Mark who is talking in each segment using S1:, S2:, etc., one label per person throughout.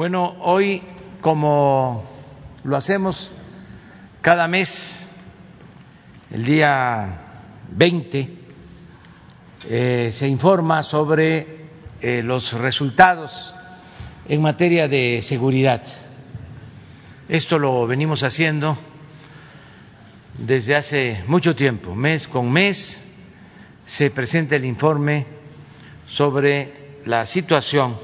S1: Bueno, hoy, como lo hacemos cada mes, el día 20, eh, se informa sobre eh, los resultados en materia de seguridad. Esto lo venimos haciendo desde hace mucho tiempo, mes con mes se presenta el informe sobre la situación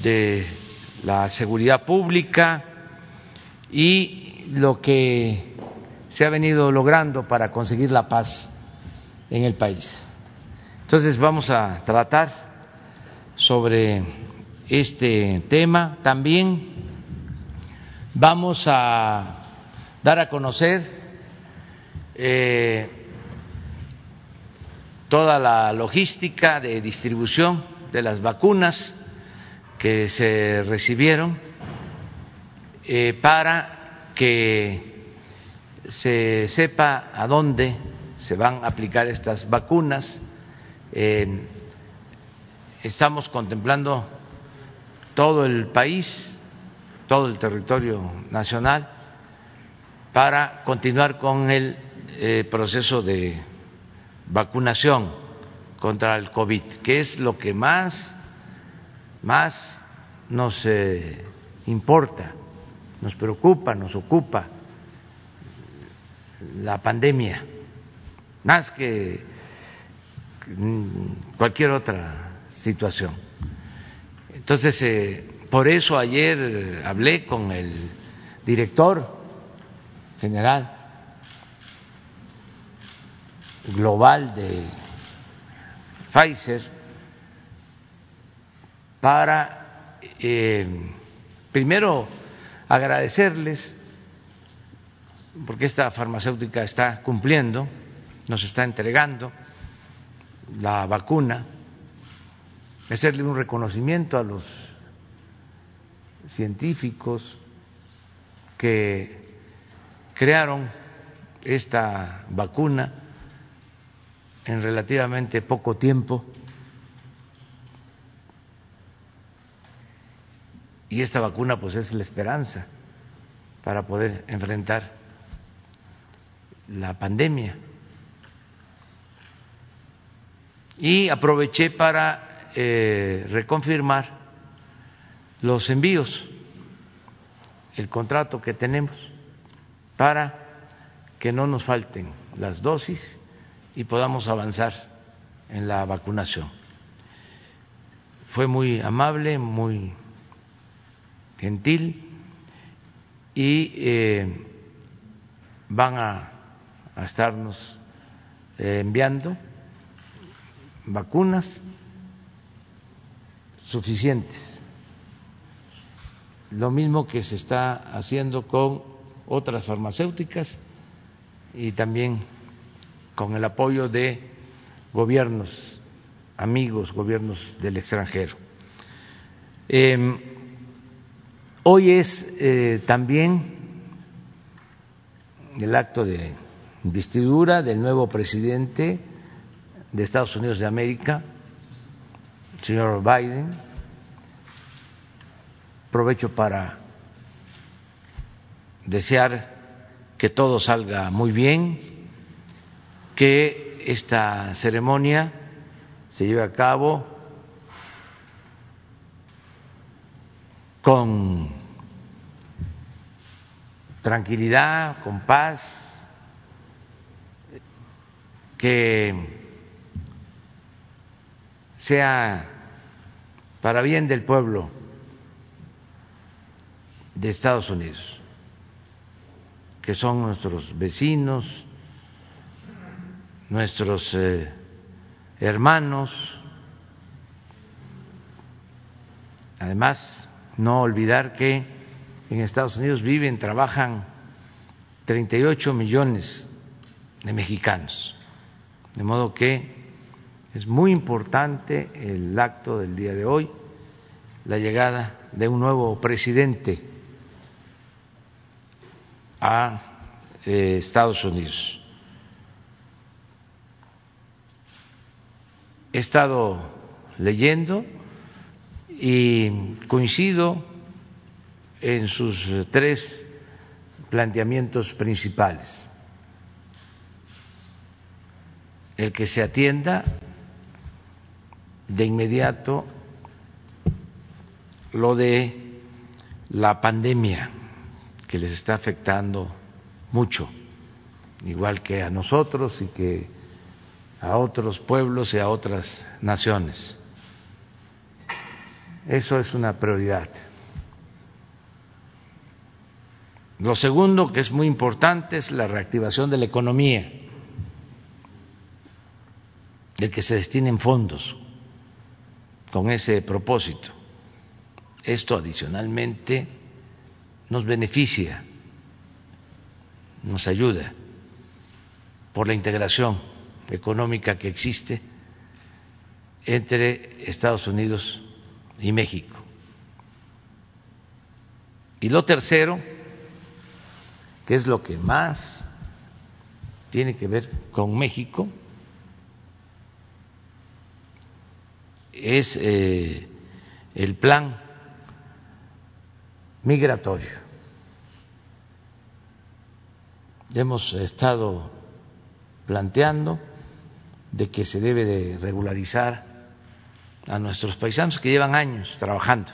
S1: de la seguridad pública y lo que se ha venido logrando para conseguir la paz en el país. Entonces vamos a tratar sobre este tema. También vamos a dar a conocer eh, toda la logística de distribución de las vacunas que se recibieron eh, para que se sepa a dónde se van a aplicar estas vacunas. Eh, estamos contemplando todo el país, todo el territorio nacional, para continuar con el eh, proceso de vacunación contra el COVID, que es lo que más, más nos eh, importa, nos preocupa, nos ocupa la pandemia, más que cualquier otra situación. Entonces, eh, por eso ayer hablé con el director general global de Pfizer para eh, primero agradecerles porque esta farmacéutica está cumpliendo, nos está entregando la vacuna, hacerle un reconocimiento a los científicos que crearon esta vacuna en relativamente poco tiempo y esta vacuna pues es la esperanza para poder enfrentar la pandemia. Y aproveché para eh, reconfirmar los envíos, el contrato que tenemos para que no nos falten las dosis y podamos avanzar en la vacunación. Fue muy amable, muy gentil y eh, van a, estarnos eh, enviando vacunas suficientes. Lo mismo que se está haciendo con otras farmacéuticas y también con el apoyo de gobiernos amigos, gobiernos del extranjero. Em, hoy es eh, también el acto de investidura del nuevo presidente de Estados Unidos de América, el señor Biden. Aprovecho para desear que todo salga muy bien, que esta ceremonia se lleve a cabo con tranquilidad, con paz, que sea para bien del pueblo de Estados Unidos, que son nuestros vecinos, nuestros eh, hermanos. Además, no olvidar que en Estados Unidos viven, trabajan 38 millones de mexicanos. De modo que es muy importante el acto del día de hoy, la llegada de un nuevo presidente a eh, Estados Unidos. he estado leyendo y coincido en sus tres planteamientos principales. El que se atienda de inmediato lo de la pandemia que les está afectando mucho, igual que a nosotros y que a otros pueblos y a otras naciones. Eso es una prioridad. Lo segundo, que es muy importante, es la reactivación de la economía, de que se destinen fondos con ese propósito. Esto adicionalmente nos beneficia, nos ayuda por la integración económica que existe entre Estados Unidos y México. Y lo tercero, que es lo que más tiene que ver con México, es eh, el plan migratorio. Hemos estado planteando de que se debe de regularizar a nuestros paisanos que llevan años trabajando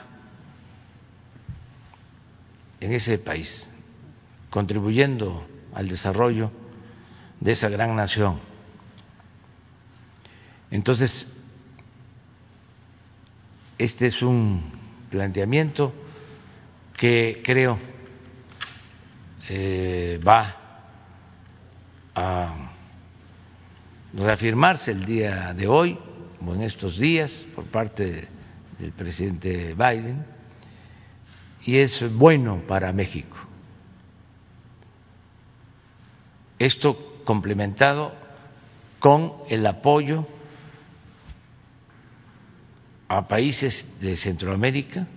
S1: en ese país, contribuyendo al desarrollo de esa gran nación. Entonces, este es un planteamiento que creo eh, va a reafirmarse el día de hoy o en estos días por parte del presidente Biden y es bueno para México. Esto complementado con el apoyo a países de Centroamérica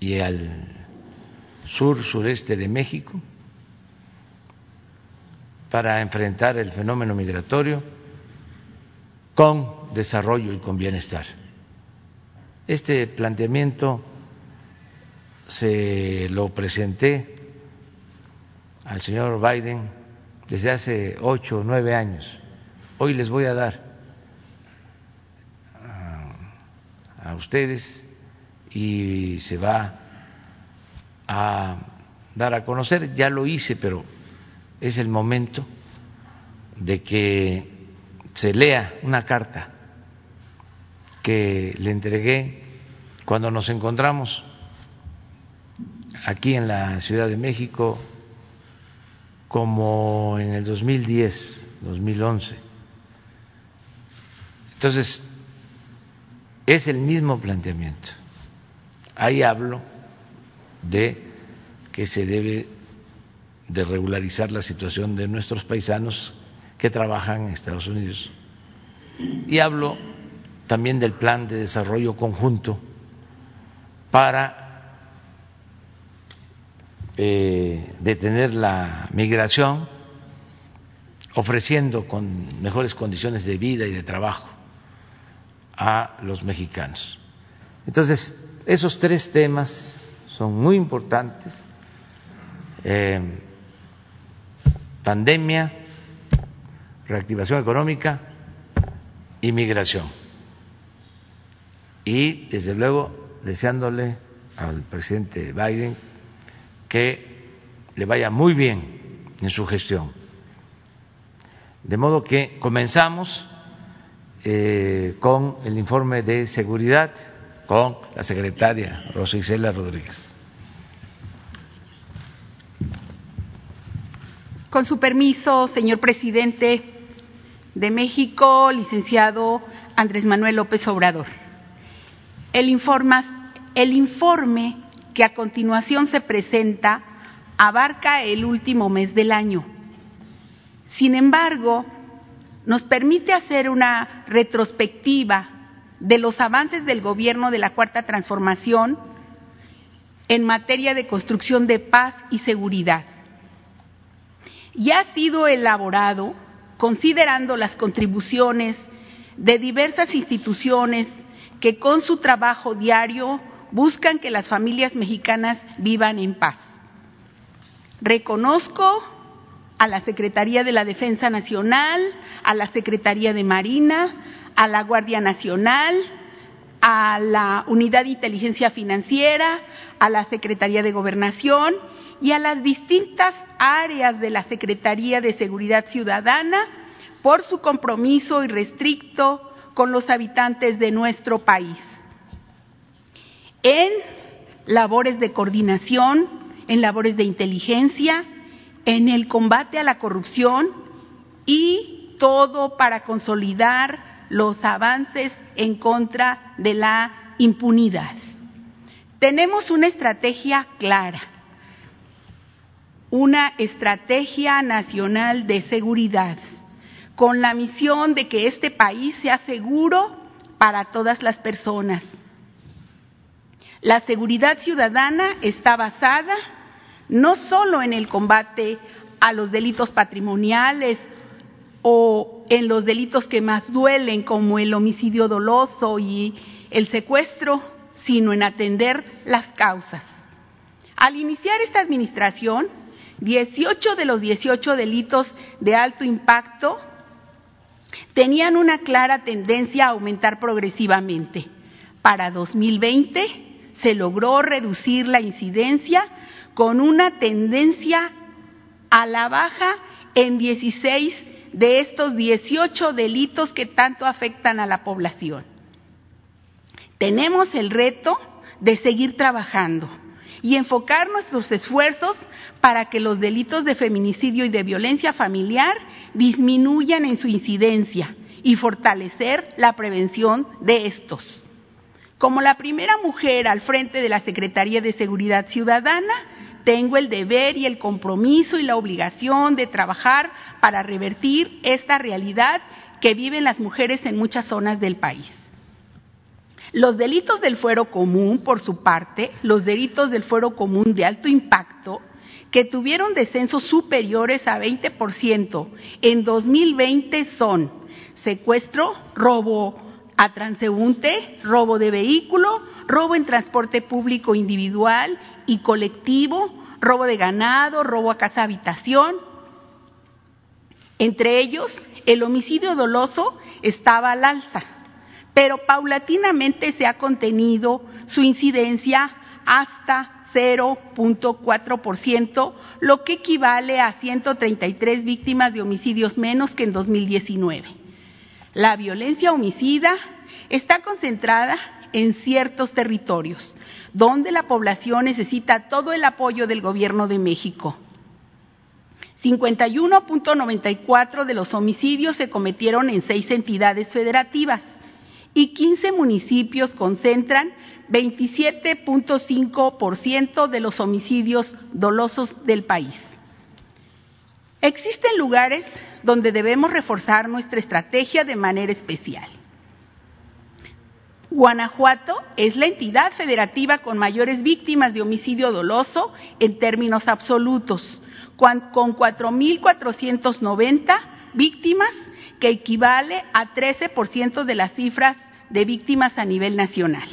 S1: y al sur sureste de México para enfrentar el fenómeno migratorio con desarrollo y con bienestar. Este planteamiento se lo presenté al señor Biden desde hace ocho o nueve años. Hoy les voy a dar a, ustedes y se va a dar a conocer. Ya lo hice, pero es el momento de que se lea una carta que le entregué cuando nos encontramos aquí en la Ciudad de México como en el 2010, 2011. Entonces, es el mismo planteamiento. Ahí hablo de que se debe de regularizar la situación de nuestros paisanos que trabajan en Estados Unidos. Y hablo también del plan de desarrollo conjunto para eh, detener la migración, ofreciendo con mejores condiciones de vida y de trabajo a los mexicanos. Entonces, esos tres temas son muy importantes. Eh, pandemia, reactivación económica y migración. Y, desde luego, deseándole al presidente Biden que le vaya muy bien en su gestión. De modo que comenzamos eh, con el informe de seguridad con la secretaria Rosicela Rodríguez.
S2: Con su permiso, señor presidente de México, licenciado Andrés Manuel López Obrador. El, el informe que a continuación se presenta abarca el último mes del año. Sin embargo, nos permite hacer una retrospectiva de los avances del gobierno de la Cuarta Transformación en materia de construcción de paz y seguridad y ha sido elaborado considerando las contribuciones de diversas instituciones que con su trabajo diario buscan que las familias mexicanas vivan en paz. Reconozco a la Secretaría de la Defensa Nacional, a la Secretaría de Marina, a la Guardia Nacional, a la Unidad de Inteligencia Financiera, a la Secretaría de Gobernación y a las distintas áreas de la Secretaría de Seguridad Ciudadana por su compromiso irrestricto con los habitantes de nuestro país. En labores de coordinación, en labores de inteligencia, en el combate a la corrupción y todo para consolidar los avances en contra de la impunidad. Tenemos una estrategia clara, una estrategia nacional de seguridad, con la misión de que este país sea seguro para todas las personas. La seguridad ciudadana está basada no solo en el combate a los delitos patrimoniales o en los delitos que más duelen, como el homicidio doloso y el secuestro, sino en atender las causas. Al iniciar esta administración, 18 de los 18 delitos de alto impacto tenían una clara tendencia a aumentar progresivamente. Para 2020 se logró reducir la incidencia con una tendencia a la baja en 16 de estos 18 delitos que tanto afectan a la población. Tenemos el reto de seguir trabajando y enfocar nuestros esfuerzos para que los delitos de feminicidio y de violencia familiar disminuyan en su incidencia y fortalecer la prevención de estos. Como la primera mujer al frente de la Secretaría de Seguridad Ciudadana, tengo el deber y el compromiso y la obligación de trabajar para revertir esta realidad que viven las mujeres en muchas zonas del país. Los delitos del fuero común, por su parte, los delitos del fuero común de alto impacto, que tuvieron descensos superiores a 20% en 2020 son secuestro, robo a transeúnte, robo de vehículo, robo en transporte público individual y colectivo, robo de ganado, robo a casa habitación. Entre ellos, el homicidio doloso estaba al alza, pero paulatinamente se ha contenido su incidencia hasta 0.4%, lo que equivale a 133 víctimas de homicidios menos que en 2019. La violencia homicida está concentrada en ciertos territorios, donde la población necesita todo el apoyo del Gobierno de México. 51.94 de los homicidios se cometieron en seis entidades federativas y 15 municipios concentran 27.5% de los homicidios dolosos del país. Existen lugares donde debemos reforzar nuestra estrategia de manera especial. Guanajuato es la entidad federativa con mayores víctimas de homicidio doloso en términos absolutos, con 4.490 víctimas, que equivale a 13% de las cifras de víctimas a nivel nacional.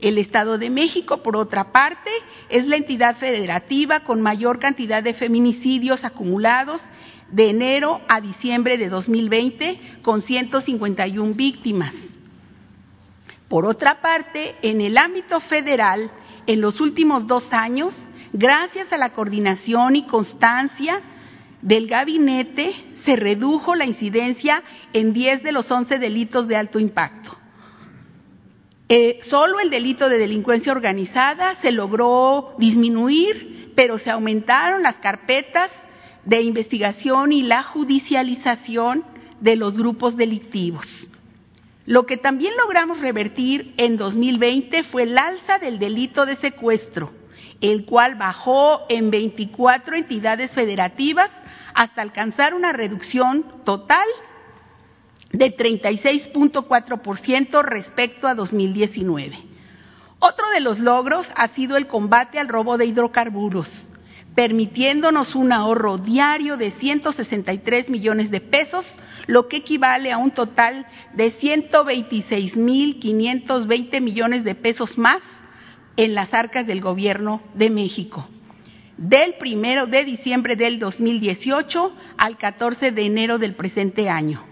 S2: El Estado de México, por otra parte, es la entidad federativa con mayor cantidad de feminicidios acumulados de enero a diciembre de 2020, con 151 víctimas. Por otra parte, en el ámbito federal, en los últimos dos años, gracias a la coordinación y constancia del gabinete, se redujo la incidencia en 10 de los 11 delitos de alto impacto. Eh, solo el delito de delincuencia organizada se logró disminuir, pero se aumentaron las carpetas de investigación y la judicialización de los grupos delictivos. Lo que también logramos revertir en 2020 fue el alza del delito de secuestro, el cual bajó en 24 entidades federativas hasta alcanzar una reducción total de 36.4% respecto a 2019. Otro de los logros ha sido el combate al robo de hidrocarburos, permitiéndonos un ahorro diario de 163 millones de pesos, lo que equivale a un total de 126.520 millones de pesos más en las arcas del Gobierno de México, del primero de diciembre del 2018 al 14 de enero del presente año.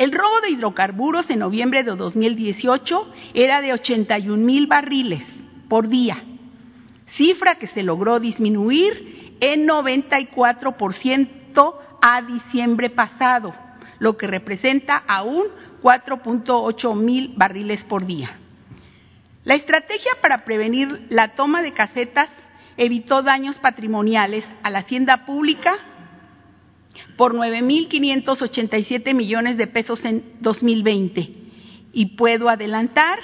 S2: El robo de hidrocarburos en noviembre de 2018 era de 81 mil barriles por día, cifra que se logró disminuir en 94% a diciembre pasado, lo que representa aún 4.8 mil barriles por día. La estrategia para prevenir la toma de casetas evitó daños patrimoniales a la hacienda pública por 9.587 millones de pesos en 2020. Y puedo adelantar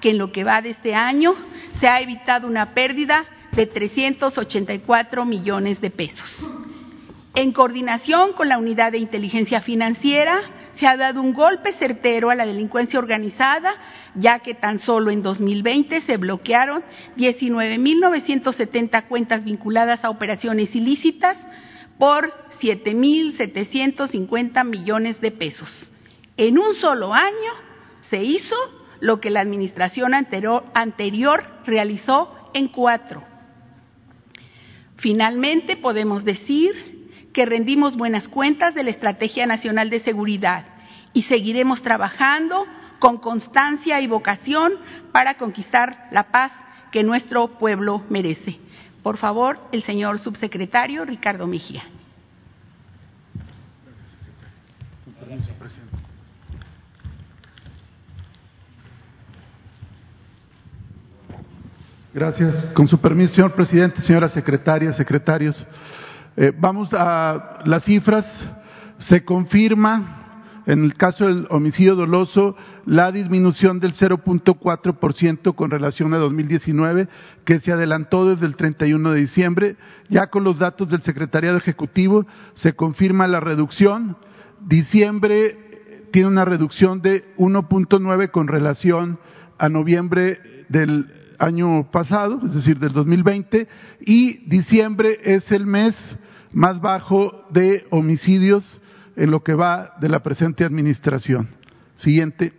S2: que en lo que va de este año se ha evitado una pérdida de 384 millones de pesos. En coordinación con la Unidad de Inteligencia Financiera, se ha dado un golpe certero a la delincuencia organizada, ya que tan solo en 2020 se bloquearon 19.970 cuentas vinculadas a operaciones ilícitas por 7.750 millones de pesos. En un solo año se hizo lo que la administración anterior, realizó en cuatro. Finalmente, podemos decir que rendimos buenas cuentas de la Estrategia Nacional de Seguridad y seguiremos trabajando con constancia y vocación para conquistar la paz que nuestro pueblo merece. Por favor, el señor subsecretario Ricardo Mejía.
S3: Gracias. Con su permiso, señor presidente, señora secretaria, secretarios. Eh, vamos a las cifras. Se confirma en el caso del homicidio doloso, la disminución del 0.4% con relación a 2019, que se adelantó desde el 31 de diciembre. Ya con los datos del Secretariado Ejecutivo se confirma la reducción. Diciembre tiene una reducción de 1.9 con relación a noviembre del año pasado, es decir, del 2020, y diciembre es el mes más bajo de homicidios en lo que va de la presente administración. Siguiente.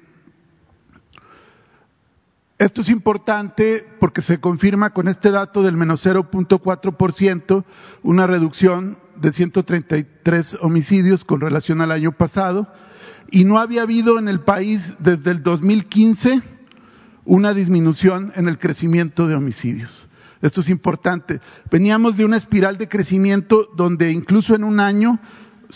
S3: Esto es importante porque se confirma con este dato del menos 0.4% una reducción de 133 homicidios con relación al año pasado y no había habido en el país desde el 2015 una disminución en el crecimiento de homicidios. Esto es importante. Veníamos de una espiral de crecimiento donde incluso en un año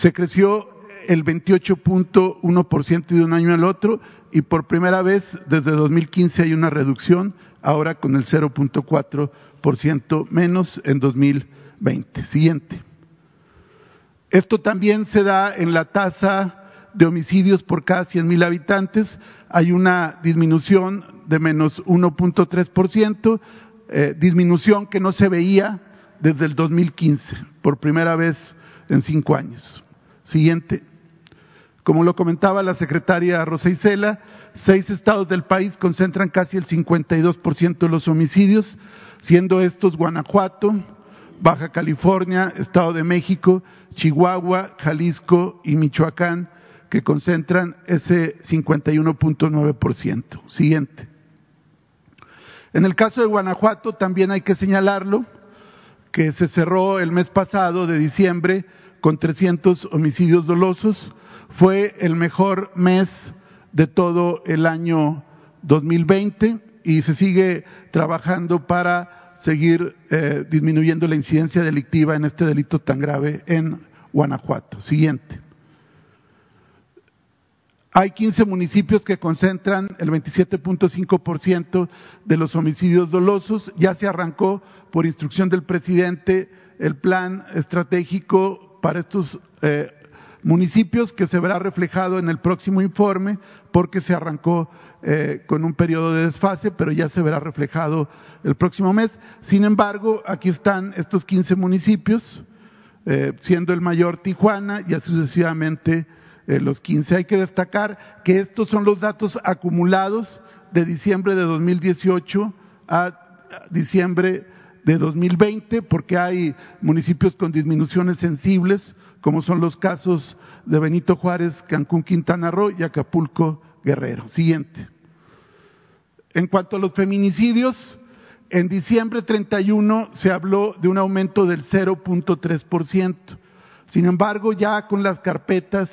S3: se creció el 28.1% de un año al otro y por primera vez desde 2015 hay una reducción, ahora con el 0.4% menos en 2020. Siguiente. Esto también se da en la tasa de homicidios por cada 100.000 habitantes. Hay una disminución de menos 1.3%, eh, disminución que no se veía desde el 2015, por primera vez en cinco años. Siguiente. Como lo comentaba la secretaria Rosa Isela, seis estados del país concentran casi el 52% de los homicidios, siendo estos Guanajuato, Baja California, Estado de México, Chihuahua, Jalisco y Michoacán, que concentran ese 51.9%. Siguiente. En el caso de Guanajuato también hay que señalarlo, que se cerró el mes pasado de diciembre con 300 homicidios dolosos, fue el mejor mes de todo el año 2020 y se sigue trabajando para seguir eh, disminuyendo la incidencia delictiva en este delito tan grave en Guanajuato. Siguiente. Hay 15 municipios que concentran el 27.5% de los homicidios dolosos. Ya se arrancó por instrucción del presidente el plan estratégico para estos eh, municipios que se verá reflejado en el próximo informe porque se arrancó eh, con un periodo de desfase, pero ya se verá reflejado el próximo mes. Sin embargo, aquí están estos 15 municipios, eh, siendo el mayor Tijuana y sucesivamente los 15. Hay que destacar que estos son los datos acumulados de diciembre de 2018 a diciembre de 2020, porque hay municipios con disminuciones sensibles, como son los casos de Benito Juárez, Cancún, Quintana Roo y Acapulco, Guerrero. Siguiente. En cuanto a los feminicidios, en diciembre 31 se habló de un aumento del 0.3%. Sin embargo, ya con las carpetas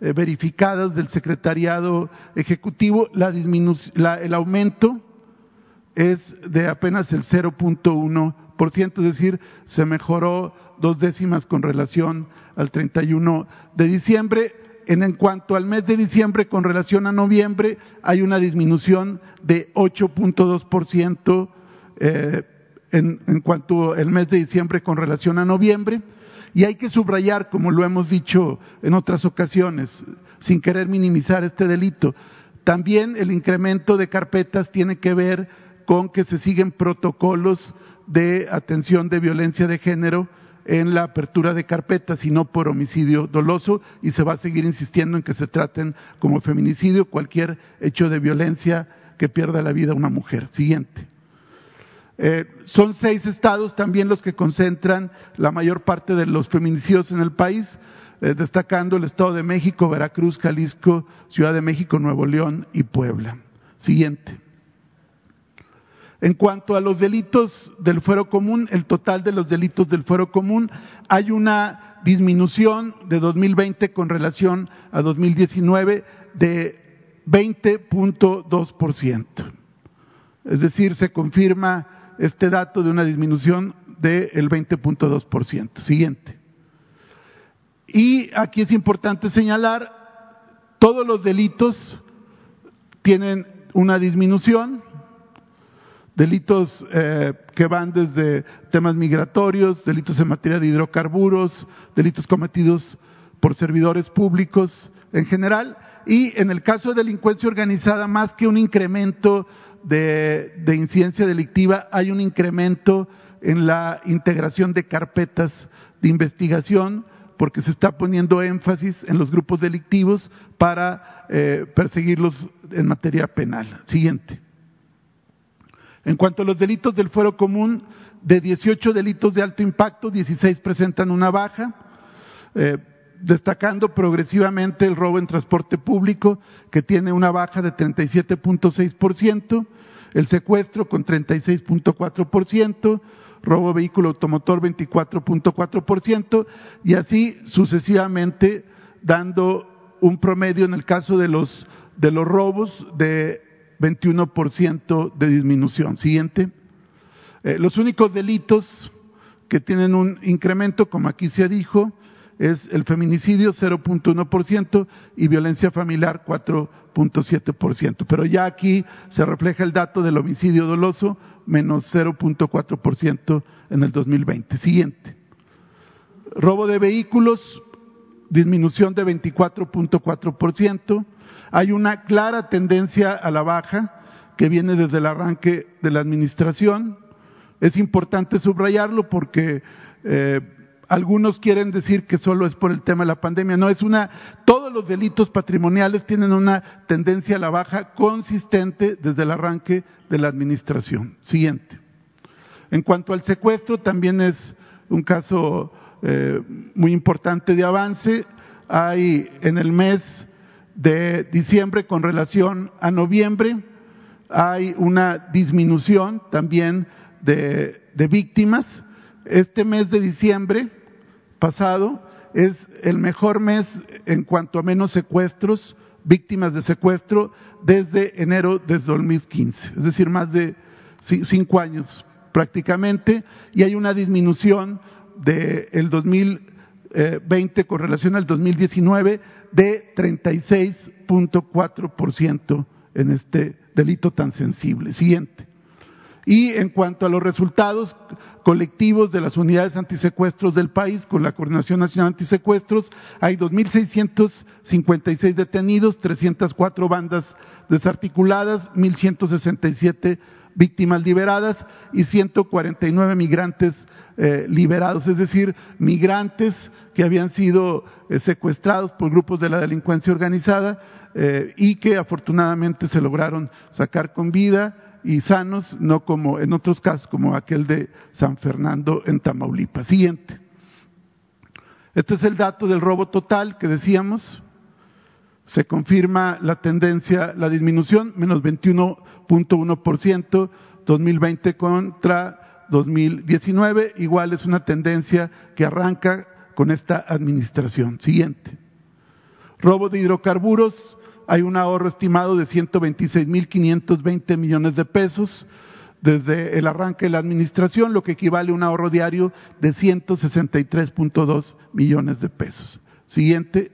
S3: eh, verificadas del Secretariado Ejecutivo, el aumento es de apenas el 0.1%, es decir, se mejoró dos décimas con relación al 31 de diciembre. En, cuanto al mes de diciembre con relación a noviembre, hay una disminución de 8.2% eh, en, en cuanto al mes de diciembre con relación a noviembre. Y hay que subrayar, como lo hemos dicho en otras ocasiones, sin querer minimizar este delito, también el incremento de carpetas tiene que ver con que se siguen protocolos de atención de violencia de género en la apertura de carpetas y no por homicidio doloso y se va a seguir insistiendo en que se traten como feminicidio cualquier hecho de violencia que pierda la vida una mujer. Siguiente. Eh, son seis estados también los que concentran la mayor parte de los feminicidios en el país, eh, destacando el Estado de México, Veracruz, Jalisco, Ciudad de México, Nuevo León y Puebla. Siguiente. En cuanto a los delitos del fuero común, el total de los delitos del fuero común, hay una disminución de 2020 con relación a 2019 de 20.2%. Es decir, se confirma este dato de una disminución del 20.2%. Siguiente. Y aquí es importante señalar, todos los delitos tienen una disminución, delitos eh, que van desde temas migratorios, delitos en materia de hidrocarburos, delitos cometidos por servidores públicos en general, y en el caso de delincuencia organizada, más que un incremento de, de incidencia delictiva, hay un incremento en la integración de carpetas de investigación, porque se está poniendo énfasis en los grupos delictivos para eh, perseguirlos en materia penal. Siguiente. En cuanto a los delitos del fuero común, de 18 delitos de alto impacto, 16 presentan una baja, eh, destacando progresivamente el robo en transporte público, que tiene una baja de 37.6%, el secuestro con 36.4%, robo vehículo automotor 24.4%, y así sucesivamente dando un promedio en el caso de los, de los robos de 21% de disminución. Siguiente. Eh, los únicos delitos que tienen un incremento, como aquí se dijo, es el feminicidio 0.1% y violencia familiar 4.7%. Pero ya aquí se refleja el dato del homicidio doloso menos 0.4% en el 2020. Siguiente. Robo de vehículos, disminución de 24.4%. Hay una clara tendencia a la baja que viene desde el arranque de la administración. Es importante subrayarlo porque eh, algunos quieren decir que solo es por el tema de la pandemia. No, es una, todos los delitos patrimoniales tienen una tendencia a la baja consistente desde el arranque de la administración. Siguiente. En cuanto al secuestro, también es un caso eh, muy importante de avance. Hay en el mes de diciembre con relación a noviembre, hay una disminución también de, víctimas. Este mes de diciembre pasado es el mejor mes en cuanto a menos secuestros, víctimas de secuestro, desde enero de 2015, es decir, más de cinco años prácticamente, y hay una disminución del de 2020 con relación al 2019 de 36.4% en este delito tan sensible. Siguiente. Y en cuanto a los resultados colectivos de las unidades antisecuestros del país, con la Coordinación Nacional Antisecuestros, hay 2.656 detenidos, 304 bandas desarticuladas, 1.167 víctimas liberadas y 149 migrantes eh, liberados, es decir, migrantes que habían sido eh, secuestrados por grupos de la delincuencia organizada eh, y que afortunadamente se lograron sacar con vida y sanos, no como en otros casos, como aquel de San Fernando en Tamaulipas. Siguiente. Este es el dato del robo total que decíamos. Se confirma la tendencia, la disminución, menos 21.1%, 2020 contra 2019, igual es una tendencia que arranca con esta administración. Siguiente. Robo de hidrocarburos, hay un ahorro estimado de 126.520 millones de pesos desde el arranque de la administración, lo que equivale a un ahorro diario de 163.2 millones de pesos. Siguiente.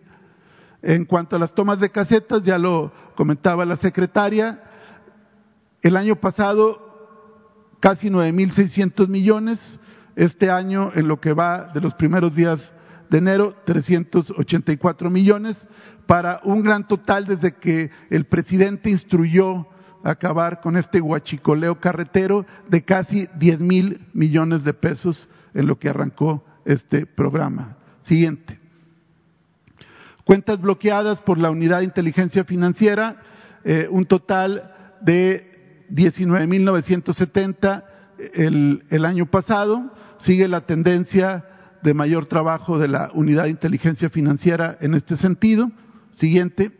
S3: En cuanto a las tomas de casetas, ya lo comentaba la secretaria, el año pasado casi 9.600 millones, este año en lo que va de los primeros días de enero 384 millones, para un gran total desde que el presidente instruyó acabar con este huachicoleo carretero de casi 10 mil millones de pesos en lo que arrancó este programa. Siguiente. Cuentas bloqueadas por la Unidad de Inteligencia Financiera, eh, un total de 19.970 el, el año pasado. Sigue la tendencia de mayor trabajo de la Unidad de Inteligencia Financiera en este sentido. Siguiente.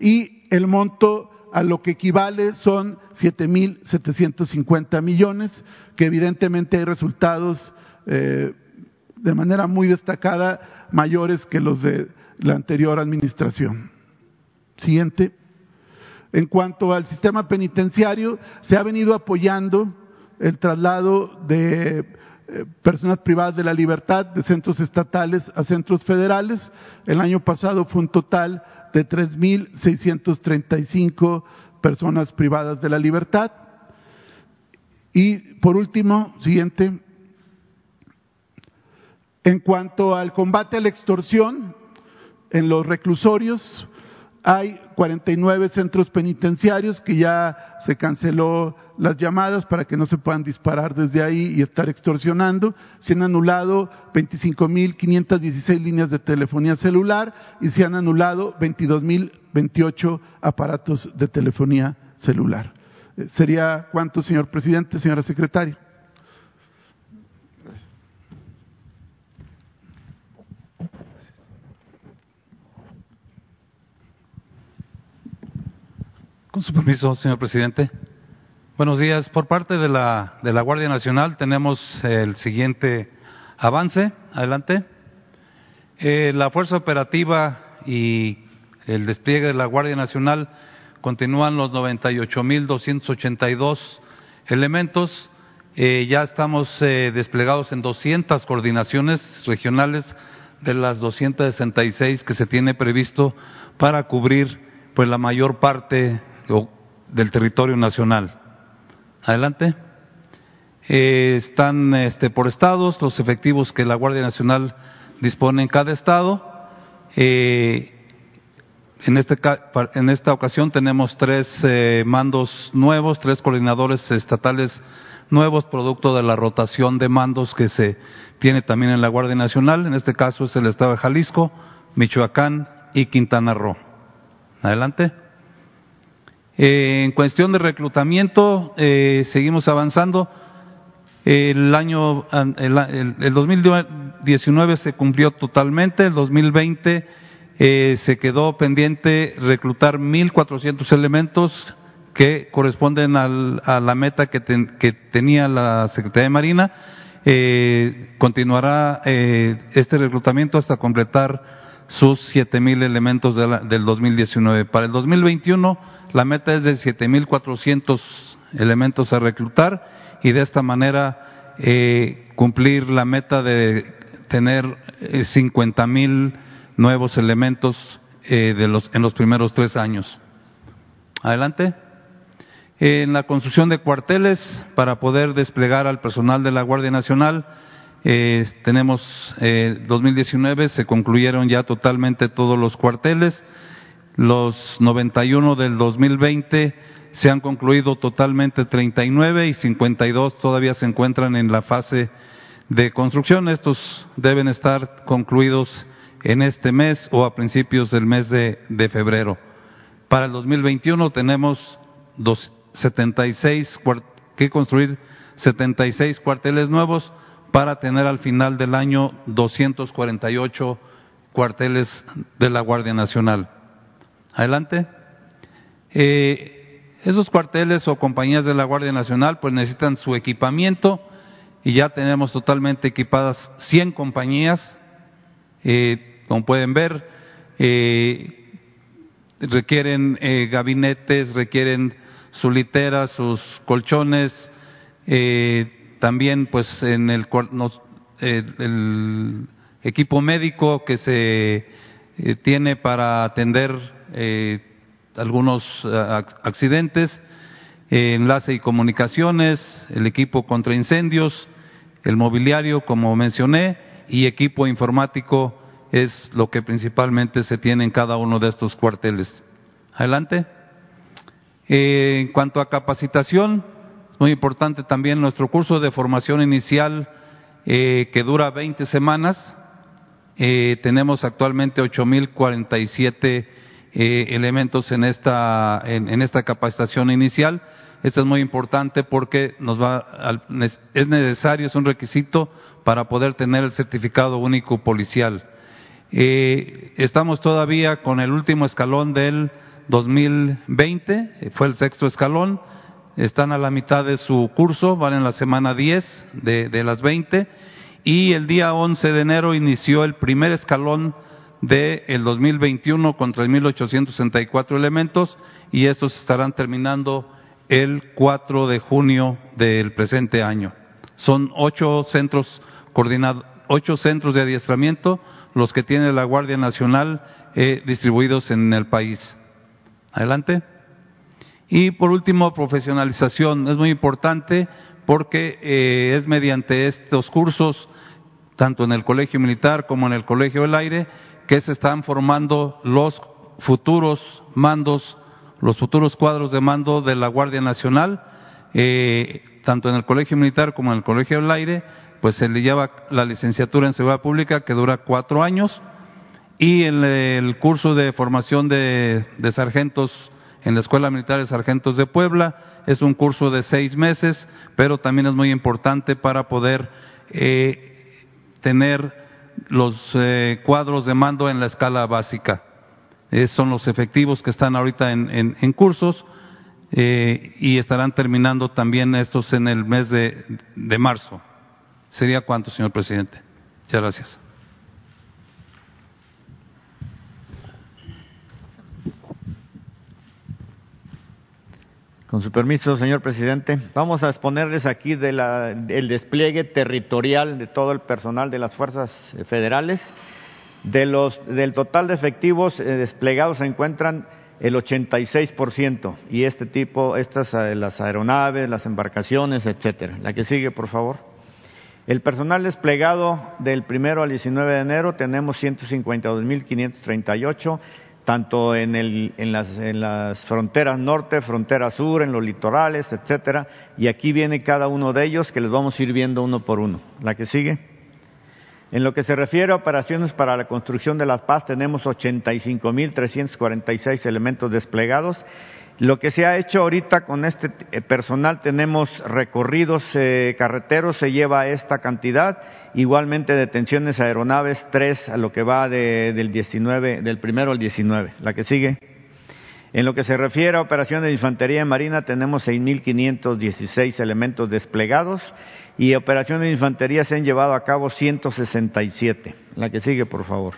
S3: Y el monto a lo que equivale son 7.750 millones, que evidentemente hay resultados eh, de manera muy destacada mayores que los de la anterior administración. Siguiente. En cuanto al sistema penitenciario, se ha venido apoyando el traslado de eh, personas privadas de la libertad de centros estatales a centros federales. El año pasado fue un total de 3.635 personas privadas de la libertad. Y por último, siguiente, en cuanto al combate a la extorsión, en los reclusorios hay 49 centros penitenciarios que ya se canceló las llamadas para que no se puedan disparar desde ahí y estar extorsionando. Se han anulado 25.516 líneas de telefonía celular y se han anulado 22.028 aparatos de telefonía celular. Eh, ¿Sería cuánto, señor presidente, señora secretaria?
S4: Con su permiso, señor presidente. Buenos días. Por parte de la, de la Guardia Nacional tenemos el siguiente avance. Adelante. Eh, la Fuerza Operativa y el despliegue de la Guardia Nacional continúan los 98.282 elementos. Eh, ya estamos eh, desplegados en 200 coordinaciones regionales de las 266 que se tiene previsto para cubrir pues la mayor parte del territorio nacional. Adelante. Eh, están este, por estados los efectivos que la Guardia Nacional dispone en cada estado. Eh, en, este, en esta ocasión tenemos tres eh, mandos nuevos, tres coordinadores estatales nuevos, producto de la rotación de mandos que se tiene también en la Guardia Nacional. En este caso es el estado de Jalisco, Michoacán y Quintana Roo. Adelante. Eh, en cuestión de reclutamiento, eh, seguimos avanzando. El año, el, el, 2019 se cumplió totalmente, el 2020 eh, se quedó pendiente reclutar 1.400 elementos que corresponden al, a la meta que, que, tenía la Secretaría de Marina. Eh, continuará eh, este reclutamiento hasta completar sus 7.000 elementos de la, del 2019. Para el 2021 la meta es de 7.400 elementos a reclutar y de esta manera eh, cumplir la meta de tener 50.000 eh, nuevos elementos eh, en los primeros tres años. Adelante. En la construcción de cuarteles para poder desplegar al personal de la Guardia Nacional, eh, tenemos eh, 2019 se concluyeron ya totalmente todos los cuarteles los 91 del 2020 se han concluido totalmente 39 y 52 todavía se encuentran en la fase de construcción. Estos deben estar concluidos en este mes o a principios del mes de, febrero. Para el 2021 tenemos dos, 76 que construir 76 cuarteles nuevos para tener al final del año 248 cuarteles de la Guardia Nacional. Adelante. Eh, esos cuarteles o compañías de la Guardia Nacional pues necesitan su equipamiento y ya tenemos totalmente equipadas 100 compañías. Eh, como pueden ver, eh, requieren eh, gabinetes, requieren su litera, sus colchones, eh, también pues en el, el equipo médico que se tiene para atender algunos accidentes, enlace y comunicaciones, el equipo contra incendios, el mobiliario, como mencioné, y equipo informático es lo que principalmente se tiene en cada uno de estos cuarteles. Adelante. Eh, en cuanto a capacitación, es muy importante también nuestro curso de formación inicial eh, que dura 20 semanas. Eh, tenemos actualmente 8.047 eh, elementos en esta, en, en esta capacitación inicial. Esto es muy importante porque nos va, es necesario, es un requisito para poder tener el certificado único policial. Eh, estamos todavía con el último escalón del 2020, fue el sexto escalón, están a la mitad de su curso, van en la semana 10 de, de las 20 y el día 11 de enero inició el primer escalón del de 2021 contra el 1864 elementos y estos estarán terminando el 4 de junio del presente año. Son ocho centros coordinados, ocho centros de adiestramiento los que tiene la Guardia Nacional eh, distribuidos en el país. Adelante. Y por último, profesionalización. Es muy importante porque eh, es mediante estos cursos, tanto en el Colegio Militar como en el Colegio del Aire, que se están formando los futuros mandos los futuros cuadros de mando de la Guardia Nacional, eh, tanto en el Colegio Militar como en el Colegio del Aire, pues se le lleva la licenciatura en Seguridad Pública que dura cuatro años y el, el curso de formación de, de, sargentos en la Escuela Militar de Sargentos de Puebla es un curso de seis meses, pero también es muy importante para poder eh, tener los eh, cuadros de mando en la escala básica son los efectivos que están ahorita en, en, cursos eh, y estarán terminando también estos en el mes de, de marzo. ¿Sería cuánto, señor presidente? Muchas gracias.
S5: Con su permiso, señor presidente, vamos a exponerles aquí de la, el despliegue territorial de todo el personal de las fuerzas federales de los, del total de efectivos eh, desplegados se encuentran el 86% y este tipo, estas eh, las aeronaves, las embarcaciones, etcétera. La que sigue, por favor. El personal desplegado del primero al 19 de enero tenemos 152.538, tanto en, el, en, las, en las fronteras norte, frontera sur, en los litorales, etcétera. Y aquí viene cada uno de ellos que les vamos a ir viendo uno por uno. La que sigue. En lo que se refiere a operaciones para la construcción de la paz, tenemos 85.346 elementos desplegados. Lo que se ha hecho ahorita con este eh, personal, tenemos recorridos eh, carreteros, se lleva esta cantidad. Igualmente detenciones aeronaves, tres a lo que va de, del 19, del primero al 19. La que sigue. En lo que se refiere a operaciones de infantería y marina, tenemos 6.516 elementos desplegados y operaciones de infantería se han llevado a cabo 167. La que sigue, por favor.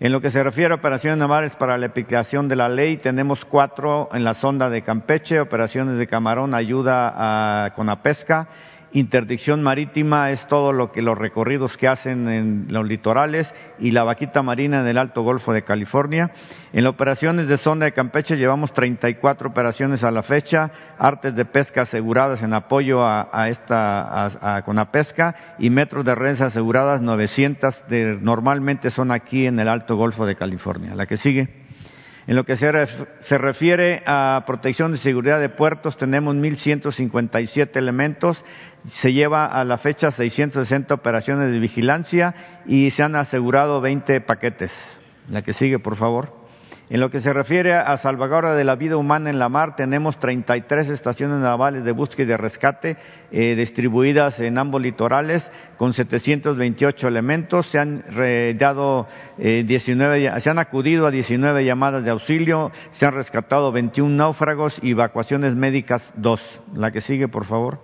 S5: En lo que se refiere a operaciones navales para la aplicación de la ley, tenemos cuatro en la sonda de Campeche, operaciones de camarón, ayuda a, con la pesca Interdicción marítima es todo lo que los recorridos que hacen en los litorales y la vaquita marina en el Alto Golfo de California. En las operaciones de sonda de Campeche llevamos 34 operaciones a la fecha, artes de pesca aseguradas en apoyo a, esta a, a, con la pesca y metros de redes aseguradas 900 de, normalmente son aquí en el Alto Golfo de California. La que sigue. En lo que se, refiere a protección y seguridad de puertos, tenemos 1.157 elementos. Se lleva a la fecha 660 operaciones de vigilancia y se han asegurado 20 paquetes. La que sigue, por favor. En lo que se refiere a salvaguarda de la vida humana en la mar, tenemos 33 estaciones navales de búsqueda y de rescate eh, distribuidas en ambos litorales con 728 elementos. Se han dado 19, eh, se han acudido a 19 llamadas de auxilio, se han rescatado 21 náufragos y evacuaciones médicas 2. La que sigue, por favor.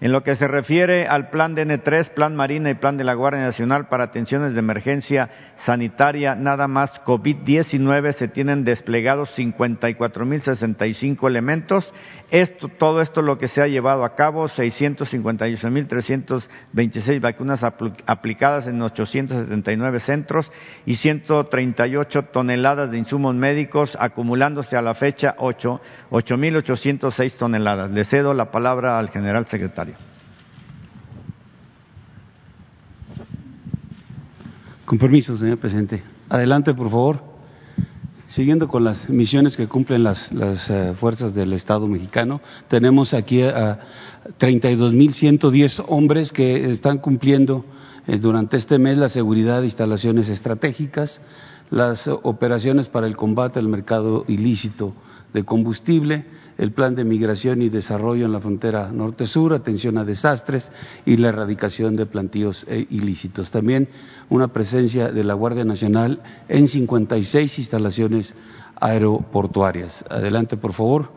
S5: En lo que se refiere al plan DN3, plan Marina y plan de la Guardia Nacional para atenciones de emergencia sanitaria, nada más COVID-19, se tienen desplegados 54.065 elementos. Esto, todo esto lo que se ha llevado a cabo, 658.326 vacunas aplicadas en 879 centros y 138 toneladas de insumos médicos, acumulándose a la fecha 8.806 toneladas. Le cedo la palabra al general secretario.
S6: Con permiso, señor presidente. Adelante, por favor. Siguiendo con las misiones que cumplen las, eh, fuerzas del Estado mexicano, tenemos aquí a 32.110 hombres que están cumpliendo eh, durante este mes la seguridad de instalaciones estratégicas, las operaciones para el combate al mercado ilícito de combustible, el plan de migración y desarrollo en la frontera norte-sur, atención a desastres y la erradicación de plantíos eh, ilícitos. También una presencia de la Guardia Nacional en 56 instalaciones aeroportuarias. Adelante, por favor.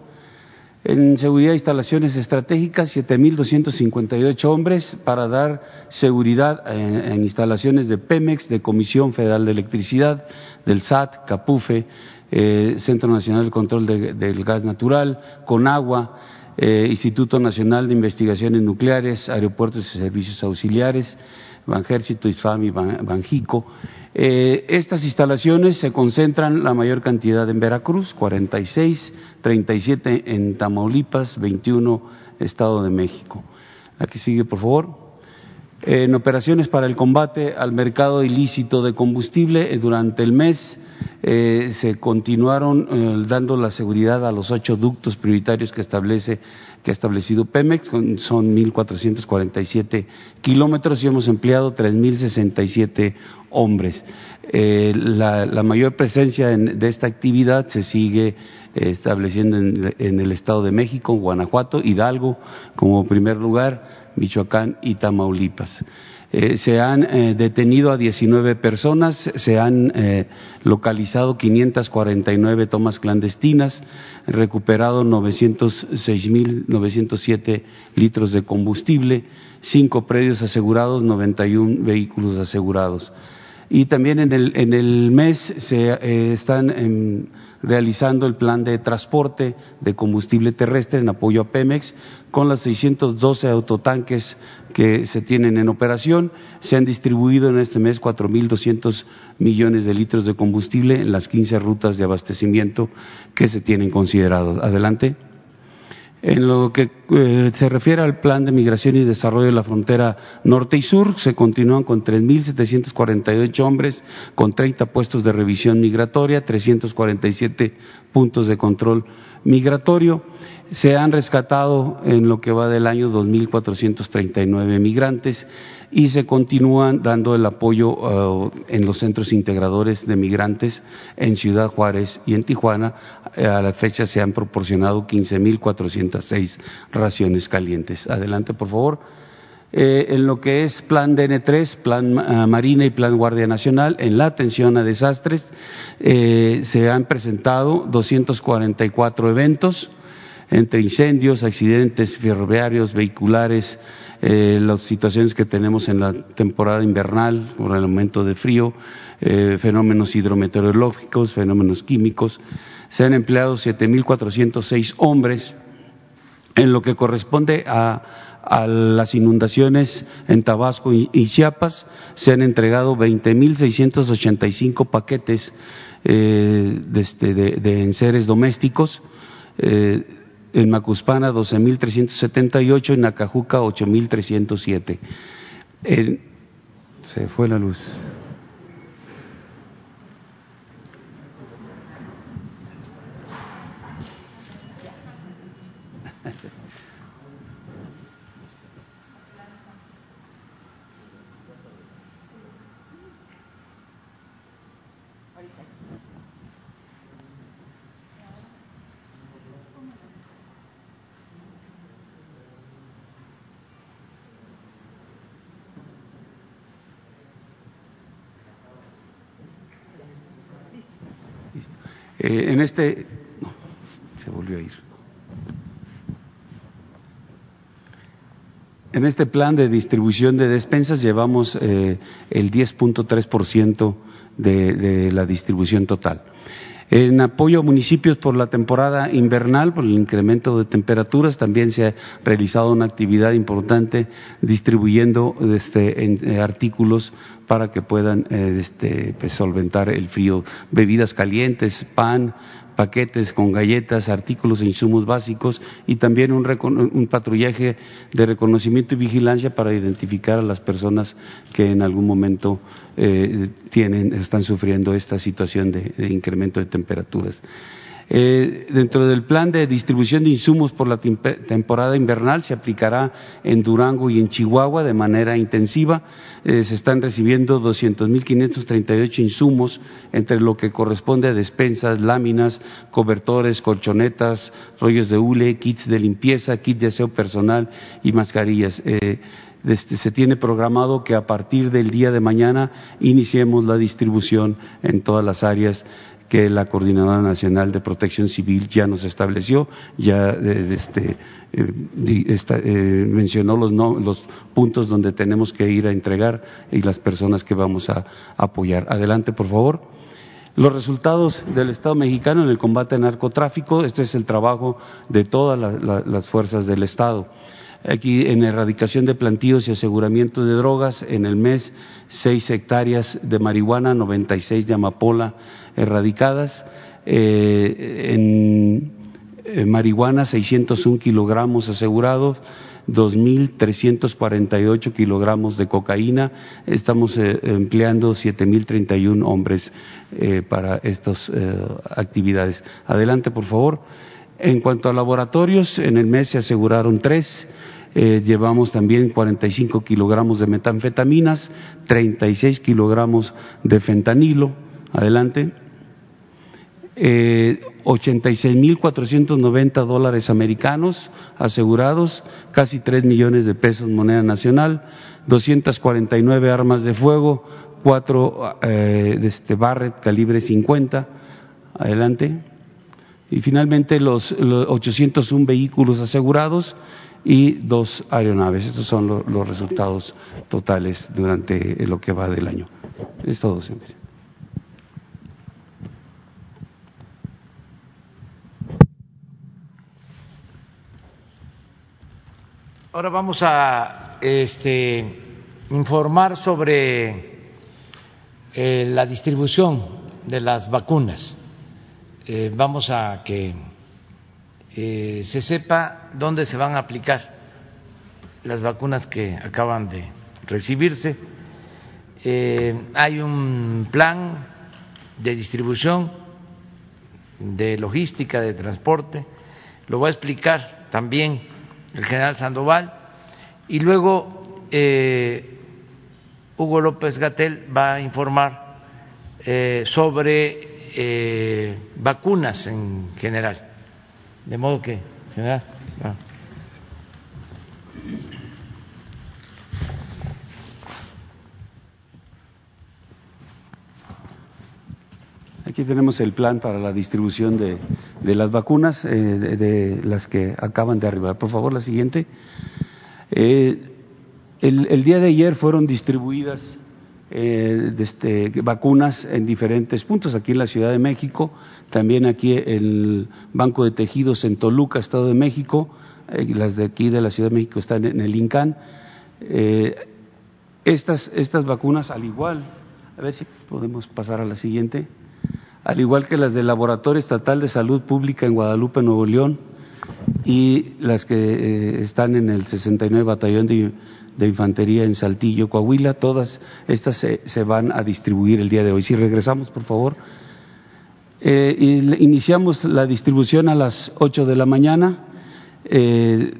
S6: En seguridad instalaciones estratégicas, 7.258 hombres para dar seguridad en, en, instalaciones de Pemex, de Comisión Federal de Electricidad, del SAT, CAPUFE, eh, Centro Nacional de Control del Gas Natural, CONAGUA, eh, Instituto Nacional de Investigaciones Nucleares, Aeropuertos y Servicios Auxiliares, Banjército, ISFAM y Banjico. Eh, estas instalaciones se concentran la mayor cantidad en Veracruz, 46, 37 en Tamaulipas, 21 Estado de México. Aquí sigue, por favor en operaciones para el combate al mercado ilícito de combustible durante el mes eh, se continuaron eh, dando la seguridad a los ocho ductos prioritarios que establece que ha establecido Pemex, son 1.447 kilómetros y hemos empleado 3.067 hombres. Eh, la, mayor presencia de esta actividad se sigue estableciendo en, en, el Estado de México, Guanajuato, Hidalgo como primer lugar, Michoacán y Tamaulipas. Eh, se han eh, detenido a 19 personas, se han eh, localizado 549 tomas clandestinas, recuperado 906.907 litros de combustible, cinco predios asegurados, 91 vehículos asegurados. Y también en el, en el mes se están em, realizando el plan de transporte de combustible terrestre en apoyo a Pemex con las 612 autotanques que se tienen en operación. Se han distribuido en este mes 4.200 millones de litros de combustible en las 15 rutas de abastecimiento que se tienen considerados. Adelante. En lo que eh, se refiere al plan de migración y desarrollo de la frontera norte y sur, se continúan con 3.748 hombres, con 30 puestos de revisión migratoria, 347 puntos de control migratorio. Se han rescatado en lo que va del año 2.439 migrantes y se continúan dando el apoyo uh, en los centros integradores de migrantes en Ciudad Juárez y en Tijuana. Eh, a la fecha se han proporcionado 15.406 raciones calientes. Adelante, por favor. Eh, en lo que es Plan DN3, Plan Marina y Plan Guardia Nacional, en la atención a desastres, eh, se han presentado 244 eventos entre incendios, accidentes ferroviarios, vehiculares, eh, las situaciones que tenemos en la temporada invernal por el aumento de frío, eh, fenómenos hidrometeorológicos, fenómenos químicos. Se han empleado 7.406 hombres en lo que corresponde a, las inundaciones en Tabasco y, Chiapas. Se han entregado 20.685 paquetes eh, de, este, de, de enseres domésticos. En Macuspana 12.378, en Acajuca 8.307. se fue la luz. Eh, en este. No, se volvió a ir. En este plan de distribución de despensas llevamos eh, el 10.3% de, de la distribución total. En apoyo a municipios por la temporada invernal, por el incremento de temperaturas, también se ha realizado una actividad importante distribuyendo este, en, eh, artículos para que puedan eh, este, pues, solventar el frío, bebidas calientes, pan, paquetes con galletas, artículos e insumos básicos y también un, un, patrullaje de reconocimiento y vigilancia para identificar a las personas que en algún momento eh, tienen, están sufriendo esta situación de, de incremento de temperaturas. Eh, dentro del plan de distribución de insumos por la temporada invernal se aplicará en Durango y en Chihuahua de manera intensiva. Eh, se están recibiendo 200.538 insumos entre lo que corresponde a despensas, láminas, cobertores, colchonetas, rollos de hule, kits de limpieza, kits de aseo personal y mascarillas. Eh, este, se tiene programado que a partir del día de mañana iniciemos la distribución en todas las áreas que la Coordinadora Nacional de Protección Civil ya nos estableció, ya este, eh, eh, mencionó los, puntos donde tenemos que ir a entregar y las personas que vamos a apoyar. Adelante, por favor. Los resultados del Estado mexicano en el combate al narcotráfico, este es el trabajo de todas las fuerzas del Estado aquí en erradicación de plantíos y aseguramiento de drogas, en el mes seis hectáreas de marihuana, 96 de amapola erradicadas, eh, en, marihuana 601 kilogramos asegurados, 2.348 kilogramos de cocaína. Estamos eh, empleando 7.031 hombres eh, para estas actividades. Adelante, por favor. En cuanto a laboratorios, en el mes se aseguraron tres eh, llevamos también 45 kilogramos de metanfetaminas, 36 kilogramos de fentanilo, adelante, eh, 86.490 dólares americanos asegurados, casi 3 millones de pesos moneda nacional, 249 armas de fuego, 4 eh, de este Barrett calibre 50, adelante, y finalmente los, los 801 vehículos asegurados, y dos aeronaves. Estos son los resultados totales durante lo que va del año. Es todo, señor.
S1: Ahora vamos a este, informar sobre eh, la distribución de las vacunas. Eh, vamos a que eh, se sepa dónde se van a aplicar las vacunas que acaban de recibirse. Hay un plan de distribución, de logística, de transporte, lo va a explicar también el general Sandoval, y luego eh, Hugo López Gatel va a informar sobre vacunas en general de modo que, general.
S6: Aquí tenemos el plan para la distribución de, las vacunas, eh, de, las que acaban de arribar. Por favor, la siguiente. Eh, el, el, día de ayer fueron distribuidas eh, este, vacunas en diferentes puntos, aquí en la Ciudad de México, también aquí el Banco de Tejidos en Toluca, Estado de México, eh, las de aquí de la Ciudad de México están en el INCAN. Eh, estas, estas vacunas, al igual, a ver si podemos pasar a la siguiente, al igual que las del Laboratorio Estatal de Salud Pública en Guadalupe, Nuevo León, y las que están en el 69 Batallón de Infantería en Saltillo, Coahuila, todas estas se, van a distribuir el día de hoy. Si regresamos, por favor. Eh, iniciamos la distribución a las 8 de la mañana. Eh,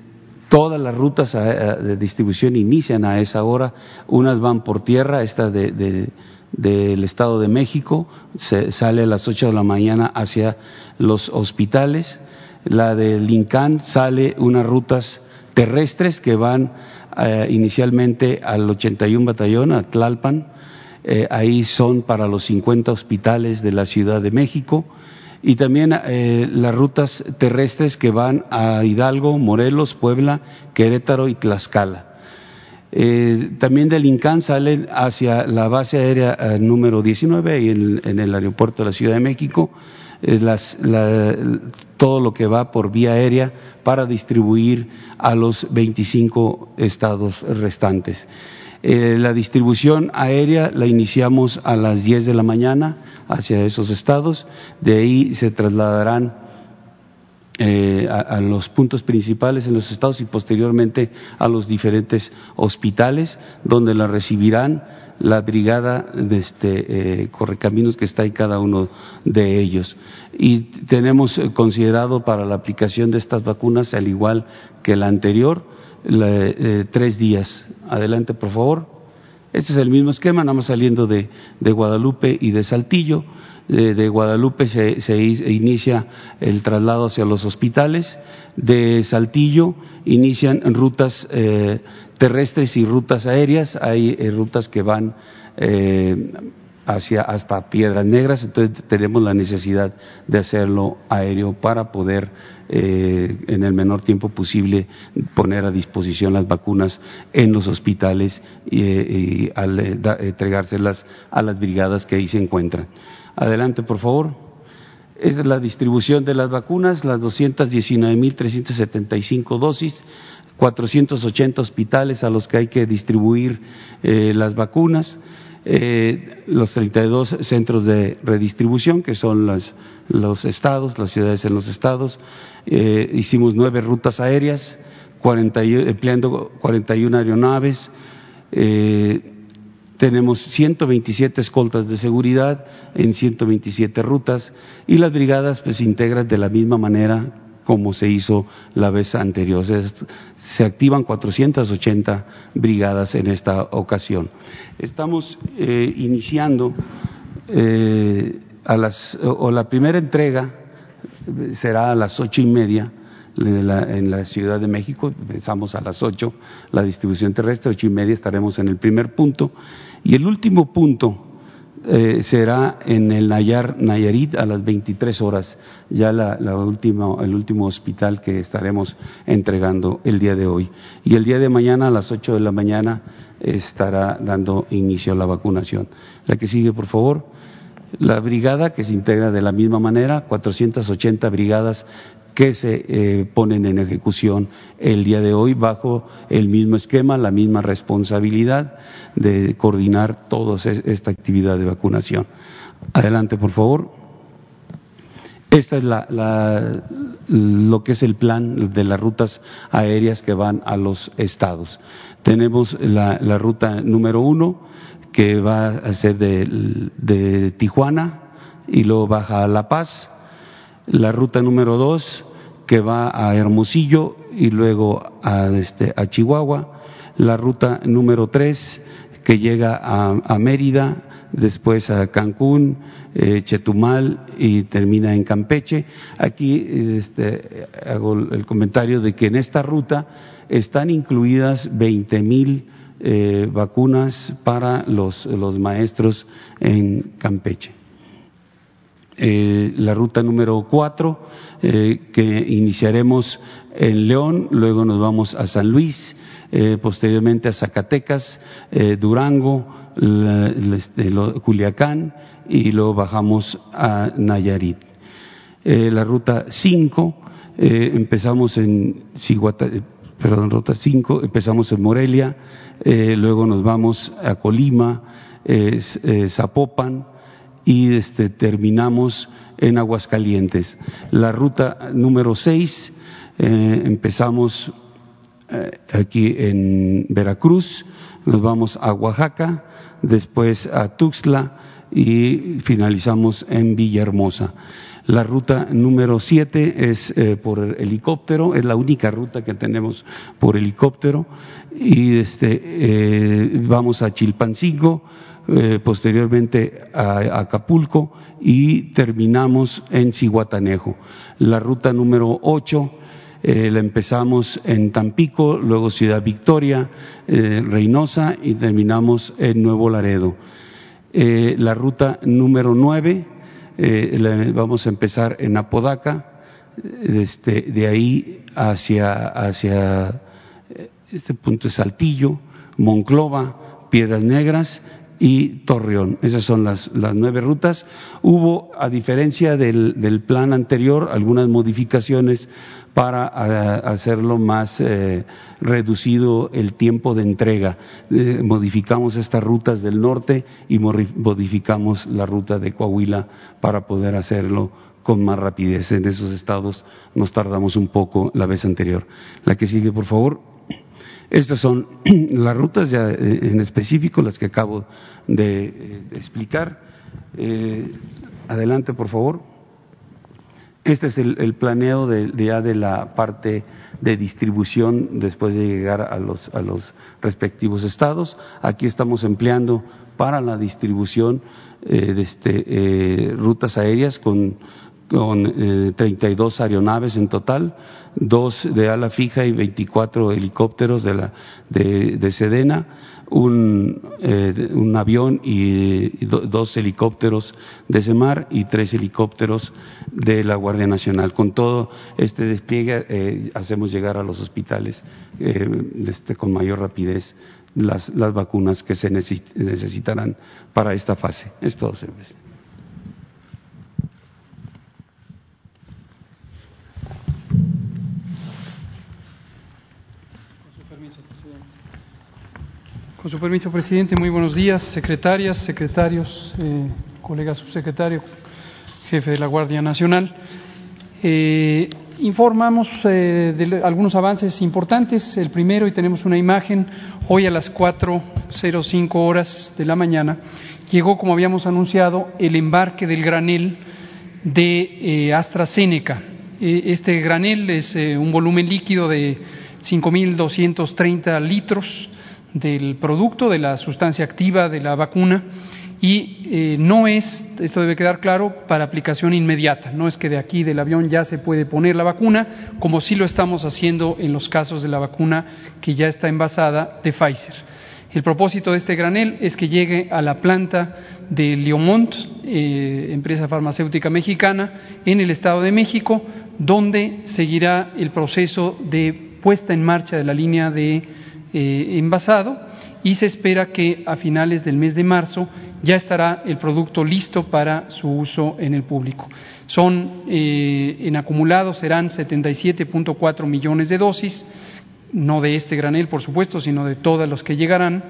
S6: todas las rutas de distribución inician a esa hora. Unas van por tierra, esta de, del Estado de México, se, sale a las 8 de la mañana hacia los hospitales. La de Lincán sale unas rutas terrestres que van eh, inicialmente al 81 Batallón, a Tlalpan, eh, ahí son para los 50 hospitales de la Ciudad de México y también eh, las rutas terrestres que van a Hidalgo, Morelos, Puebla, Querétaro y Tlaxcala. Eh, también del INCAN salen hacia la base aérea eh, número 19 y en, el aeropuerto de la Ciudad de México todo lo que va por vía aérea para distribuir a los 25 estados restantes. la distribución aérea la iniciamos a las 10 de la mañana hacia esos estados. De ahí se trasladarán eh, a, los puntos principales en los estados y posteriormente a los diferentes hospitales donde la recibirán la brigada de este eh, correcaminos que está en cada uno de ellos. Y tenemos considerado para la aplicación de estas vacunas, al igual que la anterior, eh, tres días. Adelante, por favor. Este es el mismo esquema, nada más saliendo de, Guadalupe y de Saltillo. De, Guadalupe se, inicia el traslado hacia los hospitales. De Saltillo inician rutas eh, terrestres y rutas aéreas. Hay eh, rutas que van eh, hacia hasta Piedras Negras, entonces tenemos la necesidad de hacerlo aéreo para poder eh, en el menor tiempo posible poner a disposición las vacunas en los hospitales y, y al, entregárselas a las brigadas que ahí se encuentran. Adelante, por favor. Es la distribución de las vacunas, las 219.375 dosis, 480 hospitales a los que hay que distribuir eh, las vacunas eh, los 32 centros de redistribución, que son los estados, las ciudades en los estados. Eh, hicimos nueve rutas aéreas, 40, empleando 41 aeronaves. Eh, tenemos 127 escoltas de seguridad en 127 rutas y las brigadas pues se integran de la misma manera como se hizo la vez anterior. Se, activan 480 brigadas en esta ocasión. Estamos eh, iniciando eh, a las, o la primera entrega será a las ocho y media en la Ciudad de México, empezamos a las ocho la distribución terrestre, ocho y media estaremos en el primer punto y el último punto eh, será en el Nayar, Nayarit a las 23 horas, ya la, última, el último hospital que estaremos entregando el día de hoy. Y el día de mañana a las 8 de la mañana estará dando inicio a la vacunación. La que sigue, por favor. La brigada que se integra de la misma manera, 480 brigadas que se eh, ponen en ejecución el día de hoy bajo el mismo esquema, la misma responsabilidad de coordinar toda esta actividad de vacunación. Adelante, por favor. Esta es la, lo que es el plan de las rutas aéreas que van a los estados. Tenemos la, ruta número uno, que va a ser de, de Tijuana y luego baja a La Paz la ruta número dos que va a Hermosillo y luego a, este, a Chihuahua, la ruta número tres que llega a, Mérida, después a Cancún, eh, Chetumal y termina en Campeche. Aquí este, hago el comentario de que en esta ruta están incluidas 20 mil eh, vacunas para los, los maestros en Campeche. Eh, la ruta número cuatro, eh, que iniciaremos en León, luego nos vamos a San Luis, posteriormente a Zacatecas, Durango, este, Culiacán y luego bajamos a Nayarit. la ruta cinco, empezamos en perdón, ruta cinco, empezamos en Morelia, luego nos vamos a Colima, Zapopan, y este, terminamos en Aguascalientes. La ruta número 6 eh, empezamos eh, aquí en Veracruz, nos vamos a Oaxaca, después a Tuxtla y finalizamos en Villahermosa. La ruta número 7 es eh, por helicóptero, es la única ruta que tenemos por helicóptero y este, vamos a Chilpancingo, eh, posteriormente a Acapulco y terminamos en Cihuatanejo. La ruta número 8 eh, la empezamos en Tampico, luego Ciudad Victoria, eh, Reynosa y terminamos en Nuevo Laredo. la ruta número 9 Eh, vamos a empezar en Apodaca, este, de ahí hacia, hacia este punto de Saltillo, Monclova, Piedras Negras y Torreón. Esas son las, las nueve rutas. Hubo, a diferencia del, del plan anterior, algunas modificaciones para hacerlo más eh, reducido el tiempo de entrega. Eh, modificamos estas rutas del norte y modificamos la ruta de Coahuila para poder hacerlo con más rapidez. En esos estados nos tardamos un poco la vez anterior. La que sigue, por favor. Estas son las rutas ya eh, en específico, las que acabo de, explicar. adelante, por favor. Este es el, planeo de, ya de la parte de distribución después de llegar a los, a los respectivos estados. Aquí estamos empleando para la distribución eh, este, eh, rutas aéreas con, con eh, 32 aeronaves en total, dos de ala fija y 24 helicópteros de, la, de Sedena un, eh, un avión y, dos helicópteros de Semar y tres helicópteros de la Guardia Nacional. Con todo este despliegue eh, hacemos llegar a los hospitales eh, este, con mayor rapidez las, las vacunas que se necesitarán para esta fase. Es todo, señor presidente.
S7: Con su permiso, presidente, muy buenos días, secretarias, secretarios, eh, colega subsecretario, jefe de la Guardia Nacional. Eh, informamos eh, de algunos avances importantes. El primero, y tenemos una imagen, hoy a las 4.05 horas de la mañana, llegó, como habíamos anunciado, el embarque del granel de AstraZeneca. este granel es un volumen líquido de 5.230 litros del producto, de la sustancia activa de la vacuna y eh, no es, esto debe quedar claro, para aplicación inmediata. No es que de aquí del avión ya se puede poner la vacuna, como sí lo estamos haciendo en los casos de la vacuna que ya está envasada de Pfizer. El propósito de este granel es que llegue a la planta de Liomont, eh, empresa farmacéutica mexicana, en el Estado de México, donde seguirá el proceso de puesta en marcha de la línea de eh, envasado y se espera que a finales del mes de marzo ya estará el producto listo para su uso en el público. Son eh, en acumulado serán 77.4 millones de dosis, no de este granel, por supuesto, sino de todos los que llegarán,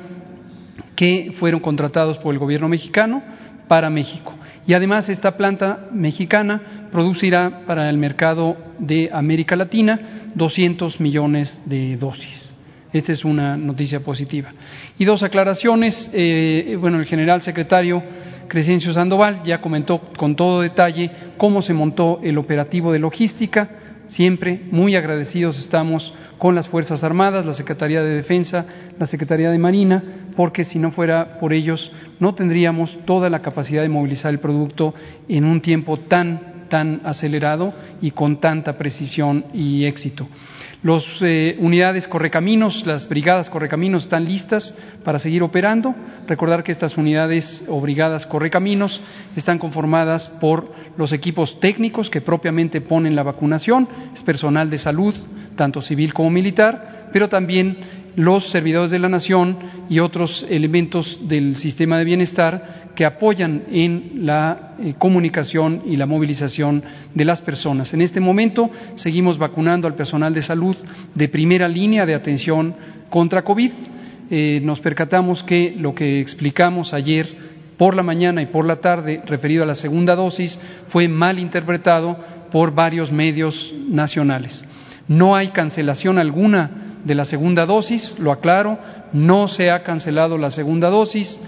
S7: que fueron contratados por el gobierno mexicano para México. Y además esta planta mexicana producirá para el mercado de América Latina 200 millones de dosis. Esta es una noticia positiva. Y dos aclaraciones. Eh, bueno, el general secretario Crescencio Sandoval ya comentó con todo detalle cómo se montó el operativo de logística. Siempre muy agradecidos estamos con las Fuerzas Armadas, la Secretaría de Defensa, la Secretaría de Marina, porque si no fuera por ellos no tendríamos toda la capacidad de movilizar el producto en un tiempo tan, tan acelerado y con tanta precisión y éxito. Las eh, unidades correcaminos, las brigadas correcaminos están listas para seguir operando. Recordar que estas unidades o brigadas correcaminos están conformadas por los equipos técnicos que propiamente ponen la vacunación, es personal de salud, tanto civil como militar, pero también los servidores de la nación y otros elementos del sistema de bienestar que apoyan en la eh, comunicación y la movilización de las personas. En este momento seguimos vacunando al personal de salud de primera línea de atención contra COVID. Eh, nos percatamos que lo que explicamos ayer por la mañana y por la tarde referido a la segunda dosis fue mal interpretado por varios medios nacionales. No hay cancelación alguna de la segunda dosis, lo aclaro, no se ha cancelado la segunda dosis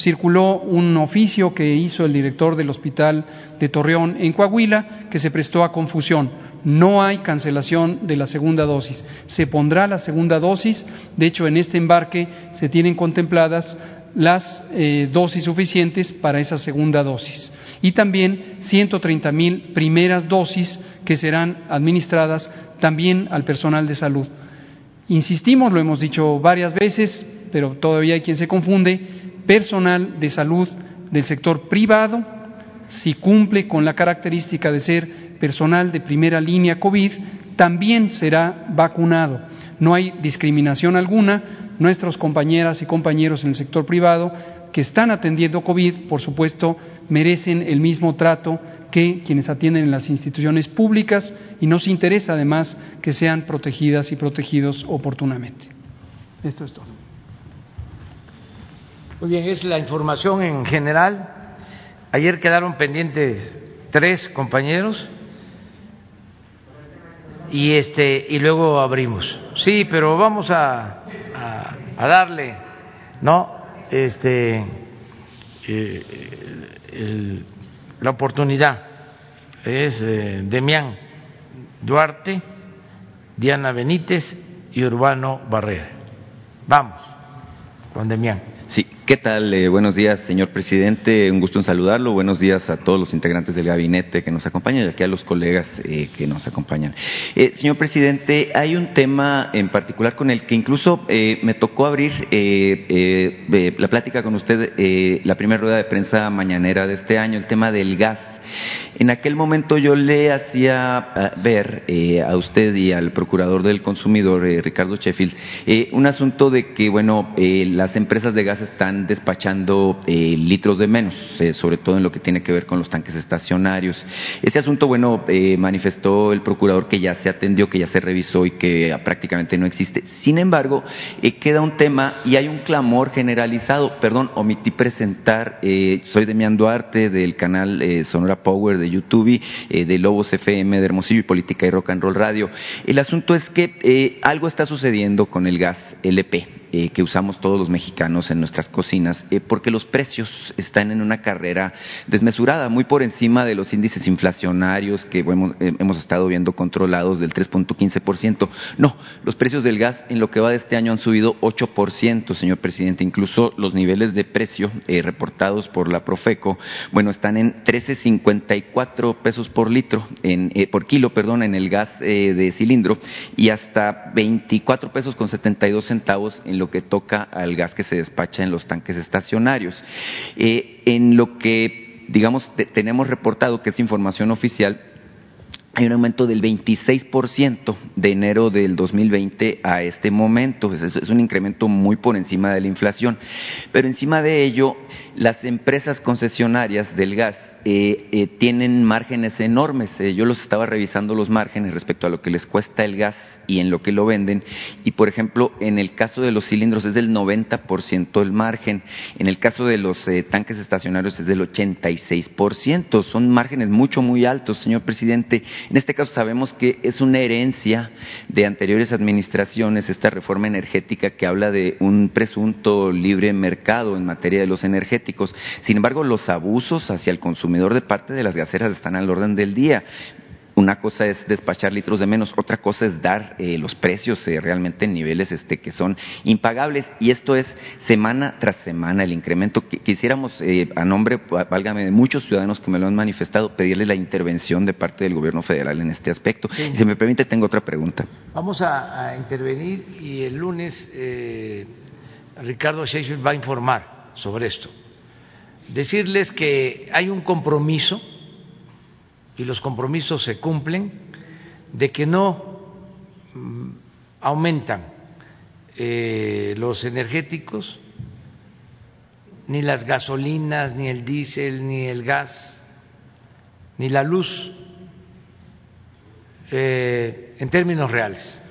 S7: circuló un oficio que hizo el director del hospital de Torreón en Coahuila que se prestó a confusión. No hay cancelación de la segunda dosis. Se pondrá la segunda dosis. De hecho, en este embarque se tienen contempladas las eh, dosis suficientes para esa segunda dosis. Y también 130 mil primeras dosis que serán administradas también al personal de salud. Insistimos, lo hemos dicho varias veces, pero todavía hay quien se confunde, personal de salud del sector privado si cumple con la característica de ser personal de primera línea COVID, también será vacunado. No hay discriminación alguna. Nuestros compañeras y compañeros en el sector privado que están atendiendo COVID, por supuesto, merecen el mismo trato que quienes atienden en las instituciones públicas y nos interesa además que sean protegidas y protegidos oportunamente. Esto es todo.
S1: Muy bien, es la información en general. Ayer quedaron pendientes tres compañeros y este y luego abrimos. Sí, pero vamos a, a, darle, no, este, eh, la oportunidad es eh, Demián Duarte, Diana Benítez y Urbano Barrera. Vamos con Demián.
S8: ¿Qué tal? Eh, buenos días, señor presidente. Un gusto en saludarlo. Buenos días a todos los integrantes del gabinete que nos acompañan y aquí a los colegas eh, que nos acompañan. Eh, señor presidente, hay un tema en particular con el que incluso me tocó abrir la plática con usted, la primera rueda de prensa mañanera de este año, el tema del gas en aquel momento yo le hacía eh, ver eh, a usted y al procurador del consumidor, eh, Ricardo Sheffield, un asunto de que, bueno, las empresas de gas están despachando litros de menos, sobre todo en lo que tiene que ver con los tanques estacionarios. Ese asunto, bueno, manifestó el procurador que ya se atendió, que ya se revisó y que prácticamente no existe. Sin embargo, queda un tema y hay un clamor generalizado. Perdón, omití presentar, soy Demián Duarte del canal Sonora Power de YouTube, eh, de Lobos FM, de Hermosillo y Política y Rock and Roll Radio. El asunto es que eh, algo está sucediendo con el gas LP. Eh, que usamos todos los mexicanos en nuestras cocinas, eh, porque los precios están en una carrera desmesurada, muy por encima de los índices inflacionarios que hemos, eh, estado viendo controlados del 3.15%. No, los precios del gas en lo que va de este año han subido 8%, señor presidente. Incluso los niveles de precio reportados por la Profeco, bueno, están en 13.54 pesos por litro, en, por kilo, perdón, en el gas de cilindro y hasta 24 pesos con 72 centavos en lo que toca al gas que se despacha en los tanques estacionarios. Eh, en lo que, digamos, tenemos reportado, que es información oficial, hay un aumento del 26% de enero del 2020 a este momento. Es, un incremento muy por encima de la inflación. Pero encima de ello, las empresas concesionarias del gas eh, eh, tienen márgenes enormes. Eh, yo los estaba revisando los márgenes respecto a lo que les cuesta el gas y en lo que lo venden. Y, por ejemplo, en el caso de los cilindros es del 90% el margen. En el caso de los tanques estacionarios es del 86%. Son márgenes mucho, muy altos, señor presidente. En este caso sabemos que es una herencia de anteriores administraciones esta reforma energética que habla de un presunto libre mercado en materia de los energéticos. Sin embargo, los abusos hacia el consumidor de parte de las gaseras están al orden del día. Una cosa es despachar litros de menos, otra cosa es dar eh, los precios eh, realmente en niveles este, que son impagables. Y esto es semana tras semana el incremento. Quisiéramos, eh, a nombre, válgame, de muchos ciudadanos que me lo han manifestado, pedirle la intervención de parte del gobierno federal en este aspecto. si me permite, tengo otra pregunta.
S1: Vamos a, intervenir y el lunes Ricardo Sheffield va a informar sobre esto decirles que hay un compromiso, y los compromisos se cumplen, de que no mm, aumentan eh, los energéticos, ni las gasolinas, ni el diésel, ni el gas, ni la luz, eh, en términos reales,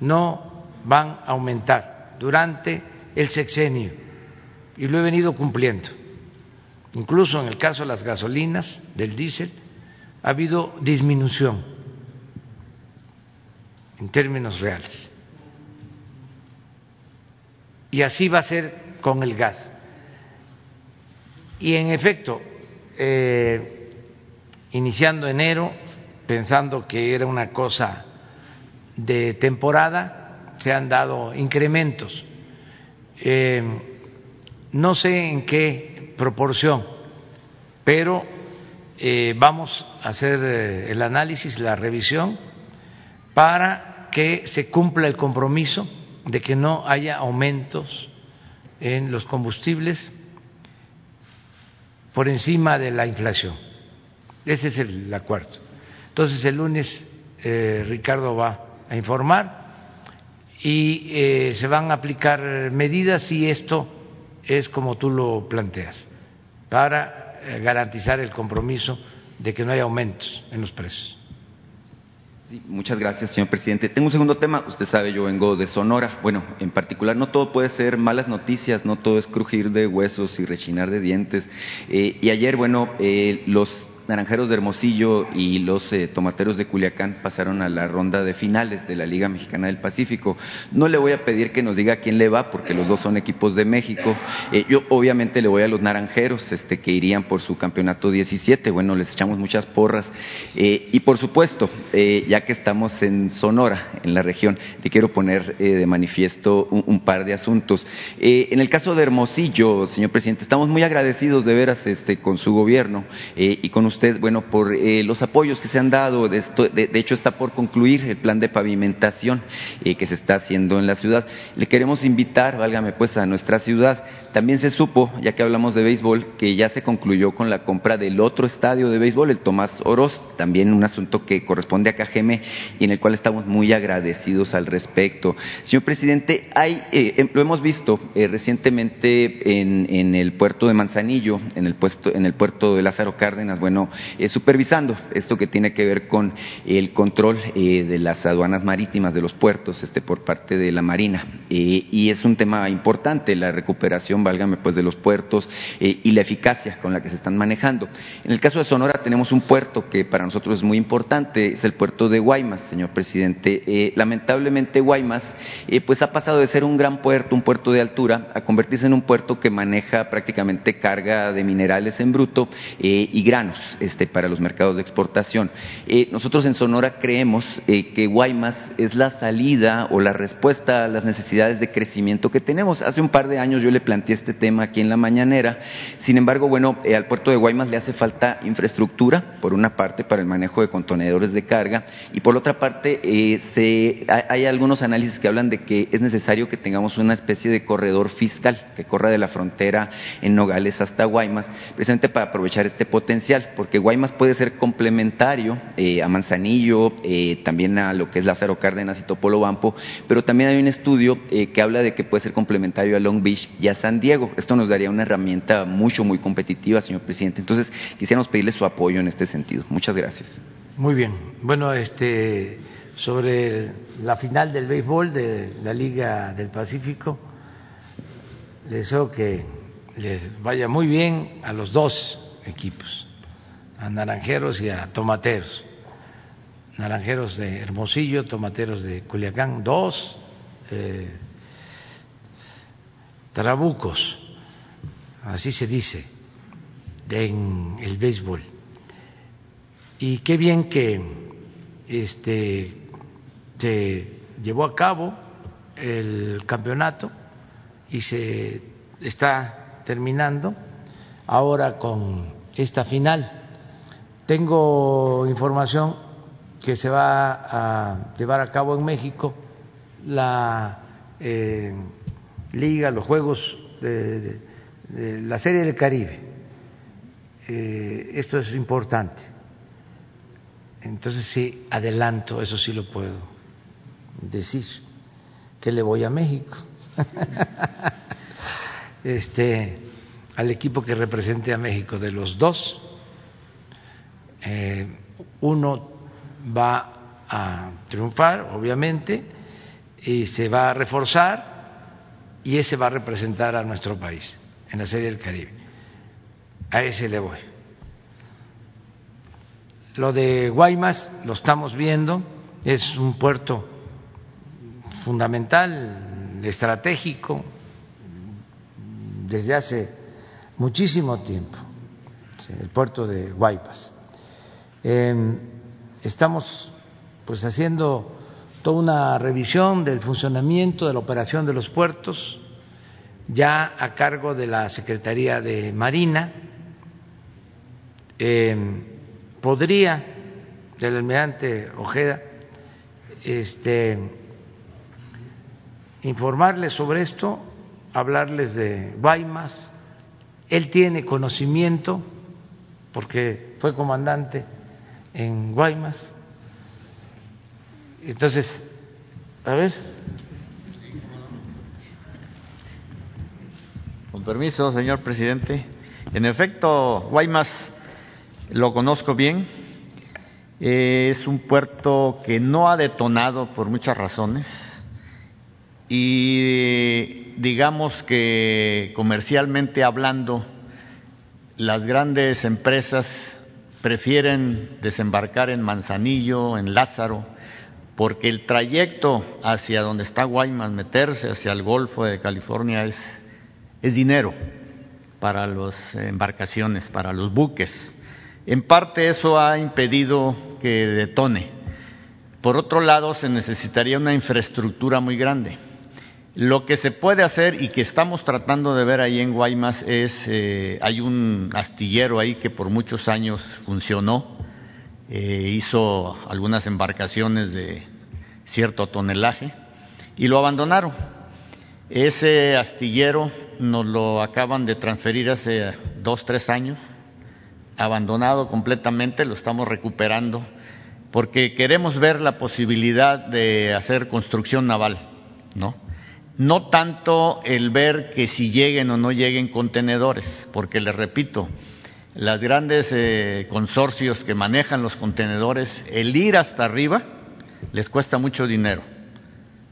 S1: no van a aumentar durante el sexenio, y lo he venido cumpliendo. Incluso en el caso de las gasolinas, del diésel, ha habido disminución en términos reales. Y así va a ser con el gas. Y en efecto, eh, iniciando enero, pensando que era una cosa de temporada, se han dado incrementos. Eh, no sé en qué proporción, pero eh, vamos a hacer eh, el análisis, la revisión, para que se cumpla el compromiso de que no haya aumentos en los combustibles por encima de la inflación. Ese es el acuerdo. Entonces el lunes eh, Ricardo va a informar y se van a aplicar medidas si esto es como tú lo planteas, para garantizar el compromiso de que no haya aumentos en los precios.
S8: muchas gracias, señor presidente. Tengo un segundo tema. Usted sabe, yo vengo de Sonora. Bueno, en particular, no todo puede ser malas noticias, no todo es crujir de huesos y rechinar de dientes. Eh, y ayer, bueno, eh, los Naranjeros de Hermosillo y los eh, Tomateros de Culiacán pasaron a la ronda de finales de la Liga Mexicana del Pacífico. No le voy a pedir que nos diga quién le va, porque los dos son equipos de México. Eh, yo obviamente le voy a los Naranjeros, este, que irían por su campeonato 17. Bueno, les echamos muchas porras. Eh, y por supuesto, ya que estamos en Sonora, en la región, le quiero poner de manifiesto un, par de asuntos. en el caso de Hermosillo, señor presidente, estamos muy agradecidos de veras este, con su gobierno y con usted usted, bueno, por eh, los apoyos que se han dado. De, hecho, está por concluir el plan de pavimentación eh, que se está haciendo en la ciudad. Le queremos invitar, válgame pues, a nuestra ciudad también se supo, ya que hablamos de béisbol, que ya se concluyó con la compra del otro estadio de béisbol, el Tomás Oroz, también un asunto que corresponde a KGM y en el cual estamos muy agradecidos al respecto. Señor presidente, hay, eh, em, lo hemos visto eh, recientemente en, el puerto de Manzanillo, en el, puesto, en el puerto de Lázaro Cárdenas, bueno, eh, supervisando esto que tiene que ver con el control de las aduanas marítimas de los puertos este, por parte de la Marina. y es un tema importante, la recuperación válgame pues, de los puertos eh, y la eficacia con la que se están manejando. En el caso de Sonora tenemos un puerto que para nosotros es muy importante, es el puerto de Guaymas, señor presidente. Eh, lamentablemente Guaymas eh, pues ha pasado de ser un gran puerto, un puerto de altura, a convertirse en un puerto que maneja prácticamente carga de minerales en bruto y granos este, para los mercados de exportación. nosotros en Sonora creemos que Guaymas es la salida o la respuesta a las necesidades de crecimiento que tenemos. Hace un par de años yo le planteé este tema aquí en la mañanera. Sin embargo, bueno, eh, al puerto de Guaymas le hace falta infraestructura, por una parte, para el manejo de contenedores de carga, y por otra parte, eh, se, hay algunos análisis que hablan de que es necesario que tengamos una especie de corredor fiscal que corra de la frontera en Nogales hasta Guaymas, precisamente para aprovechar este potencial, porque Guaymas puede ser complementario eh, a Manzanillo, también a lo que es Lázaro Cárdenas y Topolobampo, pero también hay un estudio que habla de que puede ser complementario a Long Beach y a San Diego. Esto nos daría una herramienta mucho, muy competitiva, señor presidente. Entonces, quisiéramos pedirle su apoyo en este sentido. Muchas gracias.
S1: Muy bien. Bueno, este, sobre la final del béisbol de la Liga del Pacífico, les deseo que les vaya muy bien a los dos equipos, a Naranjeros y a Tomateros. Naranjeros de Hermosillo, Tomateros de Culiacán, dos. Eh, trabucos, así se dice en el béisbol. Y qué bien que este, se llevó a cabo el campeonato y se está terminando ahora con esta final. Tengo información que se va a llevar a cabo en México la eh, liga, los Juegos de, la Serie del Caribe. Eh, esto es importante. Entonces sí, adelanto, eso sí lo puedo decir, que le voy a México. este, al equipo que represente a México, de los dos, eh, uno va a triunfar, obviamente, y se va a reforzar y ese va a representar a nuestro país en la Serie del Caribe. A ese le voy. Lo de Guaymas lo estamos viendo, es un puerto fundamental, estratégico, desde hace muchísimo tiempo, el puerto de Guaymas. Em, estamos pues haciendo toda una revisión del funcionamiento de la operación de los puertos, ya a cargo de la Secretaría de Marina. Eh, podría, del almirante Ojeda, este, informarles sobre esto, hablarles de Guaymas él tiene conocimiento porque fue comandante en Guaymas. Entonces, a ver.
S5: Con permiso, señor presidente. En efecto, Guaymas lo conozco bien. Es un puerto que no ha detonado por muchas razones y digamos que comercialmente hablando, las grandes empresas prefieren desembarcar en Manzanillo, en Lázaro, porque el trayecto hacia donde está Guaymas, meterse hacia el Golfo de California es, dinero para las embarcaciones, para los buques. En parte eso ha impedido que detone. Por otro lado, se necesitaría una infraestructura muy grande lo que se puede hacer y que estamos tratando de ver ahí en Guaymas es, eh, hay un astillero ahí que por muchos años funcionó, eh, hizo algunas embarcaciones de cierto tonelaje y lo abandonaron. Ese astillero nos lo acaban de transferir hace dos, tres años, abandonado completamente, lo estamos recuperando, porque queremos ver la posibilidad de hacer construcción naval, ¿no? no tanto el ver que si lleguen o no lleguen contenedores, porque les repito, las grandes eh, consorcios que manejan los contenedores, el ir hasta arriba les cuesta mucho dinero.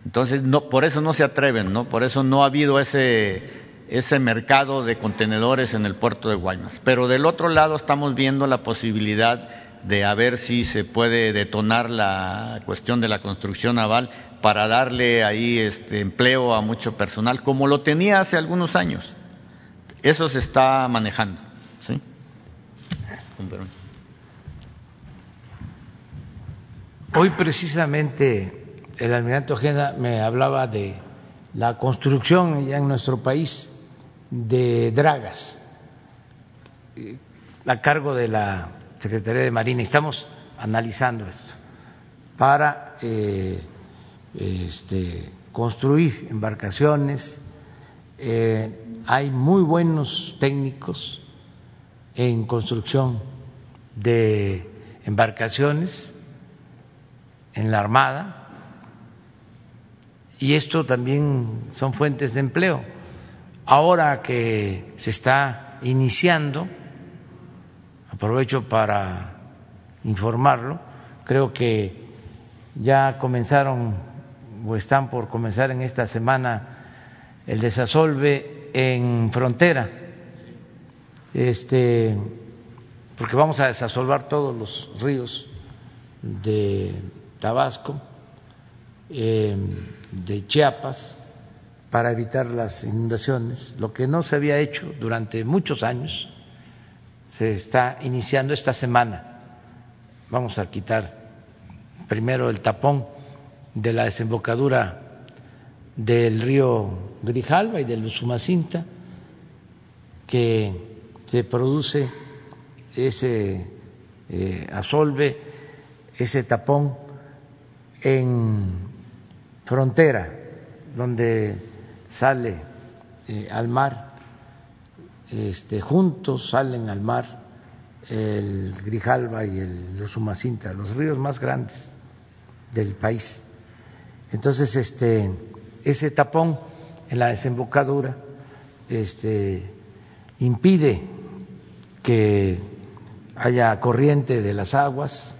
S5: Entonces, no, por eso no se atreven, ¿no? Por eso no ha habido ese, ese mercado de contenedores en el puerto de Guaymas. Pero del otro lado estamos viendo la posibilidad de a ver si se puede detonar la cuestión de la construcción naval para darle ahí este empleo a mucho personal, como lo tenía hace algunos años. Eso se está manejando. ¿sí?
S1: Hoy precisamente el almirante Ojeda me hablaba de la construcción ya en nuestro país de dragas a cargo de la Secretaría de Marina. Estamos analizando esto para eh, este, construir embarcaciones. Eh, hay muy buenos técnicos en construcción de embarcaciones en la Armada y esto también son fuentes de empleo. Ahora que se está iniciando, aprovecho para informarlo, creo que ya comenzaron o están por comenzar en esta semana el desasolve en frontera, este, porque vamos a desasolvar todos los ríos de Tabasco, em, de Chiapas, para evitar las inundaciones, lo que no se había hecho durante muchos años, se está iniciando esta semana. Vamos a quitar primero el tapón de la desembocadura del río Grijalva y del Usumacinta, que se produce ese eh, asolve, ese tapón en frontera, donde sale eh, al mar, este, juntos salen al mar el Grijalva y el Usumacinta, los ríos más grandes del país. Entonces, este, ese tapón en la desembocadura este, impide que haya corriente de las aguas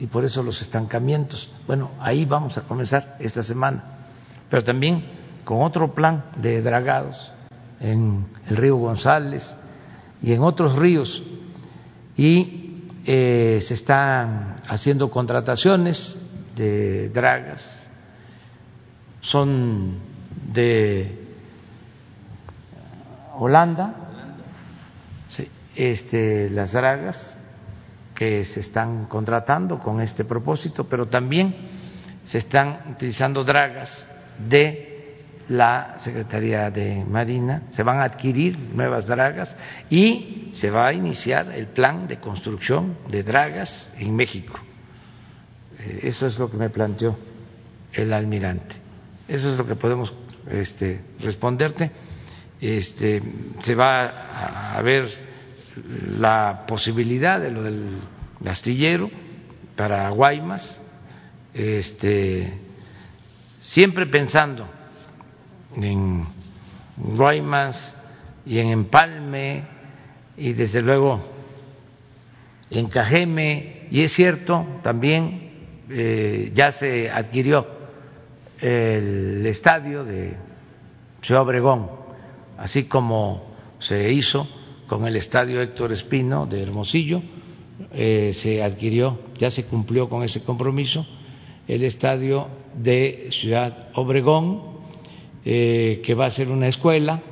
S1: y por eso los estancamientos. Bueno, ahí vamos a comenzar esta semana, pero también con otro plan de dragados en el río González y en otros ríos y eh, se están haciendo contrataciones de dragas son de Holanda, este, las dragas que se están contratando con este propósito, pero también se están utilizando dragas de la Secretaría de Marina, se van a adquirir nuevas dragas y se va a iniciar el plan de construcción de dragas en México. Eh, eso es lo que me planteó el almirante. Eso es lo que podemos este, responderte. este, se va a ver la posibilidad de lo del astillero para Guaymas, este, siempre pensando en Guaymas y en Empalme y desde luego en Cajeme, y es cierto también eh, ya se adquirió el estadio de Ciudad Obregón, así como se hizo con el estadio Héctor Espino de Hermosillo, eh, se adquirió, ya se cumplió con ese compromiso, el estadio de Ciudad Obregón, eh, que va a ser una escuela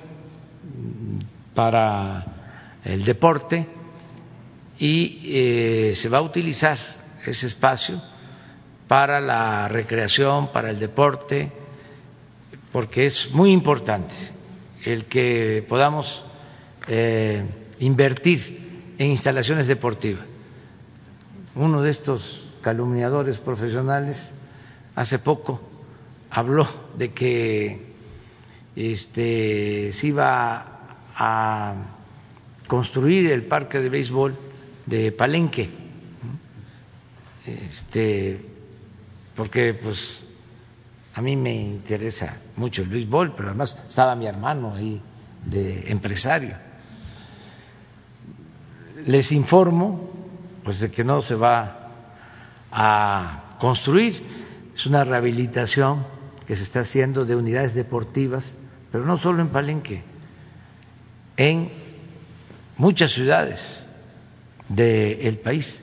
S1: para el deporte y eh, se va a utilizar ese espacio para la recreación, para el deporte, porque es muy importante el que podamos eh, invertir en instalaciones deportivas. Uno de estos calumniadores profesionales hace poco habló de que este, se iba a construir el parque de béisbol de Palenque, este, porque pues a mí me interesa mucho el béisbol, pero además estaba mi hermano ahí de empresario. Les informo pues de que no se va a construir, es una rehabilitación que se está haciendo de unidades deportivas, pero no solo en Palenque, en muchas ciudades del país.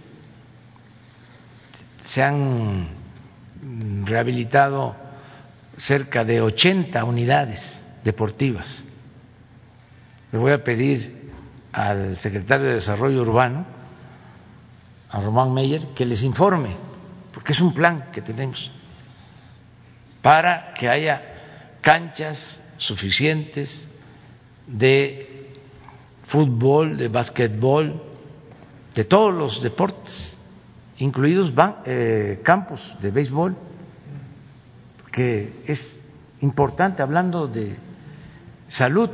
S1: Se han rehabilitado cerca de 80 unidades deportivas. Le voy a pedir al secretario de Desarrollo Urbano, a Román Meyer, que les informe, porque es un plan que tenemos, para que haya canchas suficientes de fútbol, de básquetbol, de todos los deportes, incluidos eh, campos de béisbol, que es importante hablando de salud,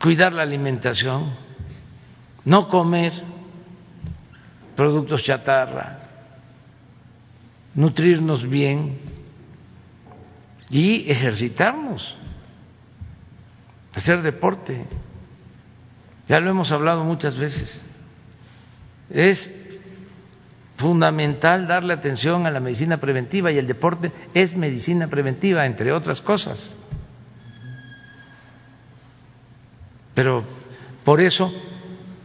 S1: cuidar la alimentación, no comer productos chatarra, nutrirnos bien y ejercitarnos, hacer deporte. Ya lo hemos hablado muchas veces. Es fundamental darle atención a la medicina preventiva y el deporte es medicina preventiva, entre otras cosas. Pero por eso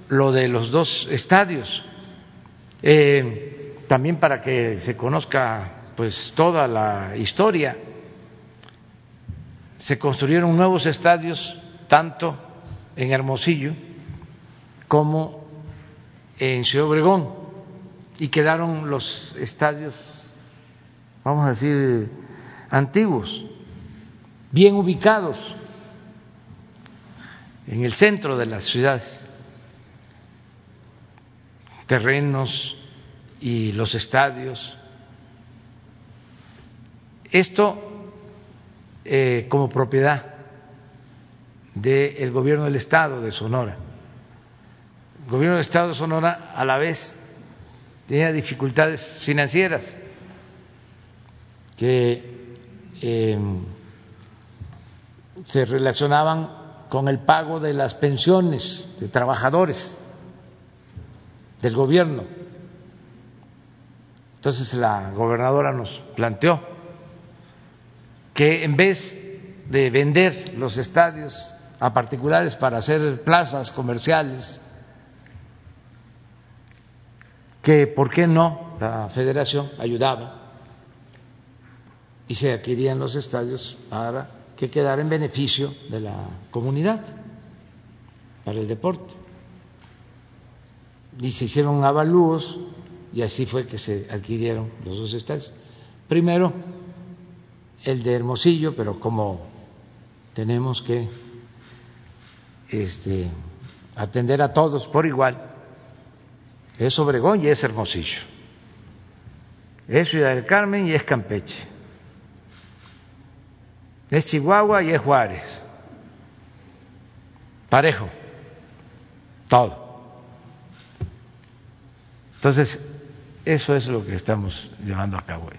S1: lo de los dos estadios, eh, también para que se conozca pues toda la historia, se construyeron nuevos estadios tanto en Hermosillo como en Ciudad Obregón y quedaron los estadios, vamos a decir, antiguos, bien ubicados en el centro de las ciudades, terrenos y los estadios. Esto eh, como propiedad del gobierno del estado de Sonora el gobierno del Estado de Sonora a la vez tenía dificultades financieras que eh, se relacionaban con el pago de las pensiones de trabajadores del gobierno. Entonces la gobernadora nos planteó que en vez de vender los estadios a particulares para hacer plazas comerciales que por qué no la federación ayudaba y se adquirían los estadios para que quedara en beneficio de la comunidad para el deporte. Y se hicieron avalúos y así fue que se adquirieron los dos estadios. Primero el de Hermosillo, pero como tenemos que este, atender a todos por igual, es Obregón y es Hermosillo. Es Ciudad del Carmen y es Campeche. Es Chihuahua y es Juárez. parejo, todo. Entonces, eso es lo que estamos llevando a cabo hoy.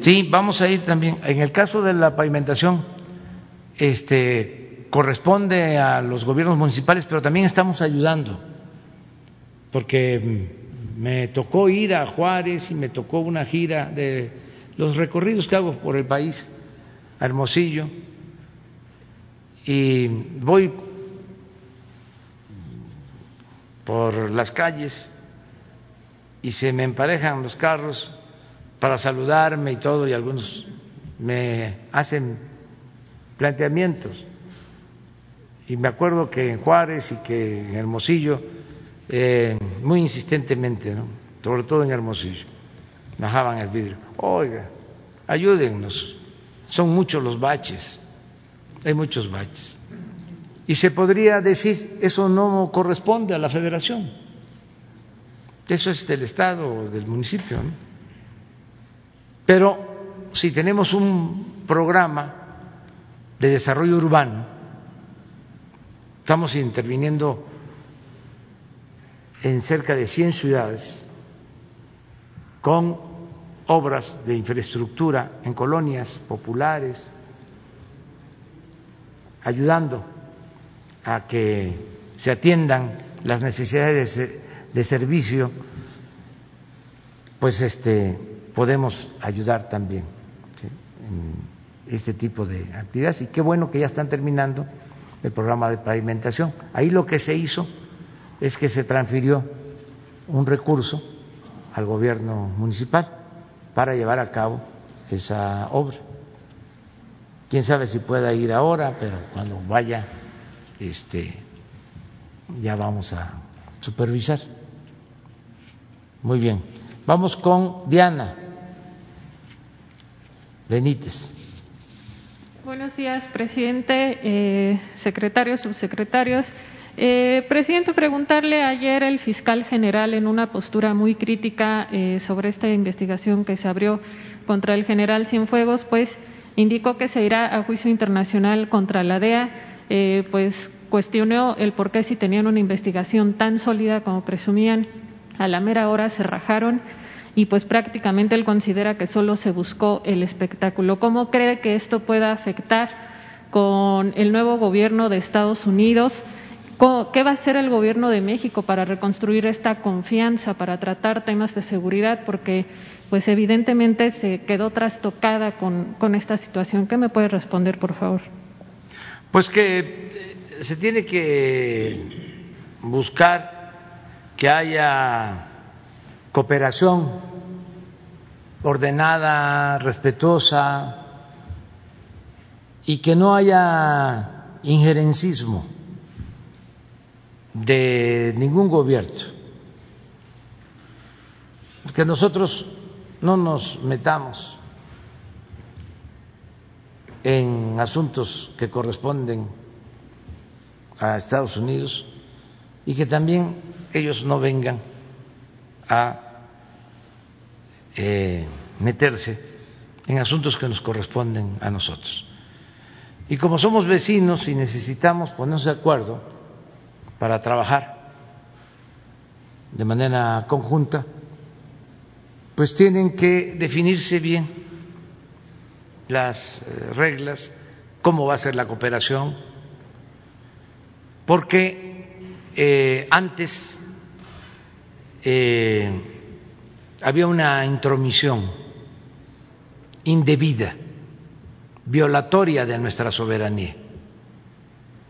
S1: Sí, vamos a ir también. En el caso de la pavimentación, este, corresponde a los gobiernos municipales, pero también estamos ayudando, porque me tocó ir a Juárez y me tocó una gira de los recorridos que hago por el país, a Hermosillo, y voy por las calles y se me emparejan los carros para saludarme y todo, y algunos me hacen planteamientos. Y me acuerdo que en Juárez y que en Hermosillo, eh, muy insistentemente, ¿no? sobre todo en Hermosillo, bajaban el vidrio. Oiga, ayúdennos, son muchos los baches, hay muchos baches. Y se podría decir, eso no corresponde a la federación, eso es del Estado o del municipio. Pero si tenemos un programa de desarrollo urbano, estamos interviniendo en cerca de 100 ciudades con obras de infraestructura en colonias populares, ayudando a que se atiendan las necesidades de, servicio, pues este podemos ayudar también en este tipo de actividades y qué bueno que ya están terminando el programa de pavimentación. Ahí lo que se hizo es que se transfirió un recurso al gobierno municipal para llevar a cabo esa obra. Quién sabe si pueda ir ahora, pero cuando vaya, este, ya vamos a supervisar. Muy bien. Vamos con Diana. Benítez.
S9: Buenos días, presidente, eh, secretarios, subsecretarios. Eh, presidente, preguntarle ayer el fiscal general en una postura muy crítica eh, sobre esta investigación que se abrió contra el general Cienfuegos, pues indicó que se irá a juicio internacional contra la DEA, eh, pues cuestionó el por qué si tenían una investigación tan sólida como presumían, a la mera hora se rajaron y pues prácticamente él considera que solo se buscó el espectáculo. ¿Cómo cree que esto pueda afectar con el nuevo gobierno de Estados Unidos? ¿Qué va a hacer el gobierno de México para reconstruir esta confianza, para tratar temas de seguridad? Porque pues evidentemente se quedó trastocada con, con esta situación. ¿Qué me puede responder, por favor?
S1: Pues que eh, se tiene que buscar que haya cooperación ordenada, respetuosa y que no haya injerencismo de ningún gobierno. Que nosotros no nos metamos en asuntos que corresponden a Estados Unidos y que también ellos no vengan a eh, meterse en asuntos que nos corresponden a nosotros. Y como somos vecinos y necesitamos ponernos de acuerdo para trabajar de manera conjunta, pues tienen que definirse bien las eh, reglas, cómo va a ser la cooperación, porque eh, antes eh, había una intromisión indebida, violatoria de nuestra soberanía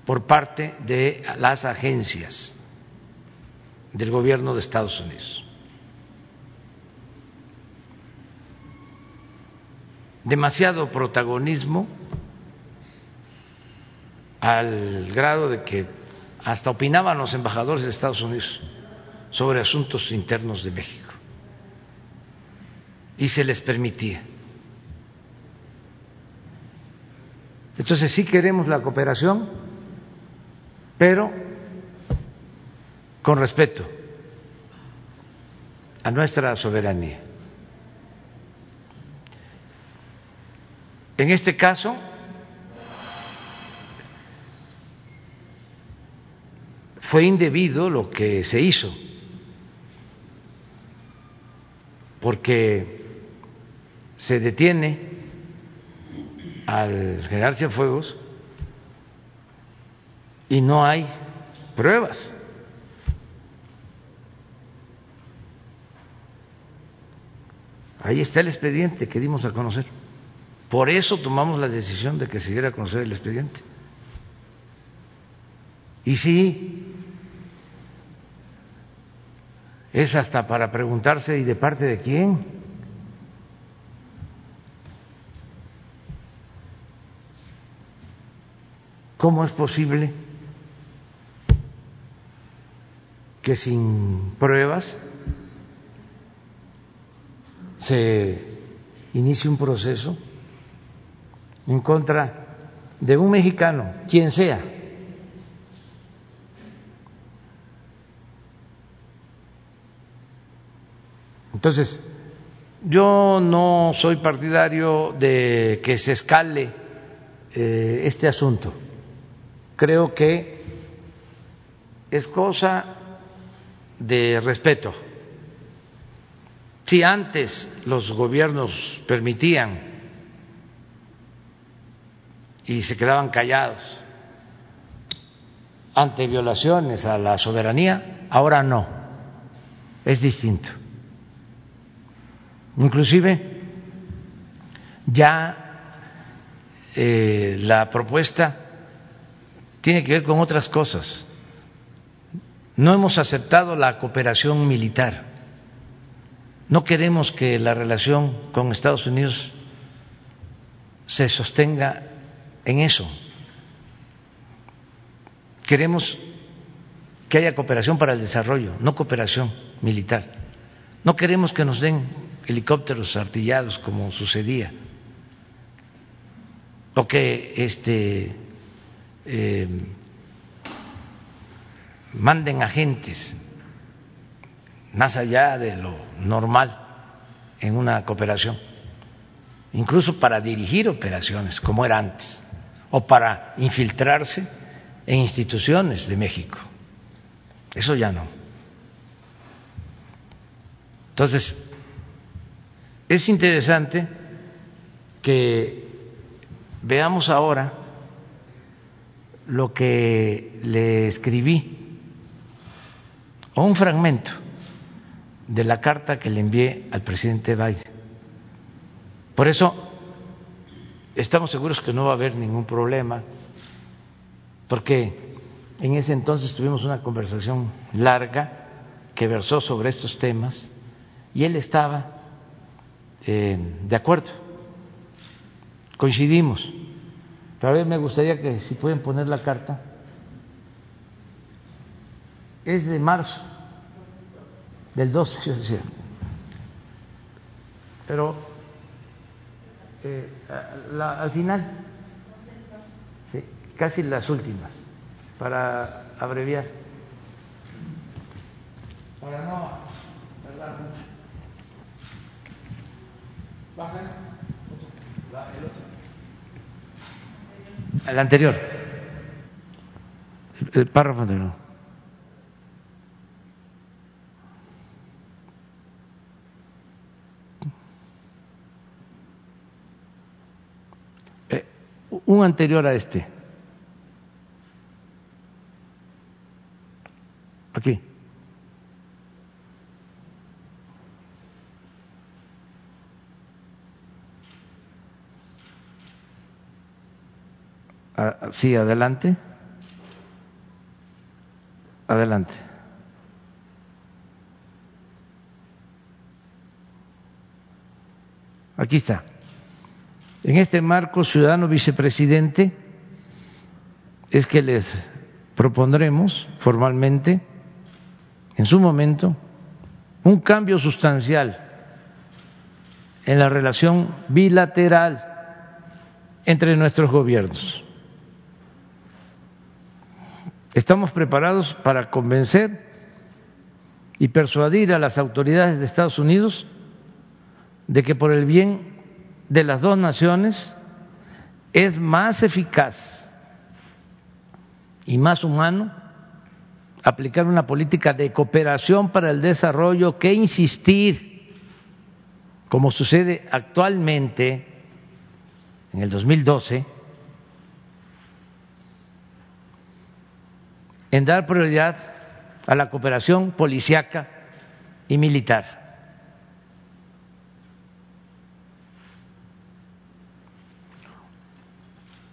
S1: por parte de las agencias del gobierno de Estados Unidos. Demasiado protagonismo al grado de que hasta opinaban los embajadores de Estados Unidos sobre asuntos internos de México. Y se les permitía. Entonces sí queremos la cooperación, pero con respeto a nuestra soberanía. En este caso, fue indebido lo que se hizo, porque se detiene al general Cienfuegos y no hay pruebas. Ahí está el expediente que dimos a conocer. Por eso tomamos la decisión de que se diera a conocer el expediente. Y sí, es hasta para preguntarse, ¿y de parte de quién? ¿Cómo es posible que sin pruebas se inicie un proceso en contra de un mexicano, quien sea, Entonces, yo no soy partidario de que se escale eh, este asunto. Creo que es cosa de respeto. Si antes los gobiernos permitían y se quedaban callados ante violaciones a la soberanía, ahora no, es distinto. Inclusive ya eh, la propuesta tiene que ver con otras cosas. No hemos aceptado la cooperación militar. No queremos que la relación con Estados Unidos se sostenga en eso. Queremos que haya cooperación para el desarrollo, no cooperación militar. No queremos que nos den helicópteros artillados como sucedía, o que este, eh, manden agentes más allá de lo normal en una cooperación, incluso para dirigir operaciones como era antes, o para infiltrarse en instituciones de México. Eso ya no. Entonces, es interesante que veamos ahora lo que le escribí, o un fragmento de la carta que le envié al presidente Biden. Por eso estamos seguros que no va a haber ningún problema, porque en ese entonces tuvimos una conversación larga que versó sobre estos temas y él estaba eh, de acuerdo, coincidimos. Tal vez me gustaría que si pueden poner la carta. Es de marzo, del 12, yo decía. Pero eh, al final, sí, casi las últimas, para abreviar, para no tardar mucho. Baja el otro. El anterior. El párrafo anterior. Un anterior a este. Aquí. Ah, sí, adelante. Adelante. Aquí está. En este marco, ciudadano vicepresidente, es que les propondremos formalmente, en su momento, un cambio sustancial en la relación bilateral entre nuestros gobiernos. Estamos preparados para convencer y persuadir a las autoridades de Estados Unidos de que por el bien de las dos naciones es más eficaz y más humano aplicar una política de cooperación para el desarrollo que insistir, como sucede actualmente en el 2012, en dar prioridad a la cooperación policiaca y militar.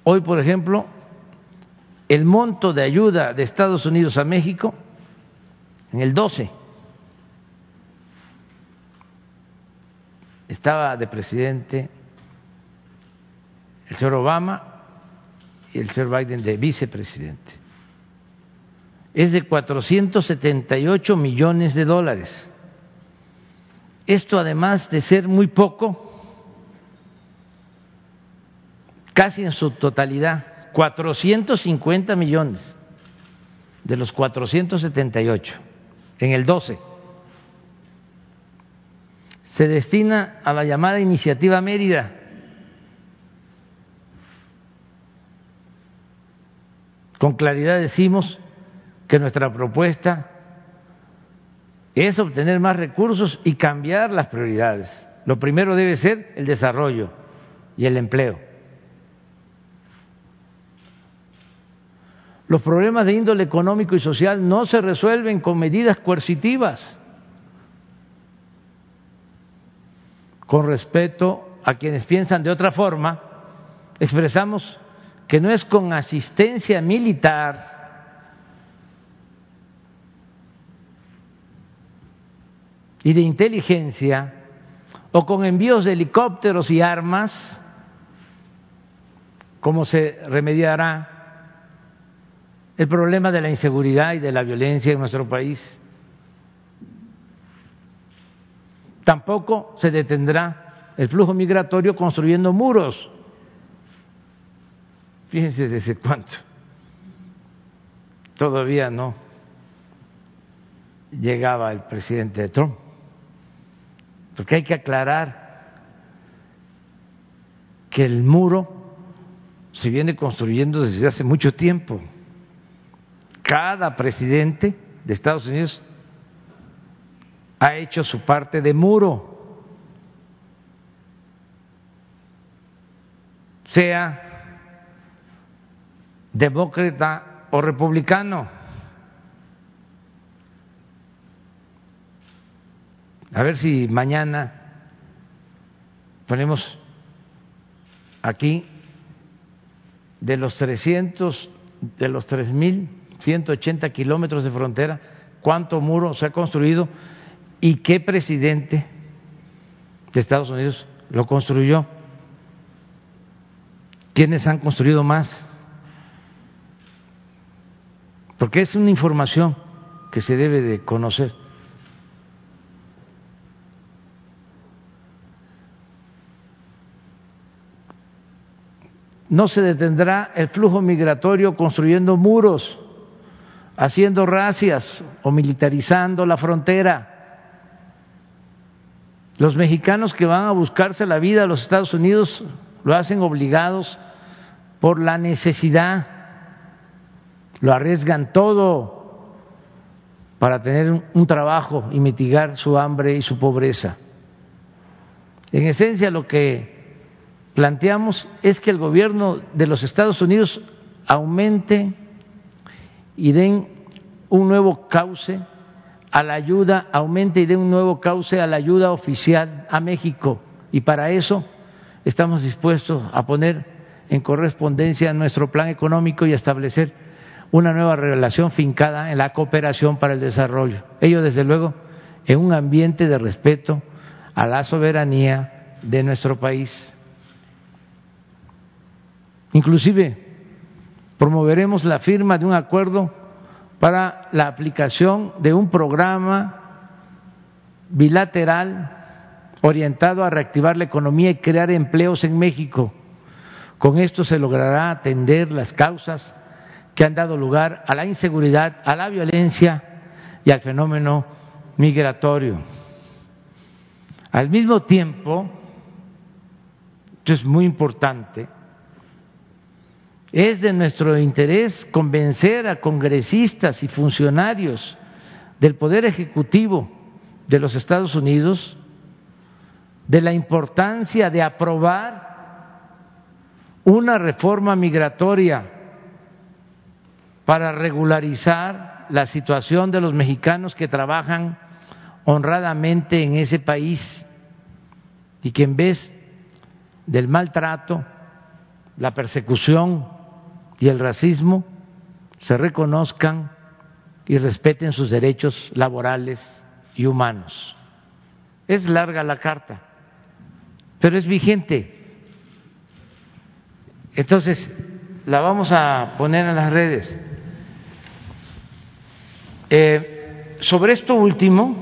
S1: Hoy, por ejemplo, el monto de ayuda de Estados Unidos a México en el 12 estaba de presidente el señor Obama y el señor Biden de vicepresidente. Es de 478 millones de dólares. Esto además de ser muy poco, casi en su totalidad, 450 millones de los 478 en el 12 se destina a la llamada iniciativa Mérida. Con claridad decimos que nuestra propuesta es obtener más recursos y cambiar las prioridades. Lo primero debe ser el desarrollo y el empleo. Los problemas de índole económico y social no se resuelven con medidas coercitivas. Con respeto a quienes piensan de otra forma, expresamos que no es con asistencia militar y de inteligencia o con envíos de helicópteros y armas como se remediará el problema de la inseguridad y de la violencia en nuestro país. Tampoco se detendrá el flujo migratorio construyendo muros. Fíjense desde cuánto. Todavía no llegaba el presidente Trump. Porque hay que aclarar que el muro se viene construyendo desde hace mucho tiempo cada presidente de Estados Unidos ha hecho su parte de muro, sea demócrata o republicano. A ver si mañana ponemos aquí de los 300, de los tres mil 180 kilómetros de frontera, cuánto muro se ha construido y qué presidente de Estados Unidos lo construyó. ¿Quiénes han construido más? Porque es una información que se debe de conocer. No se detendrá el flujo migratorio construyendo muros haciendo racias o militarizando la frontera. Los mexicanos que van a buscarse la vida a los Estados Unidos lo hacen obligados por la necesidad, lo arriesgan todo para tener un trabajo y mitigar su hambre y su pobreza. En esencia lo que planteamos es que el gobierno de los Estados Unidos aumente y den un nuevo cauce a la ayuda, aumente y den un nuevo cauce a la ayuda oficial a México. Y para eso estamos dispuestos a poner en correspondencia nuestro plan económico y establecer una nueva relación fincada en la cooperación para el desarrollo. Ello, desde luego, en un ambiente de respeto a la soberanía de nuestro país. Inclusive promoveremos la firma de un acuerdo para la aplicación de un programa bilateral orientado a reactivar la economía y crear empleos en México. Con esto se logrará atender las causas que han dado lugar a la inseguridad, a la violencia y al fenómeno migratorio. Al mismo tiempo, esto es muy importante, Es de nuestro interés convencer a congresistas y funcionarios del Poder Ejecutivo de los Estados Unidos de la importancia de aprobar una reforma migratoria para regularizar la situación de los mexicanos que trabajan honradamente en ese país y que en vez del maltrato, la persecución y el racismo se reconozcan y respeten sus derechos laborales y humanos. Es larga la carta, pero es vigente. Entonces, la vamos a poner en las redes. Eh, sobre esto último,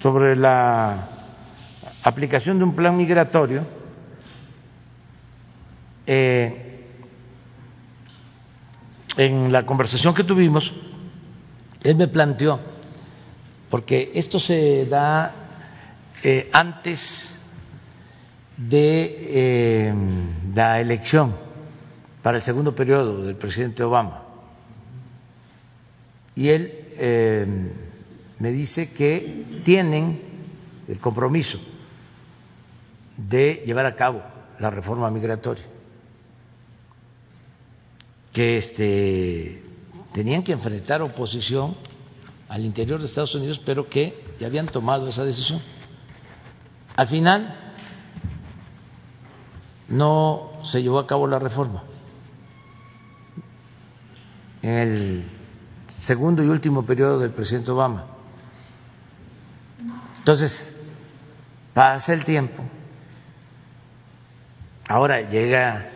S1: sobre la aplicación de un plan migratorio, eh, en la conversación que tuvimos, él me planteó, porque esto se da eh, antes de eh, la elección para el segundo periodo del presidente Obama. Y él eh, me dice que tienen el compromiso de llevar a cabo la reforma migratoria, que este, tenían que enfrentar oposición al interior de Estados Unidos, pero que ya habían tomado esa decisión. Al final no se llevó a cabo la reforma. En el segundo y último periodo del presidente Obama. Entonces, pasa el tiempo, ahora llega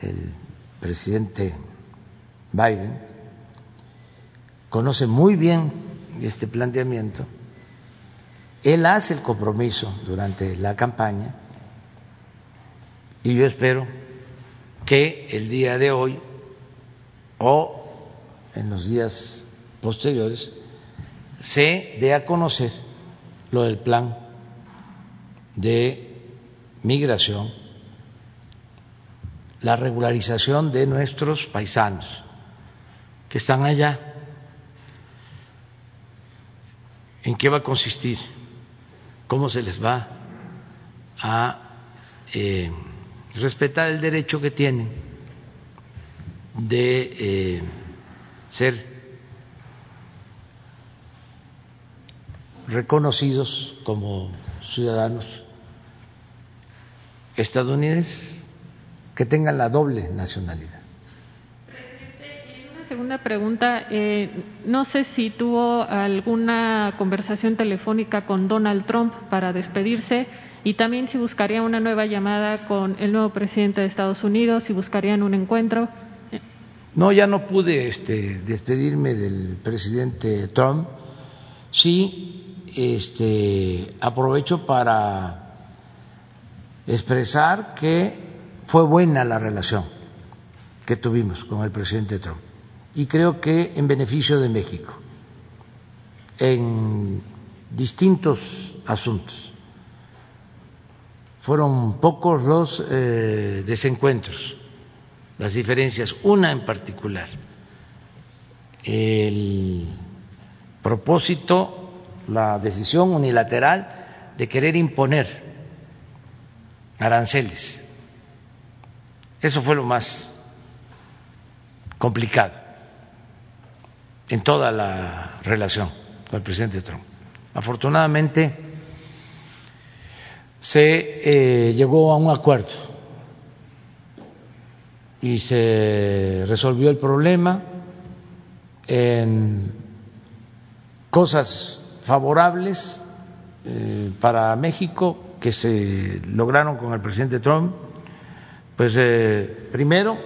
S1: el presidente Biden, conoce muy bien este planteamiento, él hace el compromiso durante la campaña y yo espero que el día de hoy o en los días posteriores se dé a conocer lo del plan de migración, la regularización de nuestros paisanos que están allá. ¿En qué va a consistir? ¿Cómo se les va a eh, respetar el derecho que tienen de eh, ser reconocidos como ciudadanos estadounidenses que tengan la doble nacionalidad.
S9: Una segunda pregunta, eh, no sé si tuvo alguna conversación telefónica con Donald Trump para despedirse y también si buscaría una nueva llamada con el nuevo presidente de Estados Unidos, si buscarían un encuentro.
S1: No, ya no pude este, despedirme del presidente Trump. Sí, este, aprovecho para expresar que fue buena la relación que tuvimos con el presidente Trump y creo que en beneficio de México en distintos asuntos fueron pocos los eh, desencuentros, las diferencias, una en particular, el propósito, la decisión unilateral de querer imponer aranceles. Eso fue lo más complicado en toda la relación con el presidente Trump. Afortunadamente, se eh, llegó a un acuerdo y se resolvió el problema en cosas favorables eh, para México que se lograron con el presidente Trump, pues eh, primero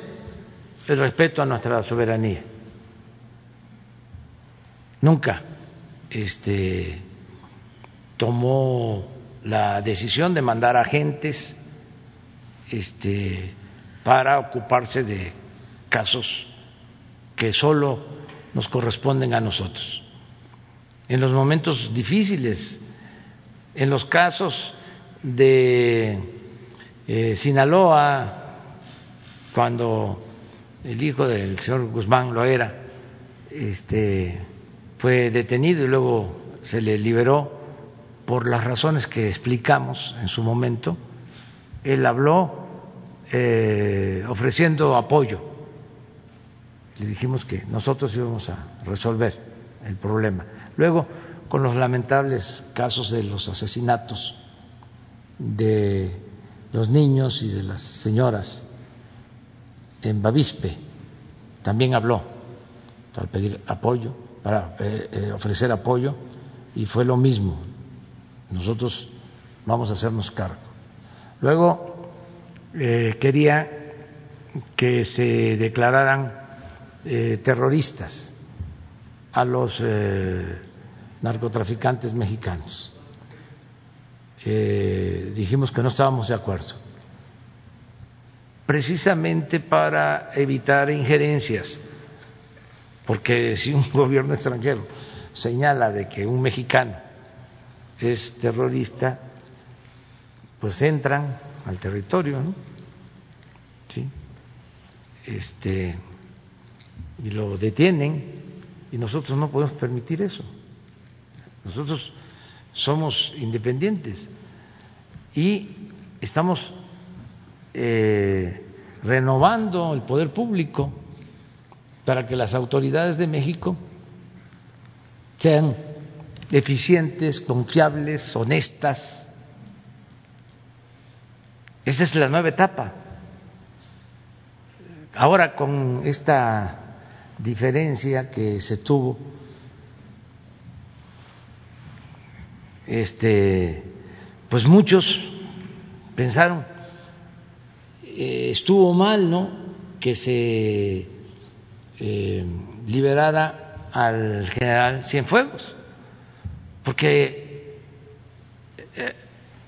S1: el respeto a nuestra soberanía. Nunca este, tomó la decisión de mandar agentes este, para ocuparse de casos que solo nos corresponden a nosotros. En los momentos difíciles, en los casos de eh, Sinaloa, cuando el hijo del señor Guzmán lo era, este, fue detenido y luego se le liberó por las razones que explicamos en su momento. Él habló eh, ofreciendo apoyo. Le dijimos que nosotros íbamos a resolver el problema. Luego, con los lamentables casos de los asesinatos de los niños y de las señoras en Bavispe, también habló para pedir apoyo, para eh, eh, ofrecer apoyo, y fue lo mismo. Nosotros vamos a hacernos cargo. Luego eh, quería que se declararan terroristas a los narcotraficantes mexicanos. dijimos que no estábamos de acuerdo, precisamente para evitar injerencias porque si un gobierno extranjero señala de que un mexicano es terrorista, pues entran al territorio, ¿no? Este, y lo detienen y nosotros no podemos permitir eso. Nosotros somos independientes y estamos eh, renovando el poder público para que las autoridades de México sean eficientes, confiables, honestas. Esa es la nueva etapa. Ahora con esta diferencia que se tuvo, este, pues muchos pensaron eh, estuvo mal, ¿no? Que se eh, liberara al general Cienfuegos, porque eh,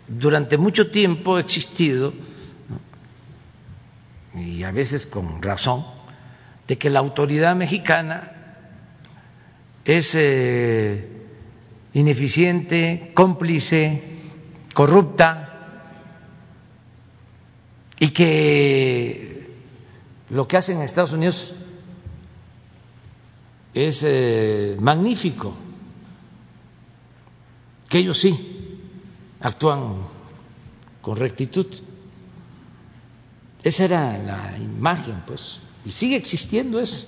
S1: durante mucho tiempo ha existido, y a veces con razón, de que la autoridad mexicana es ineficiente, cómplice, corrupta, y que lo que hacen en Estados Unidos es eh, magnífico, que ellos sí actúan con rectitud. Esa era la imagen, pues, y sigue existiendo eso.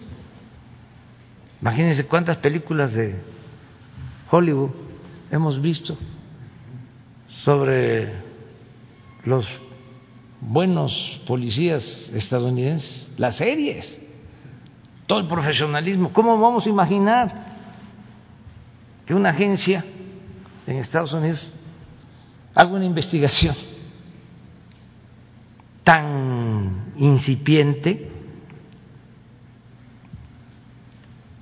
S1: Imagínense cuántas películas de Hollywood hemos visto sobre los buenos policías estadounidenses, las series todo el profesionalismo. ¿Cómo vamos a imaginar que una agencia en Estados Unidos haga una investigación tan incipiente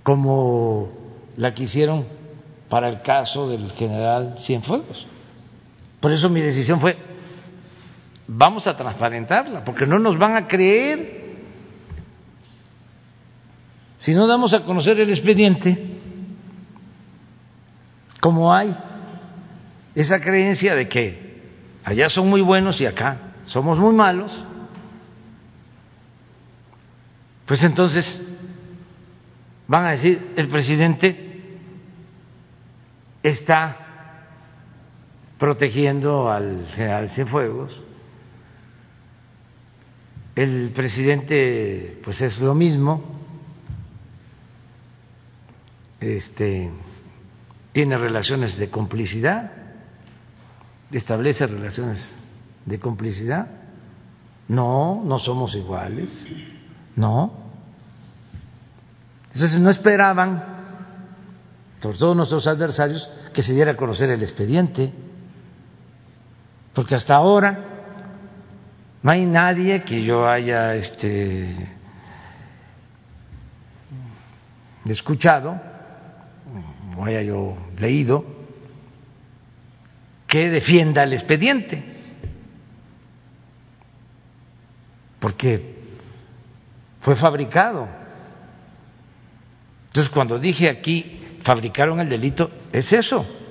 S1: como la que hicieron para el caso del general Cienfuegos? Por eso mi decisión fue, vamos a transparentarla, porque no nos van a creer. Si no damos a conocer el expediente, como hay esa creencia de que allá son muy buenos y acá somos muy malos, pues entonces van a decir, el presidente está protegiendo al general Cienfuegos, el presidente pues es lo mismo, este, tiene relaciones de complicidad, establece relaciones de complicidad. No, no somos iguales, no. Entonces no esperaban, sobre todo nuestros adversarios, que se diera a conocer el expediente, porque hasta ahora no hay nadie que yo haya este, escuchado o haya yo leído, que defienda el expediente, porque fue fabricado. Entonces, cuando dije aquí, fabricaron el delito, es eso.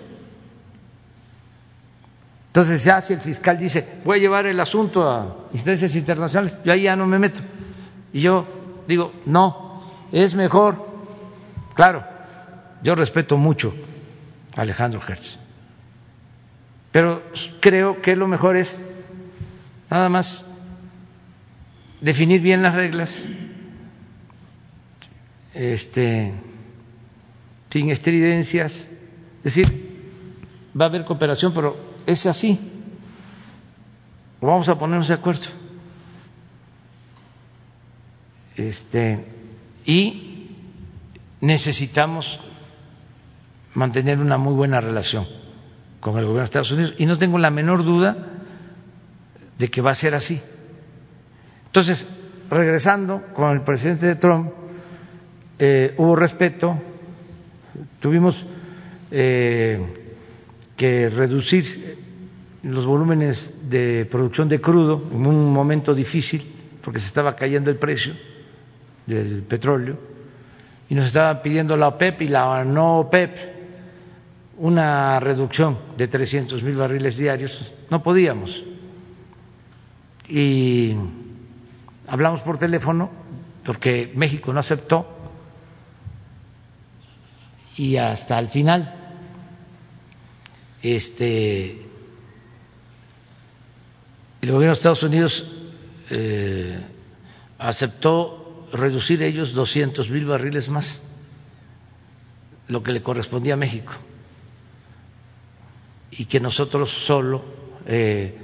S1: Entonces, ya si el fiscal dice, voy a llevar el asunto a instancias internacionales, yo ahí ya no me meto. Y yo digo, no, es mejor, claro, yo respeto mucho a Alejandro Hertz, pero creo que lo mejor es nada más definir bien las reglas, este, sin estridencias, es decir, va a haber cooperación, pero es así. Vamos a ponernos de acuerdo. Este, y necesitamos mantener una muy buena relación con el gobierno de Estados Unidos y no tengo la menor duda de que va a ser así. Entonces, regresando con el presidente Trump, eh, hubo respeto, tuvimos eh, que reducir los volúmenes de producción de crudo en un momento difícil porque se estaba cayendo el precio del petróleo y nos estaban pidiendo la OPEP y la no OPEP una reducción de 300 mil barriles diarios. No podíamos. Y hablamos por teléfono porque México no aceptó y hasta el final este el gobierno de Estados Unidos eh, aceptó reducir ellos 200 mil barriles más, lo que le correspondía a México, y que nosotros solo eh,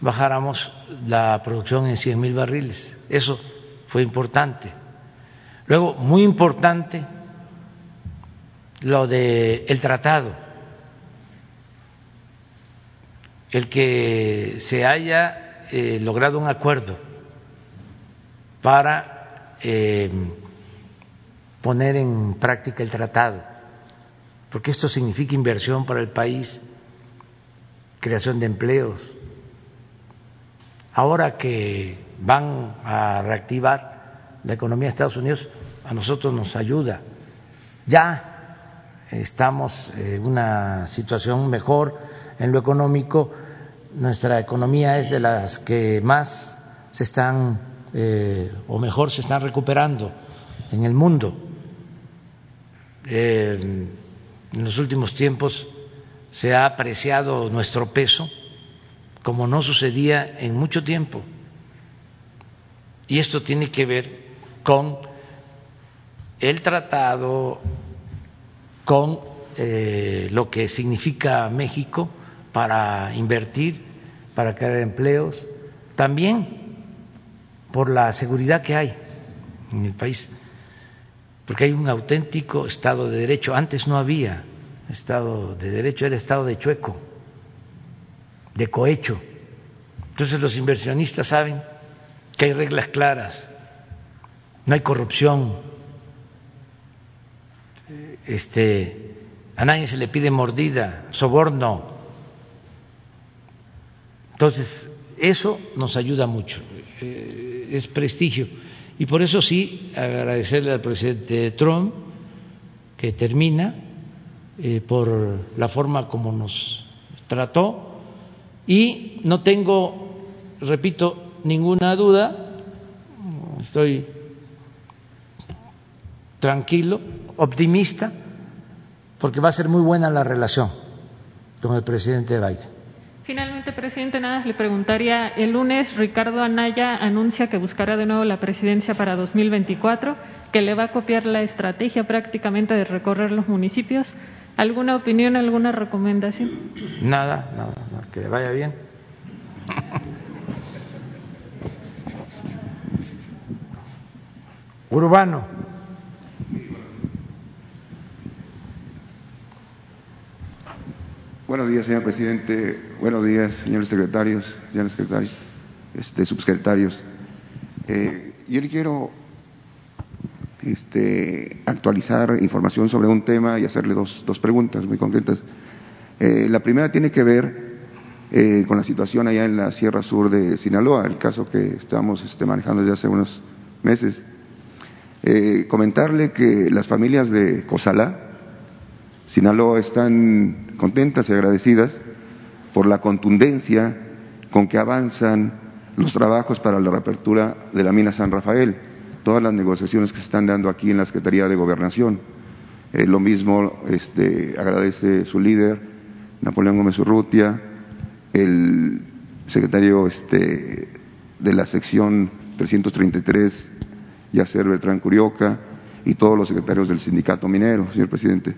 S1: bajáramos la producción en 100 mil barriles. Eso fue importante. Luego, muy importante, lo del el tratado, el que se haya eh, logrado un acuerdo para eh, poner en práctica el tratado, porque esto significa inversión para el país, creación de empleos. Ahora que van a reactivar la economía de Estados Unidos, a nosotros nos ayuda. Ya estamos en una situación mejor en lo económico, nuestra economía es de las que más se están eh, o mejor se están recuperando en el mundo. Eh, en los últimos tiempos se ha apreciado nuestro peso como no sucedía en mucho tiempo. Y esto tiene que ver con el tratado con eh, lo que significa México para invertir, para crear empleos, también por la seguridad que hay en el país, porque hay un auténtico Estado de Derecho. Antes no había Estado de Derecho, era Estado de chueco, de cohecho. Entonces los inversionistas saben que hay reglas claras, no hay corrupción, este, a nadie se le pide mordida, soborno. Entonces, eso nos ayuda mucho, eh, es prestigio. Y por eso sí, agradecerle al presidente Trump que termina eh, por la forma como nos trató y no tengo, repito, ninguna duda, estoy tranquilo optimista porque va a ser muy buena la relación con el presidente Biden.
S9: Finalmente, presidente, nada, le preguntaría, el lunes Ricardo Anaya anuncia que buscará de nuevo la presidencia para 2024, que le va a copiar la estrategia prácticamente de recorrer los municipios. ¿Alguna opinión, alguna recomendación?
S1: Nada, nada, que le vaya bien. Urbano.
S10: Buenos días, señor presidente. Buenos días, señores secretarios, señores secretarios, este, subsecretarios. Eh, yo le quiero este, actualizar información sobre un tema y hacerle dos, dos preguntas muy concretas. Eh, la primera tiene que ver eh, con la situación allá en la Sierra Sur de Sinaloa, el caso que estamos este, manejando desde hace unos meses. comentarle que las familias de Cozalá, Sinaloa, están contentas y agradecidas por la contundencia con que avanzan los trabajos para la reapertura de la mina San Rafael. todas las negociaciones que se están dando aquí en la Secretaría de Gobernación. Eh, lo mismo este, agradece su líder, Napoleón Gómez Urrutia, el secretario este, de la sección 333, Yacer Beltrán Curioca, y todos los secretarios del sindicato minero, señor presidente.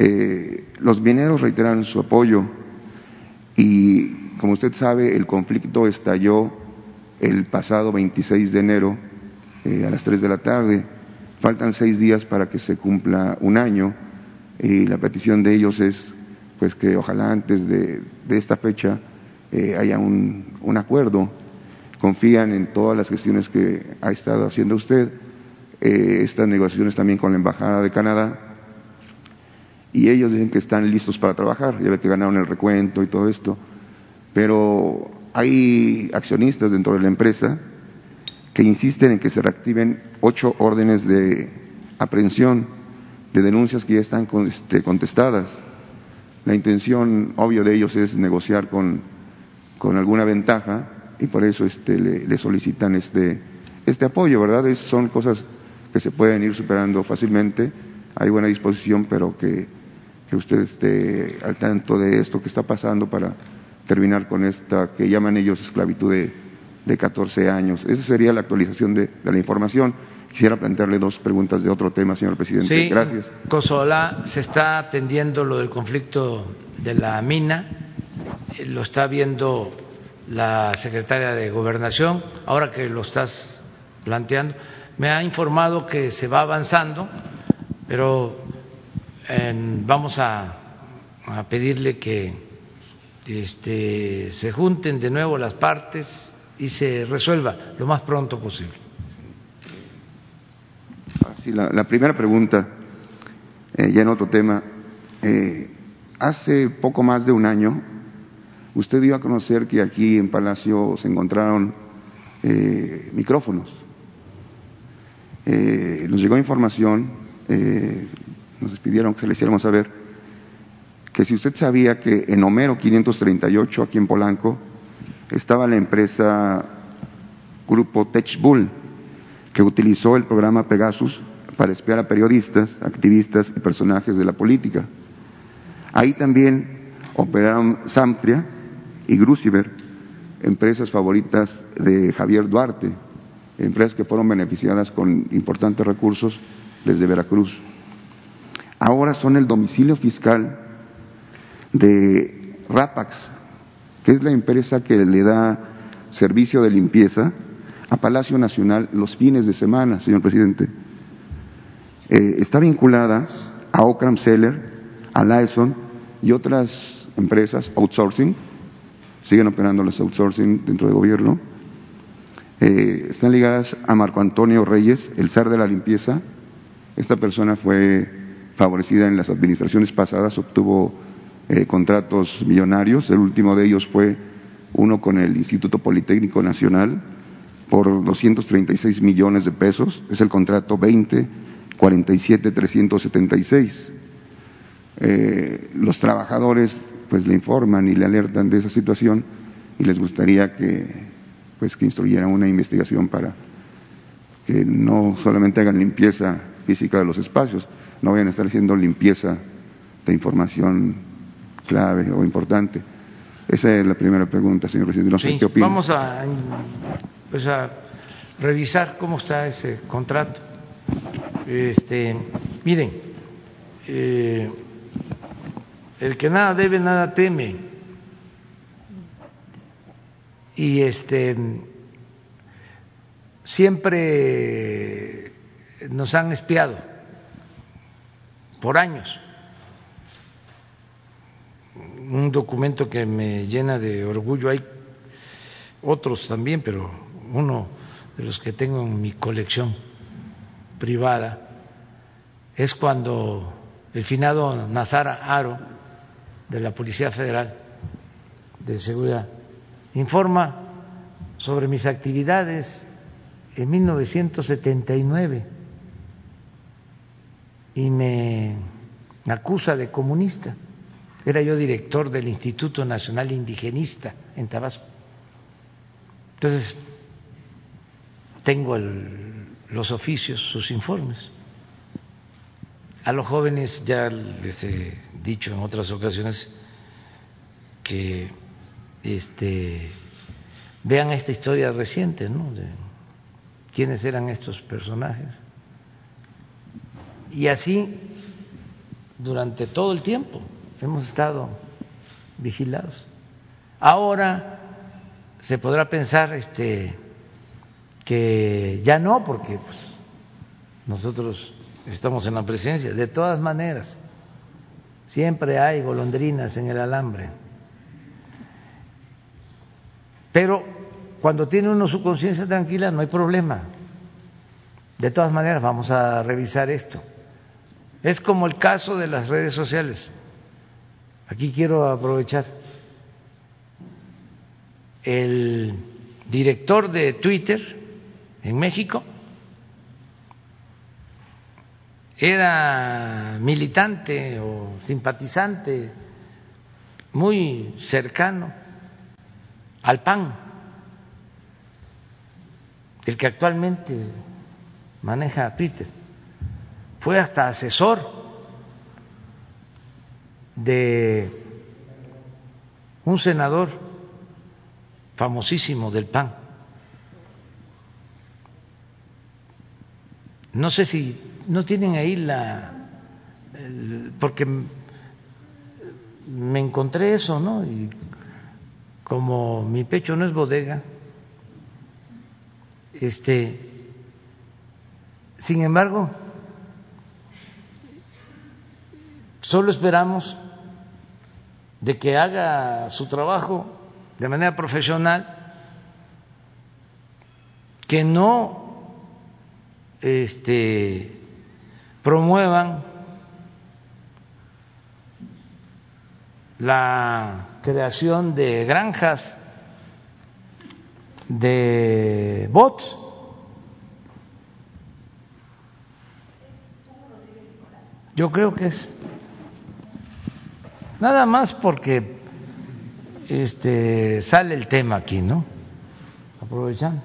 S10: Eh, los mineros reiteran su apoyo y, como usted sabe, el conflicto estalló el pasado 26 de enero eh, a las 3 de la tarde. Faltan seis días para que se cumpla un año y la petición de ellos es pues que ojalá antes de, esta fecha eh, haya un, acuerdo. Confían en todas las gestiones que ha estado haciendo usted, eh, estas negociaciones también con la Embajada de Canadá y ellos dicen que están listos para trabajar, ya ve que ganaron el recuento y todo esto, pero hay accionistas dentro de la empresa que insisten en que se reactiven ocho órdenes de aprehensión de denuncias que ya están este, contestadas. La intención, obvio, de ellos es negociar con, con alguna ventaja y por eso este, le, solicitan este, este apoyo, ¿verdad? son cosas que se pueden ir superando fácilmente. Hay buena disposición, pero que, que usted esté al tanto de esto que está pasando para terminar con esta que llaman ellos esclavitud de, de 14 años. Esa sería la actualización de, de, la información. Quisiera plantearle dos preguntas de otro tema, señor presidente.
S1: Sí,
S10: Gracias.
S1: Cosola, se está atendiendo lo del conflicto de la mina, eh, lo está viendo la secretaria de Gobernación, ahora que lo estás planteando, me ha informado que se va avanzando, pero vamos a, pedirle que este, se junten de nuevo las partes y se resuelva lo más pronto posible.
S10: Sí, la, primera pregunta, eh, ya en otro tema. Eh, hace poco más de un año, usted dio a conocer que aquí en Palacio se encontraron eh, micrófonos. Nos llegó información, nos pidieron que se le hiciéramos saber, que si usted sabía que en Homero 538, aquí en Polanco, estaba la empresa Grupo TechBull, que utilizó el programa Pegasus para espiar a periodistas, activistas y personajes de la política. Ahí también operaron Samtria y Grusiver, empresas favoritas de Javier Duarte, empresas que fueron beneficiadas con importantes recursos desde Veracruz. Ahora son el domicilio fiscal de Rapax, que es la empresa que le da servicio de limpieza a Palacio Nacional los fines de semana, señor presidente. Eh, está vinculada a Okram Seller, a Lyson y otras empresas outsourcing, siguen operando los outsourcing dentro del gobierno, eh, están ligadas a Marco Antonio Reyes, el zar de la limpieza. Esta persona fue favorecida en las administraciones pasadas, obtuvo eh, contratos millonarios. El último de ellos fue uno con el Instituto Politécnico Nacional por 236 millones de pesos. Es el contrato 20 47 376. Eh, los trabajadores pues le informan y le alertan de esa situación y les gustaría que pues que instruyeran una investigación para que no solamente hagan limpieza física de los espacios, no vayan a estar haciendo limpieza de información clave o importante. Esa es la primera pregunta, señor presidente. No sé qué opina.
S1: Vamos a, pues a revisar cómo está ese contrato. Este, miren, eh, el que nada debe, nada teme y este siempre nos han espiado por años. Un documento que me llena de orgullo, hay otros también, pero uno de los que tengo en mi colección privada es cuando el finado Nazara Aro de la Policía Federal de Seguridad informa sobre mis actividades en 1979 y me acusa de comunista. Era yo director del Instituto Nacional Indigenista en Tabasco. Entonces, tengo los oficios, sus informes. A los jóvenes ya les he dicho en otras ocasiones que este, vean esta historia reciente, ¿no? De quiénes eran estos personajes. Y así, durante todo el tiempo, hemos estado vigilados. Ahora se podrá pensar este, que ya no, porque pues, nosotros estamos en la presidencia. De todas maneras, siempre hay golondrinas en el alambre. Pero cuando tiene uno su conciencia tranquila no hay problema. De todas maneras, vamos a revisar esto. Es como el caso de las redes sociales. Aquí quiero aprovechar. El director de Twitter en México era militante o simpatizante muy cercano al PAN, el que actualmente maneja Twitter, fue hasta asesor de un senador famosísimo del PAN. No sé si no tienen ahí la porque me encontré eso, ¿no? Y como mi pecho no es bodega, este, sin embargo, solo esperamos de que haga su trabajo de manera profesional, que no este, promuevan la creación de granjas de bots. Yo creo que es nada más porque este sale el tema aquí, ¿no? Aprovechando.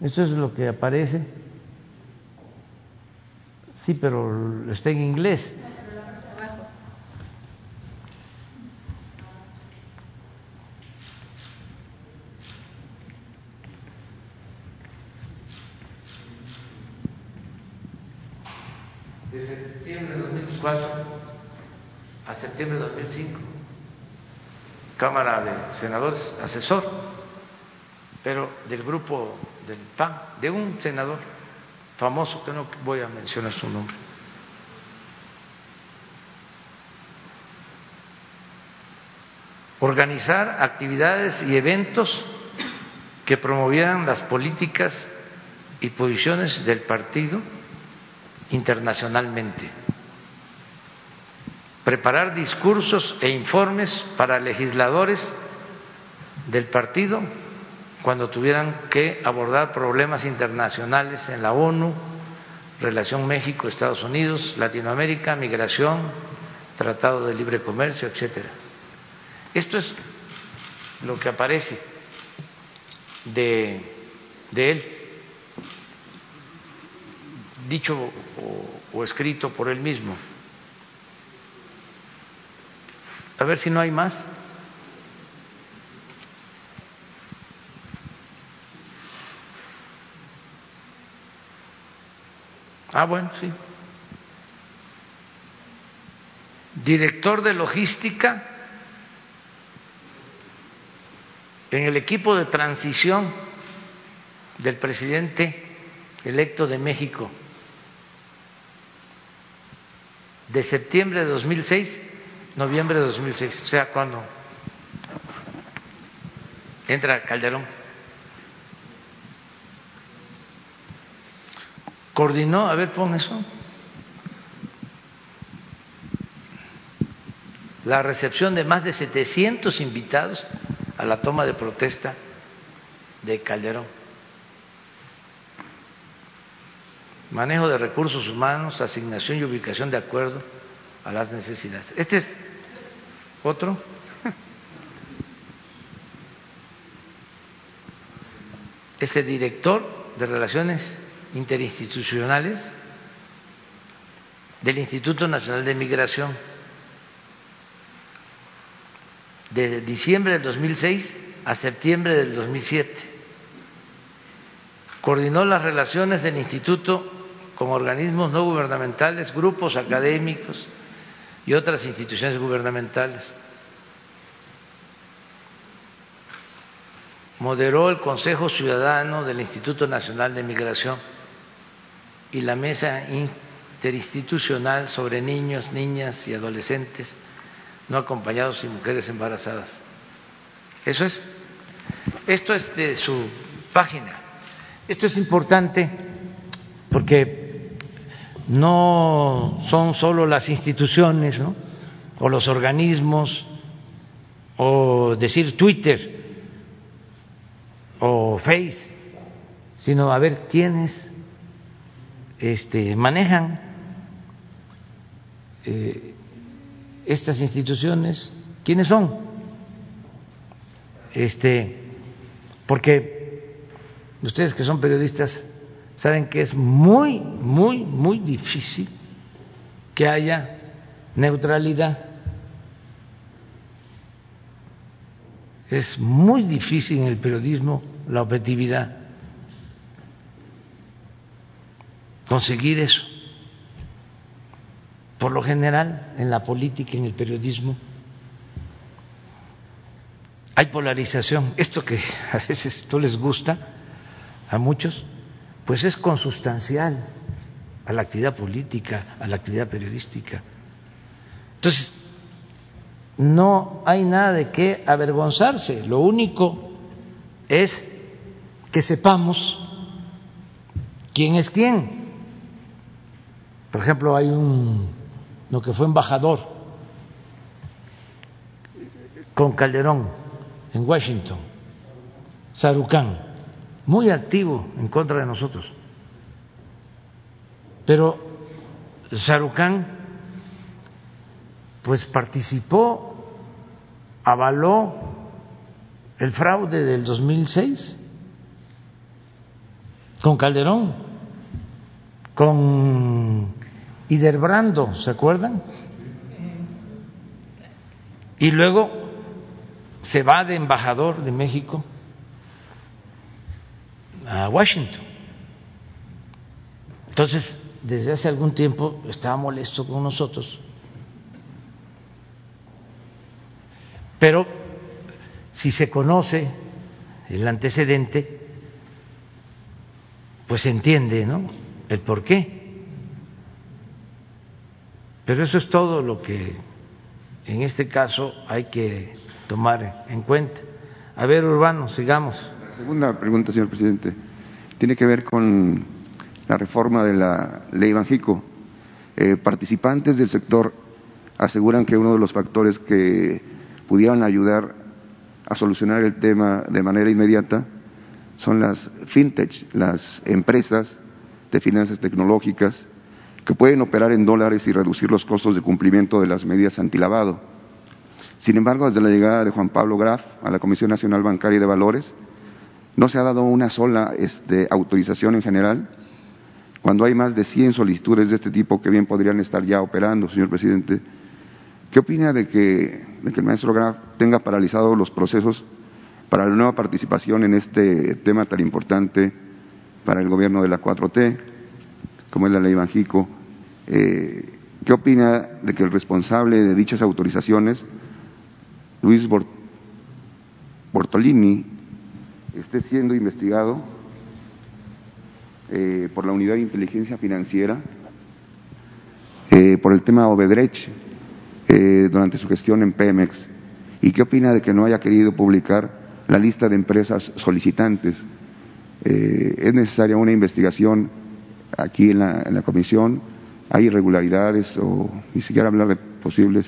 S1: Esto es lo que aparece. Sí, pero está en inglés. a de 2005, Cámara de Senadores, asesor, pero del grupo del PAN, de un senador famoso que no voy a mencionar su nombre. Organizar actividades y eventos que promovieran las políticas y posiciones del partido internacionalmente preparar discursos e informes para legisladores del partido cuando tuvieran que abordar problemas internacionales en la ONU, relación México-Estados Unidos, Latinoamérica, migración, Tratado de Libre Comercio, etcétera. Esto es lo que aparece de, él, dicho o escrito por él mismo. A ver si no hay más. Ah, bueno, sí. Director de logística en el equipo de transición del presidente electo de México de septiembre de 2006 noviembre de 2006, o sea, cuando entra Calderón. Coordinó, a ver, pon eso, la recepción de más de 700 invitados a la toma de protesta de Calderón. Manejo de recursos humanos, asignación y ubicación de acuerdo a las necesidades. Este es otro. Este director de Relaciones Interinstitucionales del Instituto Nacional de Migración de diciembre del 2006 a septiembre del 2007. Coordinó las relaciones del instituto con organismos no gubernamentales, grupos académicos y otras instituciones gubernamentales. Moderó el Consejo Ciudadano del Instituto Nacional de Migración y la Mesa Interinstitucional sobre Niños, Niñas y Adolescentes no acompañados y mujeres embarazadas. Eso es. Esto es de su página. Esto es importante porque no son solo las instituciones ¿no? o los organismos o decir Twitter o Face, sino a ver quiénes este, manejan eh, estas instituciones, quiénes son. Este, porque ustedes que son periodistas saben que es muy, muy, muy difícil que haya neutralidad. Es muy difícil en el periodismo la objetividad. Conseguir eso. Por lo general, en la política en el periodismo, hay polarización. Esto que a veces no les gusta a muchos, pues es consustancial a la actividad política, a la actividad periodística. Entonces, no hay nada de qué avergonzarse. Lo único es que sepamos quién es quién. Por ejemplo, hay un, lo que fue embajador con Calderón en Washington, Sarucán, muy activo en contra de nosotros. Pero Sarucán, pues participó, avaló el fraude del 2006 con Calderón, con Iderbrando, ¿se acuerdan? Y luego se va de embajador de México a Washington. Entonces, desde hace algún tiempo estaba molesto con nosotros, pero si se conoce el antecedente, pues se entiende, ¿no? El por qué. Pero eso es todo lo que en este caso hay que tomar en cuenta. A ver, Urbano, sigamos.
S10: La segunda pregunta, señor presidente, tiene que ver con la reforma de la ley Banjico. Eh, participantes del sector aseguran que uno de los factores que pudieran ayudar a solucionar el tema de manera inmediata son las fintech, las empresas de finanzas tecnológicas que pueden operar en dólares y reducir los costos de cumplimiento de las medidas antilavado. Sin embargo, desde la llegada de Juan Pablo Graf a la Comisión Nacional Bancaria de Valores, no se ha dado una sola este, autorización en general, cuando hay más de 100 solicitudes de este tipo que bien podrían estar ya operando, señor presidente. ¿Qué opina de que, el maestro Graf tenga paralizados los procesos para la nueva participación en este tema tan importante para el gobierno de la 4T, como es la ley Banjico? Eh, ¿Qué opina de que el responsable de dichas autorizaciones Luis Bortolini esté siendo investigado eh, por la Unidad de Inteligencia Financiera eh, por el tema Obedrech eh, durante su gestión en Pemex. ¿Y qué opina de que no haya querido publicar la lista de empresas solicitantes? ¿Es necesaria una investigación aquí en la, en la comisión? ¿Hay irregularidades o ni siquiera hablar de posibles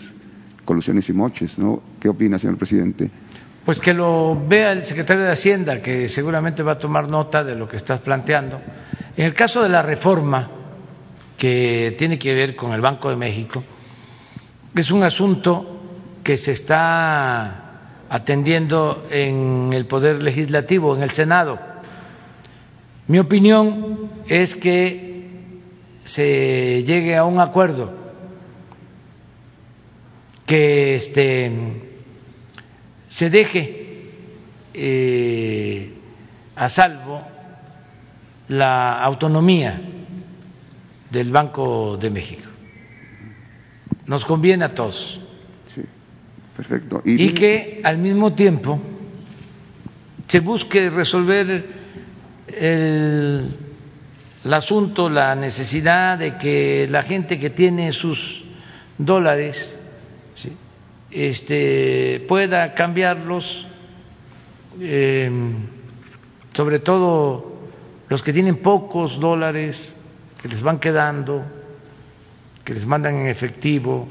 S10: colusiones y moches, ¿no? ¿Qué opina, señor presidente?
S1: Pues que lo vea el secretario de Hacienda, que seguramente va a tomar nota de lo que estás planteando. En el caso de la reforma que tiene que ver con el Banco de México, es un asunto que se está atendiendo en el Poder Legislativo, en el Senado. Mi opinión es que se llegue a un acuerdo, que este, se deje eh, a salvo la autonomía del Banco de México. Nos conviene a todos.
S10: Sí, perfecto.
S1: Y, que al mismo tiempo se busque resolver el, el, asunto, la necesidad de que la gente que tiene sus dólares ¿sí? Este, pueda cambiarlos, eh, sobre todo los que tienen pocos dólares que les van quedando, que les mandan en efectivo,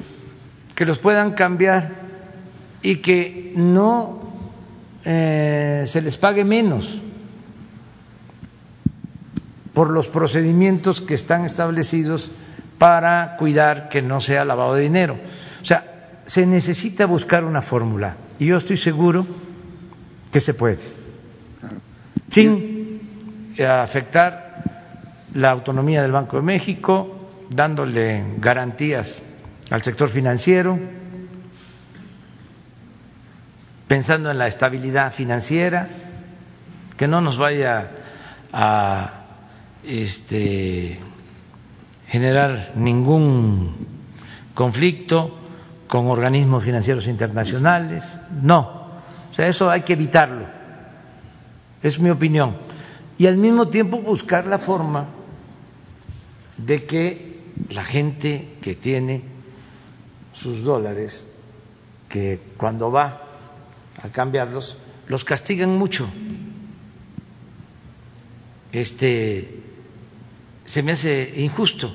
S1: que los puedan cambiar y que no eh, se les pague menos por los procedimientos que están establecidos para cuidar que no sea lavado de dinero. O sea, se necesita buscar una fórmula y yo estoy seguro que se puede, sin afectar la autonomía del Banco de México, dándole garantías al sector financiero, pensando en la estabilidad financiera, que no nos vaya a este, generar ningún conflicto con organismos financieros internacionales, no, o sea, eso hay que evitarlo, es mi opinión, y al mismo tiempo buscar la forma de que la gente que tiene sus dólares, que cuando va a cambiarlos, los castigan mucho. Este se me hace injusto.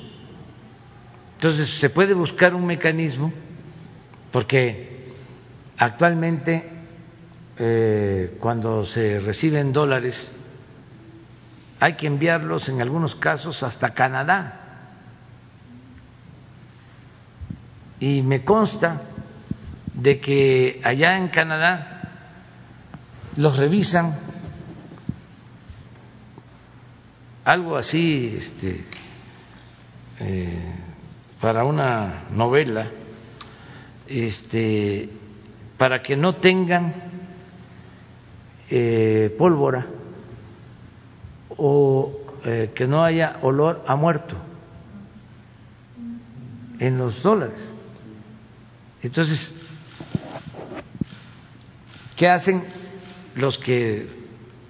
S1: Entonces se puede buscar un mecanismo porque actualmente eh, cuando se reciben dólares hay que enviarlos en algunos casos hasta Canadá. Y me consta de que allá en Canadá los revisan algo así este, eh, para una novela, este, para que no tengan eh, pólvora o eh, que no haya olor a muerto en los dólares. Entonces, ¿qué hacen los que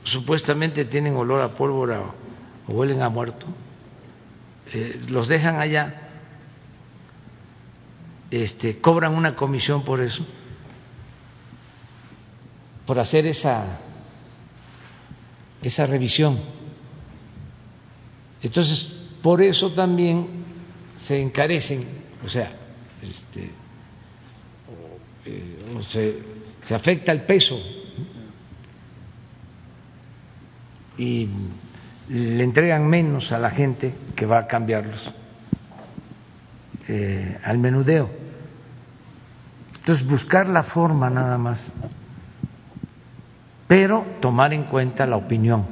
S1: supuestamente tienen olor a pólvora o huelen a muerto? Eh, los dejan allá, este, cobran una comisión por eso, por hacer esa, esa revisión. Entonces, por eso también se encarecen, o sea, este, eh, se, se afecta el peso y le entregan menos a la gente que va a cambiarlos eh, al menudeo. Entonces, buscar la forma nada más, pero tomar en cuenta la opinión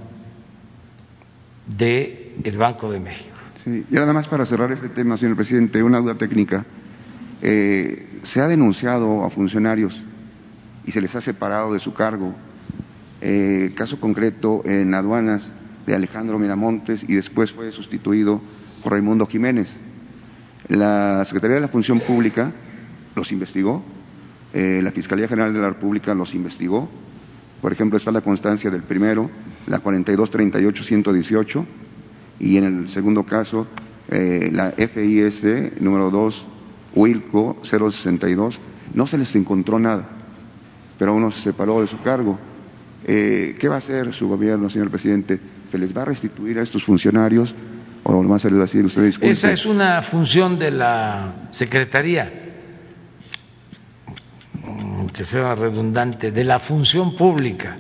S1: de el Banco de México.
S10: Sí, y nada más para cerrar este tema, señor presidente, una duda técnica. Eh, se ha denunciado a funcionarios y se les ha separado de su cargo. Eh, caso concreto en aduanas de Alejandro Miramontes y después fue sustituido por Raimundo Jiménez. La Secretaría de la Función Pública los investigó, eh, la Fiscalía General de la República los investigó. Por ejemplo, está la constancia del primero, la 4238-118, y en el segundo caso, eh, la FIS número 2, Wilco 062, no se les encontró nada, pero uno se separó de su cargo. Eh, ¿Qué va a hacer su gobierno, señor presidente? ¿Se les va a restituir a estos funcionarios o más se les va a decir usted disculpe?
S1: Esa es una función de la Secretaría, que sea redundante, de la función pública.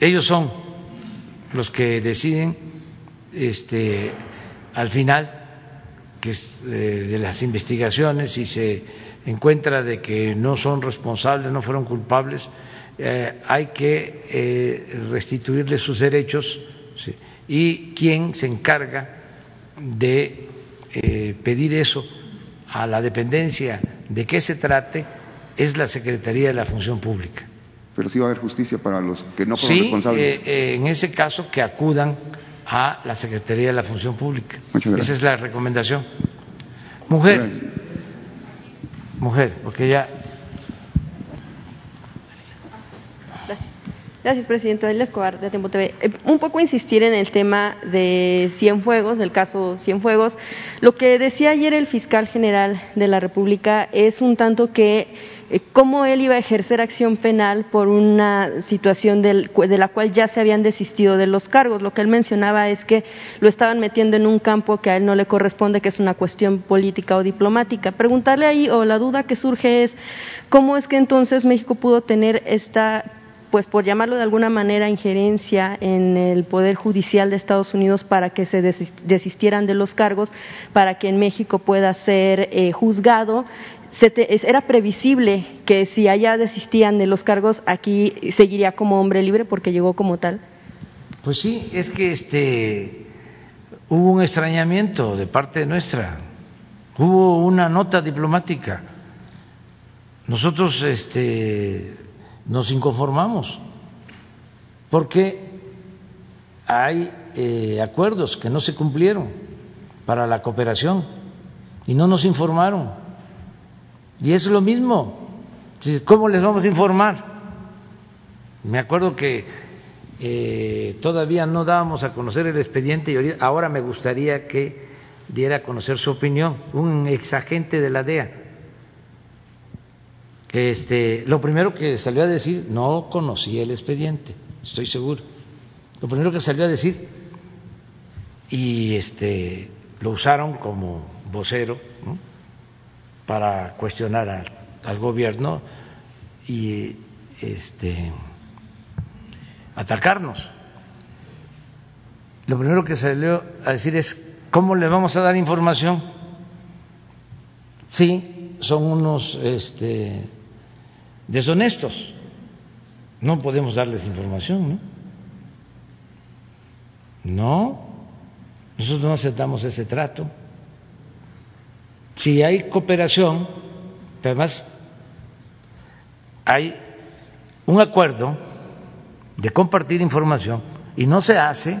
S1: Ellos son los que deciden este, al final que eh, de las investigaciones si se encuentra de que no son responsables, no fueron culpables, eh, hay que eh, restituirles sus derechos y quien se encarga de pedir eso a la dependencia de qué se trate es la Secretaría de la Función Pública.
S10: Pero sí va a haber justicia para los que no fueron
S1: Sí,
S10: responsables.
S1: eh, eh, en ese caso que acudan a la Secretaría de la Función Pública.
S10: Muchas gracias.
S1: Esa es la recomendación. Mujer,
S10: Gracias.
S1: mujer, porque ya
S11: Gracias. Gracias, presidente. Adelia Escobar, de Tiempo TV. Eh, un poco insistir en el tema de Cienfuegos, del caso Cienfuegos. Lo que decía ayer el fiscal general de la República es un tanto que cómo él iba a ejercer acción penal por una situación del- de la cual ya se habían desistido de los cargos. Lo que él mencionaba es que lo estaban metiendo en un campo que a él no le corresponde, que es una cuestión política o diplomática. Preguntarle ahí, o la duda que surge es, ¿cómo es que entonces México pudo tener esta pues por llamarlo de alguna manera, injerencia en el Poder Judicial de Estados Unidos para que se desis- desistieran de los cargos, para que en México pueda ser eh, juzgado. Se te- era previsible que si allá desistían de los cargos, aquí seguiría como hombre libre porque llegó como tal.
S1: Pues sí, es que este hubo un extrañamiento de parte nuestra, hubo una nota diplomática. Nosotros este nos inconformamos porque hay eh, acuerdos que no se cumplieron para la cooperación y no nos informaron. Y es lo mismo. ¿Cómo les vamos a informar? Me acuerdo que eh, todavía no dábamos a conocer el expediente y ahora me gustaría que diera a conocer su opinión, un exagente de la DEA. Este, lo primero que salió a decir, no conocía el expediente, estoy seguro. Lo primero que salió a decir, y este, lo usaron como vocero ¿no? Para cuestionar al, gobierno y este atacarnos. Lo primero que salió a decir es, ¿cómo le vamos a dar información? Sí, son unos este, deshonestos. No podemos darles información, ¿no? No, nosotros no aceptamos ese trato. Si hay cooperación, además hay un acuerdo de compartir información y no se hace,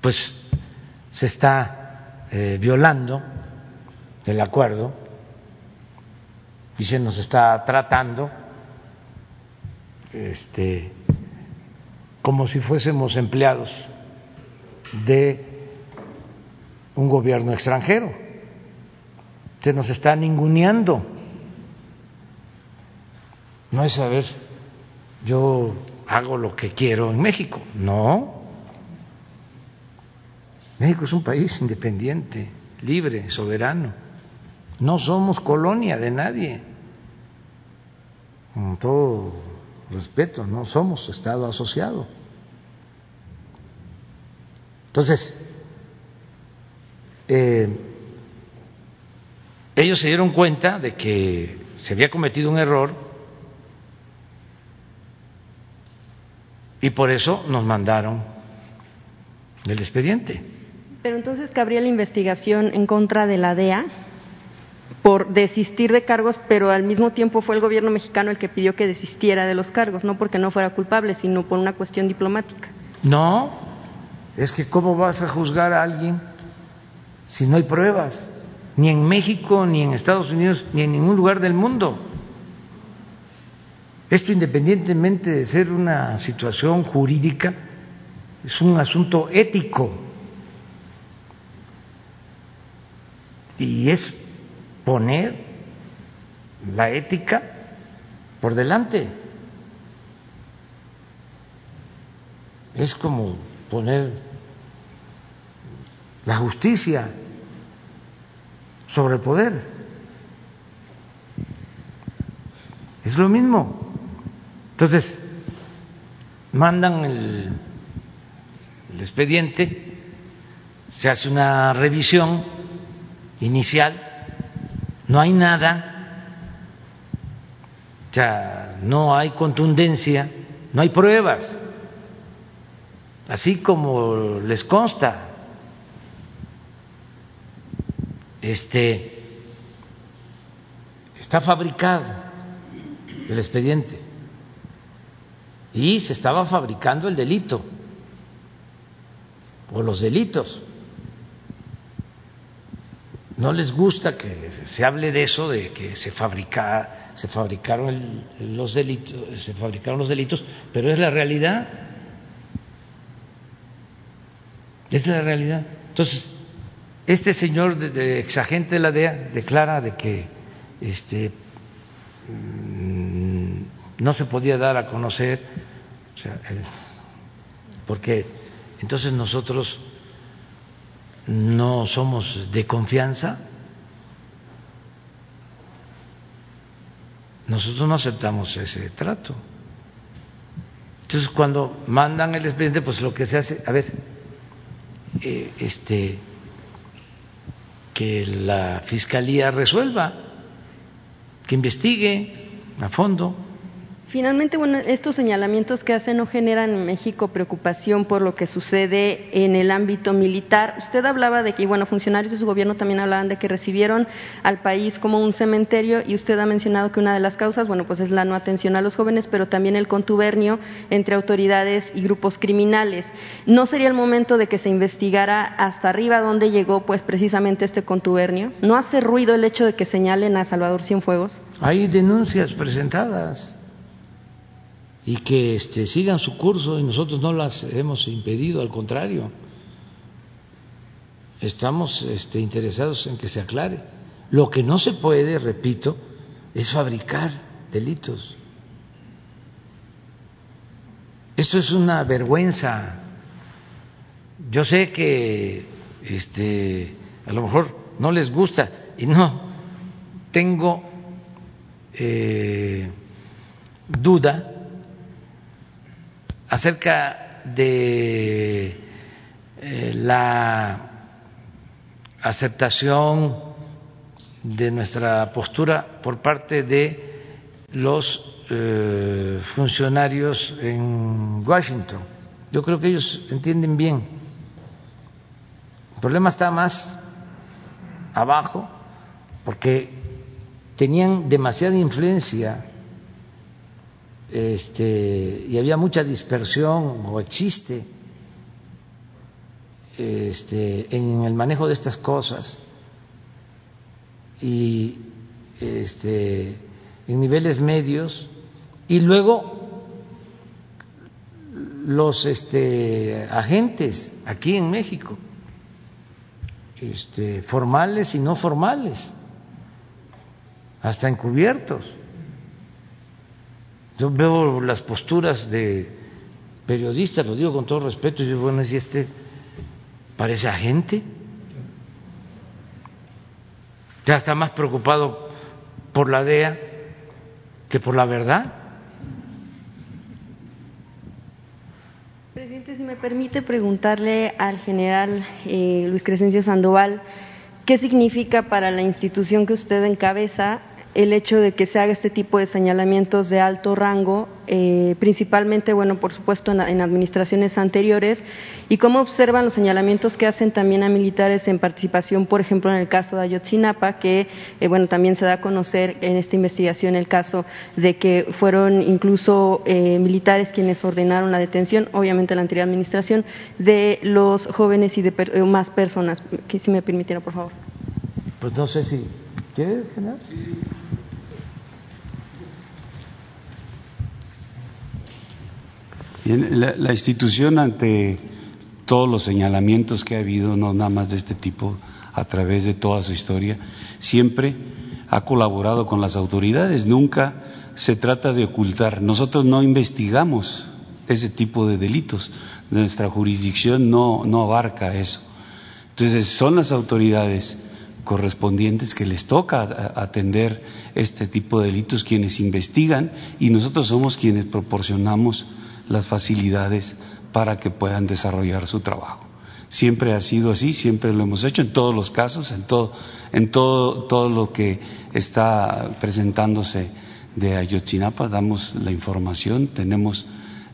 S1: pues se está eh, violando el acuerdo y se nos está tratando este como si fuésemos empleados de un gobierno extranjero. Se nos está ninguneando. No es saber, yo hago lo que quiero en México. No. México es un país independiente, libre, soberano. No somos colonia de nadie. Con todo respeto, no somos Estado asociado. Entonces, eh, ellos se dieron cuenta de que se había cometido un error y por eso nos mandaron el expediente.
S11: Pero entonces cabría la investigación en contra de la DEA por desistir de cargos, pero al mismo tiempo fue el gobierno mexicano el que pidió que desistiera de los cargos, no porque no fuera culpable, sino por una cuestión diplomática.
S1: No, es que ¿cómo vas a juzgar a alguien si no hay pruebas? Ni en México, ni en Estados Unidos, ni en ningún lugar del mundo. Esto independientemente de ser una situación jurídica, es un asunto ético. Y es poner la ética por delante. Es como poner la justicia sobre el poder. Es lo mismo. Entonces, mandan el, expediente, se hace una revisión inicial, no hay nada, o sea, no hay contundencia no hay pruebas, así como les consta. Este está fabricado el expediente y se estaba fabricando el delito o los delitos. No les gusta que se hable de eso, de que se fabrica, se fabricaron los delitos, se fabricaron los delitos, pero es la realidad. Es la realidad. Entonces, este señor de, exagente de la DEA declara de que este mm, no se podía dar a conocer, porque entonces nosotros no somos de confianza. Nosotros no aceptamos ese trato. Entonces, cuando mandan el expediente, pues lo que se hace, a ver, eh, este, que la fiscalía resuelva, que investigue a fondo.
S11: Finalmente, bueno, estos señalamientos que hacen no generan en México preocupación por lo que sucede en el ámbito militar. Usted hablaba de que, bueno, funcionarios de su gobierno también hablaban de que recibieron al país como un cementerio y usted ha mencionado que una de las causas, bueno, pues es la no atención a los jóvenes, pero también el contubernio entre autoridades y grupos criminales. ¿No sería el momento de que se investigara hasta arriba dónde llegó, pues, precisamente este contubernio? ¿No hace ruido el hecho de que señalen a Salvador Cienfuegos?
S1: Hay denuncias presentadas y que este, sigan su curso y nosotros no las hemos impedido, al contrario, estamos este, interesados en que se aclare. Lo que no se puede, repito, es fabricar delitos. Esto es una vergüenza. Yo sé que este, a lo mejor no les gusta y no tengo eh, duda acerca de eh, la aceptación de nuestra postura por parte de los eh, funcionarios en Washington. Yo creo que ellos entienden bien. El problema está más abajo porque tenían demasiada influencia este, y había mucha dispersión o existe este, en el manejo de estas cosas. Y este, en niveles medios y luego los este, agentes aquí en México, este, formales y no formales, hasta encubiertos yo veo las posturas de periodistas, lo digo con todo respeto, y yo, bueno, si este parece agente, ya está más preocupado por la DEA que por la verdad.
S11: Presidente, si me permite preguntarle al general eh, Luis Crescencio Sandoval, ¿qué significa para la institución que usted encabeza el hecho de que se haga este tipo de señalamientos de alto rango, eh, principalmente, bueno, por supuesto, en, administraciones anteriores, y cómo observan los señalamientos que hacen también a militares en participación, por ejemplo, en el caso de Ayotzinapa, que, eh, bueno, también se da a conocer en esta investigación el caso de que fueron incluso eh, militares quienes ordenaron la detención, obviamente en la anterior administración, de los jóvenes y de más personas. Que si me permitiera, por favor.
S1: Pues no sé si ¿Quiere, general?
S6: La, institución ante todos los señalamientos que ha habido, no nada más de este tipo, a través de toda su historia, siempre ha colaborado con las autoridades, nunca se trata de ocultar. Nosotros no investigamos ese tipo de delitos, nuestra jurisdicción no, no abarca eso. Entonces son las autoridades correspondientes que les toca atender este tipo de delitos quienes investigan y nosotros somos quienes proporcionamos las facilidades para que puedan desarrollar su trabajo. Siempre ha sido así, siempre lo hemos hecho en todos los casos, en todo, en todo, todo lo que está presentándose de Ayotzinapa, damos la información, tenemos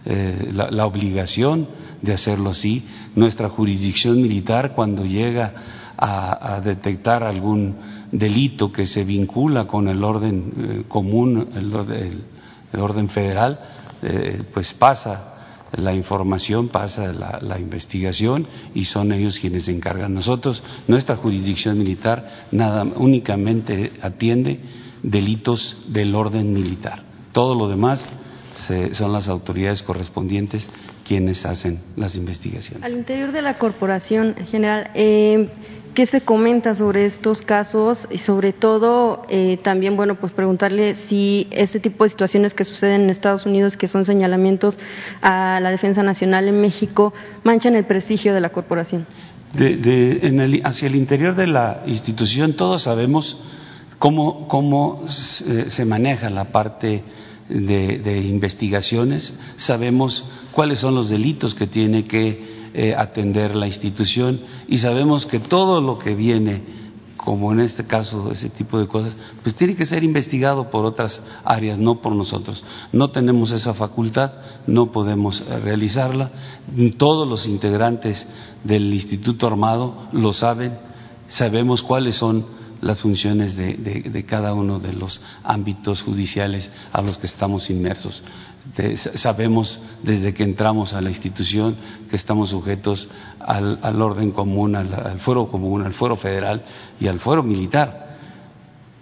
S6: eh, la, obligación de hacerlo así. Nuestra jurisdicción militar, cuando llega a, detectar algún delito que se vincula con el orden eh, común, el, orden federal, eh, pues pasa la información, pasa la, investigación y son ellos quienes se encargan. Nosotros, nuestra jurisdicción militar, nada únicamente atiende delitos del orden militar. Todo lo demás son las autoridades correspondientes quienes hacen las investigaciones.
S11: Al interior de la corporación general, eh, ¿qué se comenta sobre estos casos? Y sobre todo, eh, también, bueno, pues preguntarle si este tipo de situaciones que suceden en Estados Unidos, que son señalamientos a la defensa nacional en México, manchan el prestigio de la corporación.
S6: hacia el interior de la institución todos sabemos cómo, se maneja la parte de, investigaciones, sabemos cuáles son los delitos que tiene que eh, atender la institución y sabemos que todo lo que viene, como en este caso, ese tipo de cosas, pues tiene que ser investigado por otras áreas, no por nosotros. No tenemos esa facultad, no podemos eh, realizarla. Todos los integrantes del Instituto Armado lo saben, sabemos cuáles son las funciones de, cada uno de los ámbitos judiciales a los que estamos inmersos. Sabemos desde que entramos a la institución que estamos sujetos al, orden común, al, fuero común, al fuero federal y al fuero militar.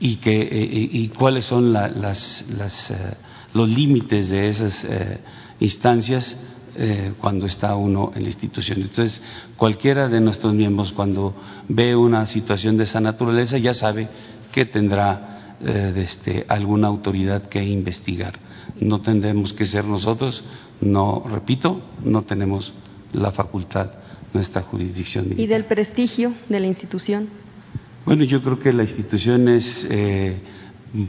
S6: Y, que, eh, y, cuáles son las, eh, los límites de esas eh, instancias eh, cuando está uno en la institución. Entonces, cualquiera de nuestros miembros cuando ve una situación de esa naturaleza ya sabe que tendrá eh, este, alguna autoridad que investigar. No tendremos que ser nosotros, no, repito, no tenemos la facultad, nuestra jurisdicción.
S11: ¿Y del prestigio de la institución?
S6: Bueno, yo creo que la institución es eh,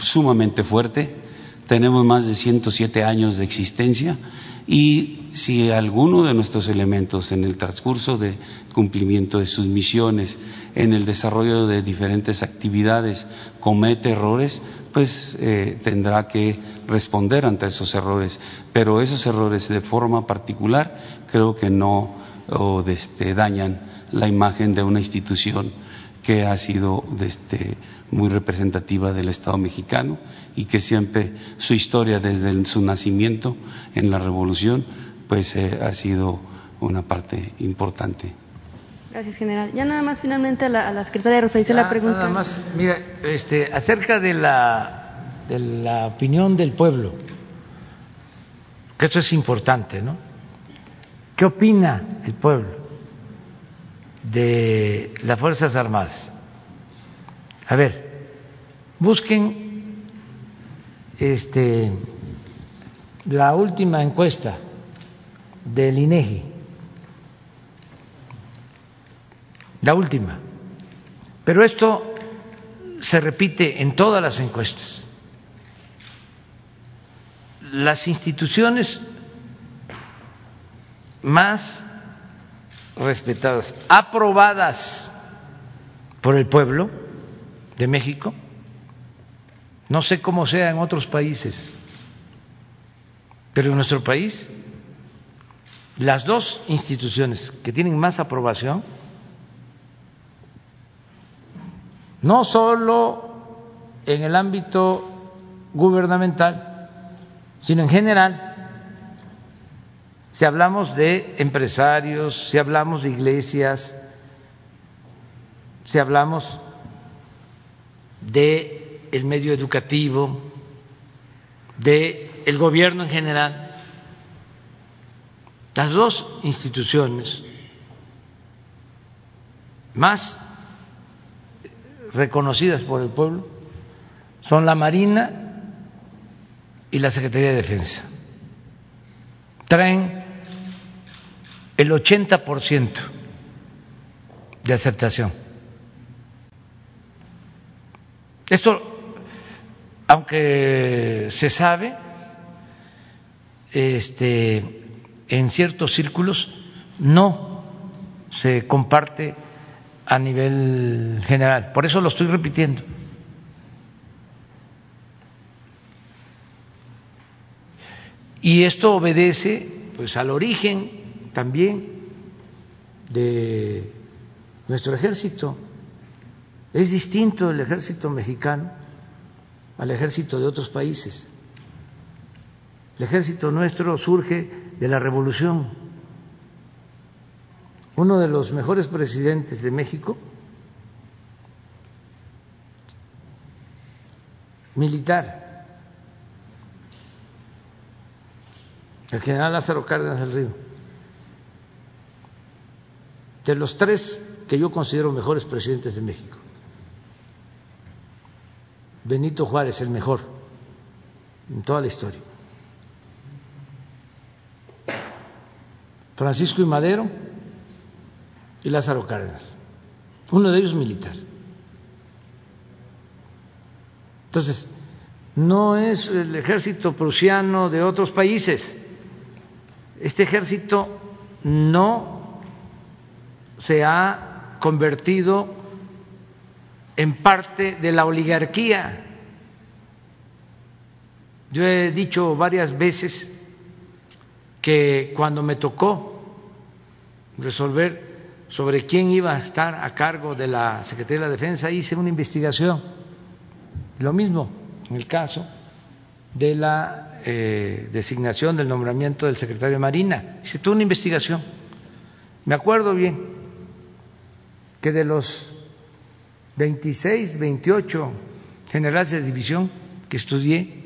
S6: sumamente fuerte. Tenemos más de 107 años de existencia y si alguno de nuestros elementos en el transcurso de cumplimiento de sus misiones, en el desarrollo de diferentes actividades, comete errores, pues eh, tendrá que responder ante esos errores. Pero esos errores de forma particular creo que no este, dañan la imagen de una institución que ha sido este, muy representativa del Estado mexicano y que siempre su historia desde su nacimiento en la revolución pues eh, ha sido una parte importante.
S11: Gracias, general. Ya nada más finalmente a la, secretaria Rosa hice la pregunta.
S1: Nada más, mira, este, acerca de la, de la opinión del pueblo, que esto es importante, ¿no? ¿Qué opina el pueblo? de las Fuerzas Armadas. A ver, busquen este, la última encuesta del INEGI, la última. Pero esto se repite en todas las encuestas. Las instituciones más respetadas, aprobadas por el pueblo de México. No sé cómo sea en otros países, pero en nuestro país las dos instituciones que tienen más aprobación, no solo en el ámbito gubernamental, sino en general, si hablamos de empresarios, si hablamos de iglesias, si hablamos de el medio educativo, de el gobierno en general, las dos instituciones más reconocidas por el pueblo son la Marina y la Secretaría de Defensa. Traen el 80% de aceptación. Esto, aunque se sabe, este, en ciertos círculos no se comparte a nivel general. Por eso lo estoy repitiendo. Y esto obedece pues al origen también de nuestro ejército. Es distinto el ejército mexicano al ejército de otros países. El ejército nuestro surge de la revolución. Uno de los mejores presidentes de México, militar, el general Lázaro Cárdenas del Río, de los tres que yo considero mejores presidentes de México. Benito Juárez, el mejor en toda la historia. Francisco y Madero y Lázaro Cárdenas. Uno de ellos militar. Entonces, no es el ejército prusiano de otros países. Este ejército no se ha convertido en parte de la oligarquía. Yo he dicho varias veces que cuando me tocó resolver sobre quién iba a estar a cargo de la Secretaría de la Defensa, hice una investigación. Lo mismo en el caso de la eh, designación del nombramiento del secretario de Marina. Hice toda una investigación. Me acuerdo bien que de los 26, 28 generales de división que estudié,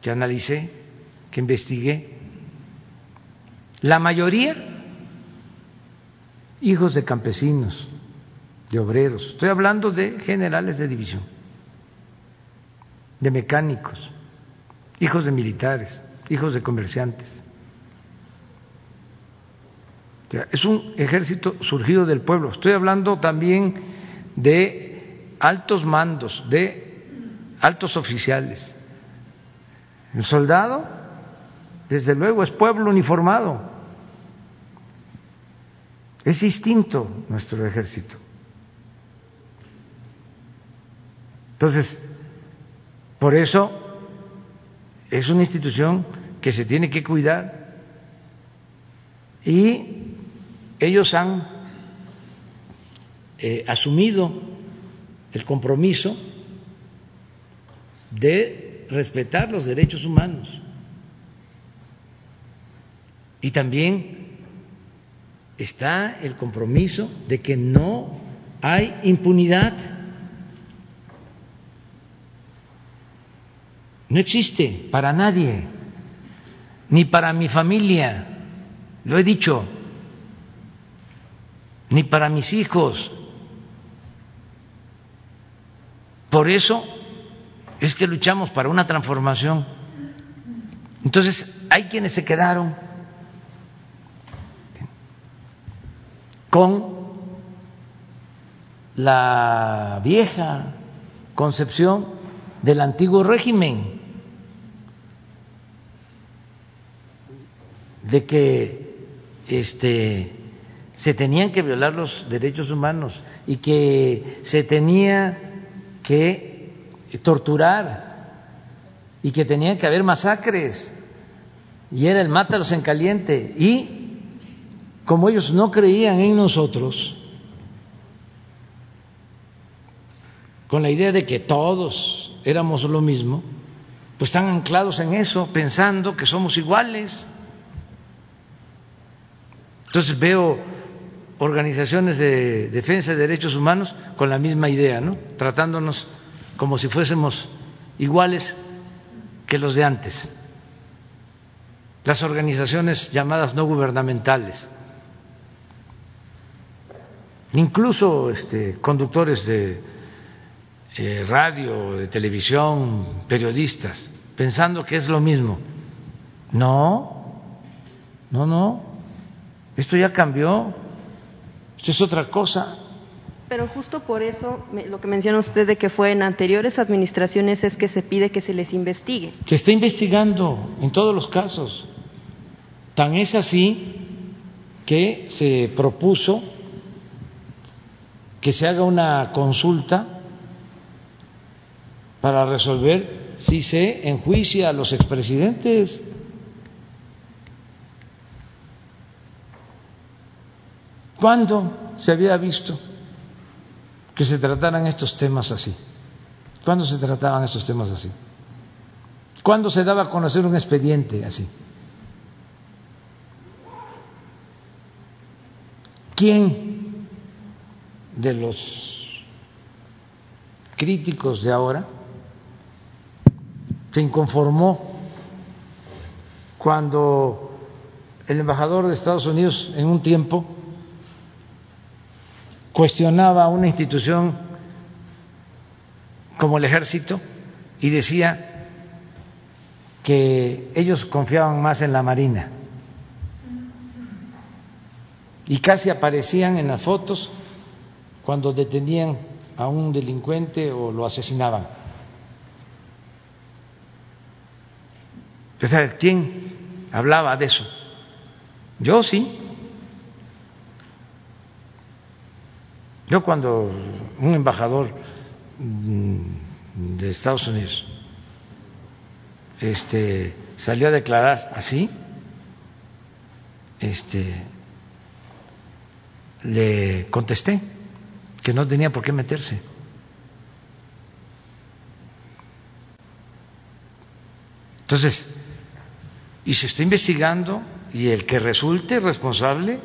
S1: que analicé, que investigué, la mayoría hijos de campesinos, de obreros. Estoy hablando de generales de división, de mecánicos, hijos de militares, hijos de comerciantes. Es un ejército surgido del pueblo. Estoy hablando también de altos mandos, de altos oficiales. El soldado, desde luego, es pueblo uniformado. Es distinto nuestro ejército. Entonces, por eso es una institución que se tiene que cuidar y ellos han eh, asumido el compromiso de respetar los derechos humanos y también está el compromiso de que no hay impunidad. No existe para nadie, ni para mi familia, lo he dicho, ni para mis hijos. Por eso es que luchamos para una transformación. Entonces, hay quienes se quedaron con la vieja concepción del antiguo régimen, de que este, se tenían que violar los derechos humanos y que se tenía que torturar y que tenían que haber masacres. Y era el mátalos en caliente. Y como ellos no creían en nosotros, con la idea de que todos éramos lo mismo, pues están anclados en eso, pensando que somos iguales. Entonces veo organizaciones de defensa de derechos humanos con la misma idea, ¿no? Tratándonos como si fuésemos iguales que los de antes. Las organizaciones llamadas no gubernamentales incluso este, conductores de eh, radio, de televisión, periodistas, pensando que es lo mismo. No, no, no, esto ya cambió, esto es otra cosa.
S11: Pero justo por eso, lo que menciona usted de que fue en anteriores administraciones es que se pide que se les investigue.
S1: Se está investigando en todos los casos. Tan es así que se propuso que se haga una consulta para resolver si se enjuicia a los expresidentes. ¿Cuándo se había visto que se trataran estos temas así? ¿Cuándo se trataban estos temas así? ¿Cuándo se daba a conocer un expediente así? ¿Quién de los críticos de ahora se inconformó cuando el embajador de Estados Unidos en un tiempo cuestionaba una institución como el ejército y decía que ellos confiaban más en la Marina. Y casi aparecían en las fotos cuando detenían a un delincuente o lo asesinaban. quién hablaba de eso? Yo sí. Yo cuando un embajador mm, de Estados Unidos este salió a declarar así, este le contesté que no tenía por qué meterse. Entonces, y se está investigando y el que resulte responsable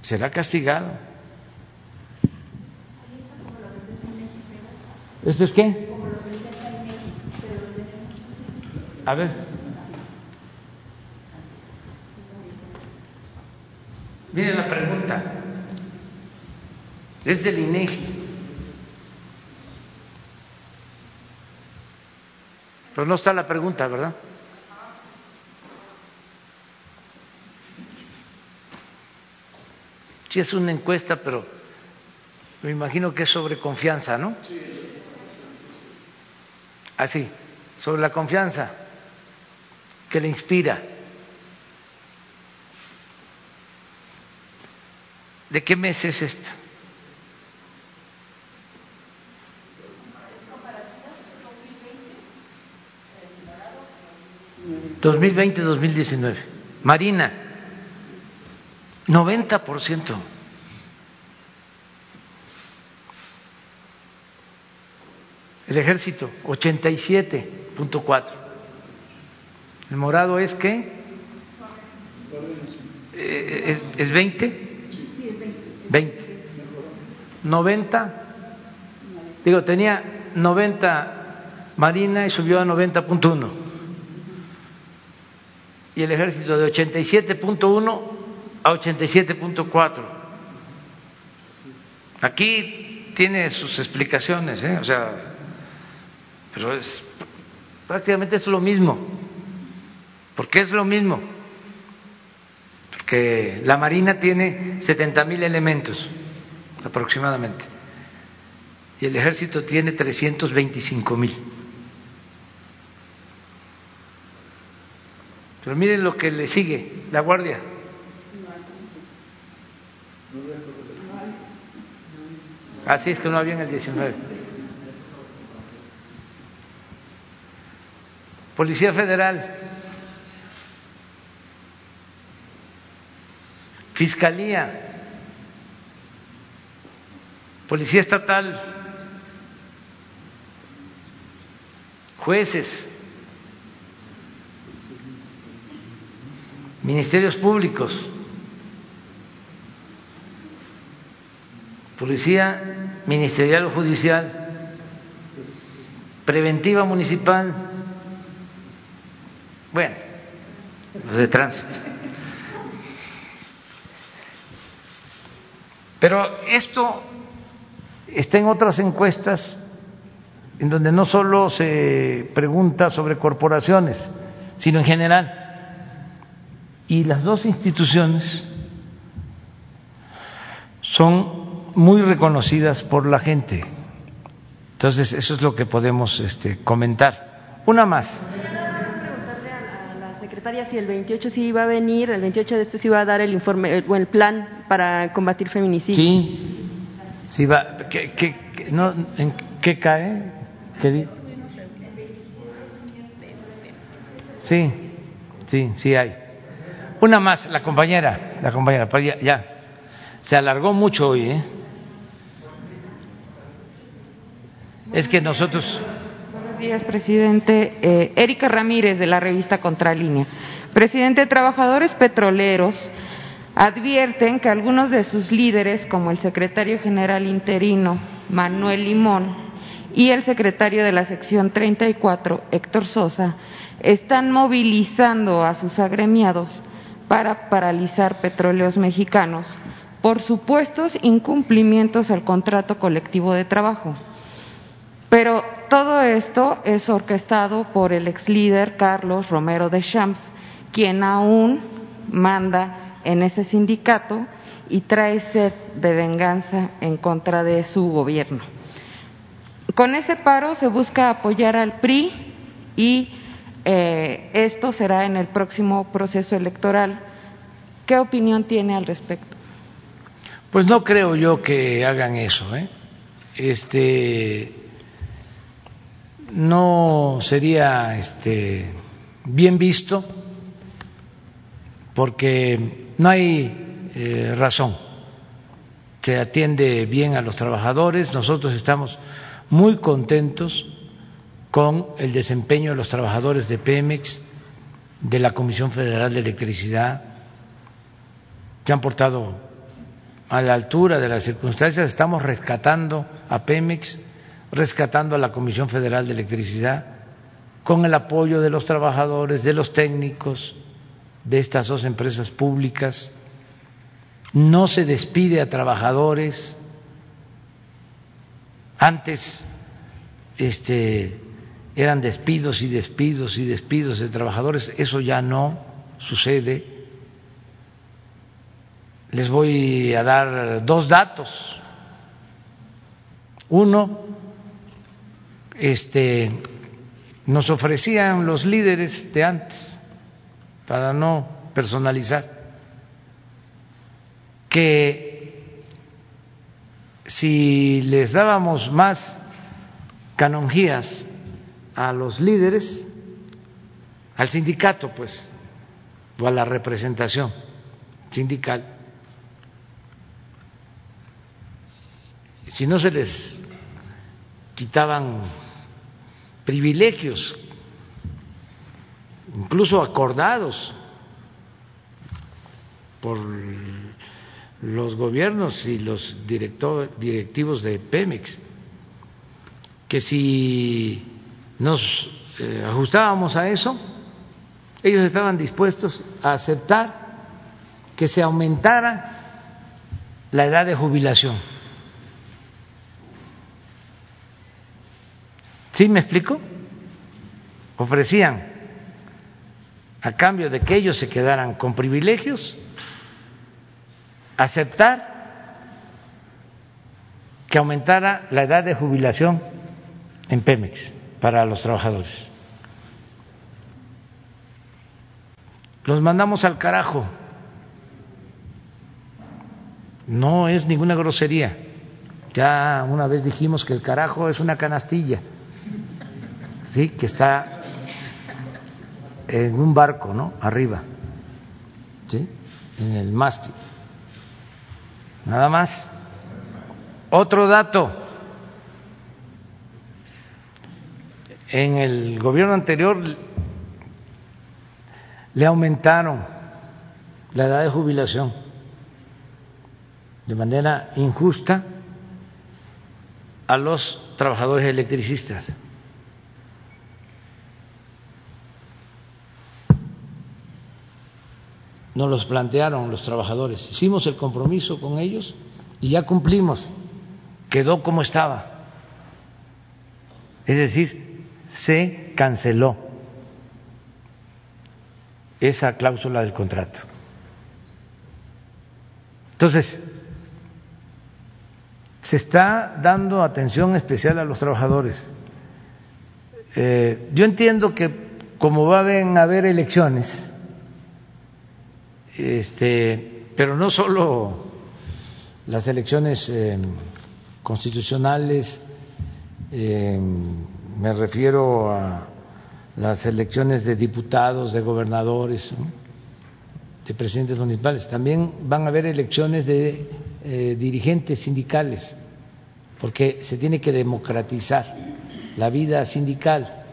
S1: será castigado. ¿Este es qué? A ver. Miren la pregunta. Es del INEGI. Pero no está la pregunta, ¿verdad? Sí es una encuesta, pero me imagino que es sobre confianza, ¿no? Así, sobre la confianza que le inspira. ¿De qué mes es esta? ¿2020-2019? Marina. 90%. El ejército, 87.4. El morado es qué? Eh, ¿Es, ¿Es 20? 20. 90. Digo, tenía 90 Marina y subió a 90.1. Y el ejército de 87.1 a 87.4. Aquí tiene sus explicaciones, ¿eh? o sea, pero es prácticamente es lo mismo. ¿Por qué es lo mismo? Porque la Marina tiene 70 mil elementos aproximadamente y el Ejército tiene 325 mil. Pero miren lo que le sigue, la Guardia. Así es que no había en el 19. Policía Federal, Fiscalía, Policía Estatal, jueces, ministerios públicos, Policía Ministerial o Judicial, Preventiva Municipal, bueno, los de tránsito. Pero esto está en otras encuestas en donde no solo se pregunta sobre corporaciones, sino en general. Y las dos instituciones son muy reconocidas por la gente. Entonces, eso es lo que podemos este, comentar. Una más.
S11: a la secretaria si el 28 sí iba a venir, el 28 de este sí va a dar el informe o el plan para combatir feminicidios.
S1: Sí, sí va. ¿Qué, qué, no, ¿En qué cae? ¿Qué Sí, sí, sí hay. Una más, la compañera, la compañera, ya. Se alargó mucho hoy, ¿eh? Es que nosotros.
S12: Buenos días, presidente. Eh, Erika Ramírez, de la revista Contralínea. Presidente, trabajadores petroleros advierten que algunos de sus líderes, como el secretario general interino Manuel Limón y el secretario de la sección 34, Héctor Sosa, están movilizando a sus agremiados para paralizar petróleos mexicanos por supuestos incumplimientos al contrato colectivo de trabajo. Pero todo esto es orquestado por el ex líder Carlos Romero de Champs, quien aún manda en ese sindicato y trae sed de venganza en contra de su gobierno. Con ese paro se busca apoyar al PRI y eh, esto será en el próximo proceso electoral. ¿Qué opinión tiene al respecto?
S1: Pues no creo yo que hagan eso. ¿eh? Este no sería este, bien visto porque no hay eh, razón. Se atiende bien a los trabajadores, nosotros estamos muy contentos con el desempeño de los trabajadores de Pemex, de la Comisión Federal de Electricidad, se han portado a la altura de las circunstancias, estamos rescatando a Pemex, rescatando a la Comisión Federal de Electricidad, con el apoyo de los trabajadores, de los técnicos de estas dos empresas públicas, no se despide a trabajadores, antes este, eran despidos y despidos y despidos de trabajadores, eso ya no sucede. Les voy a dar dos datos. Uno, este, nos ofrecían los líderes de antes, para no personalizar, que si les dábamos más canonjías a los líderes, al sindicato, pues, o a la representación sindical, si no se les quitaban privilegios, incluso acordados por los gobiernos y los directivos de Pemex, que si nos eh, ajustábamos a eso, ellos estaban dispuestos a aceptar que se aumentara la edad de jubilación. ¿Sí me explico? Ofrecían, a cambio de que ellos se quedaran con privilegios, aceptar que aumentara la edad de jubilación en Pemex para los trabajadores. Los mandamos al carajo. No es ninguna grosería. Ya una vez dijimos que el carajo es una canastilla, sí, que está en un barco, ¿no? Arriba, sí, en el mástil. Nada más. Otro dato. En el gobierno anterior le aumentaron la edad de jubilación de manera injusta a los trabajadores electricistas. nos los plantearon los trabajadores. Hicimos el compromiso con ellos y ya cumplimos. Quedó como estaba. Es decir, se canceló esa cláusula del contrato. Entonces, se está dando atención especial a los trabajadores. Eh, yo entiendo que como va a haber elecciones, este, pero no solo las elecciones eh, constitucionales, eh, me refiero a las elecciones de diputados, de gobernadores, de presidentes municipales, también van a haber elecciones de eh, dirigentes sindicales, porque se tiene que democratizar la vida sindical.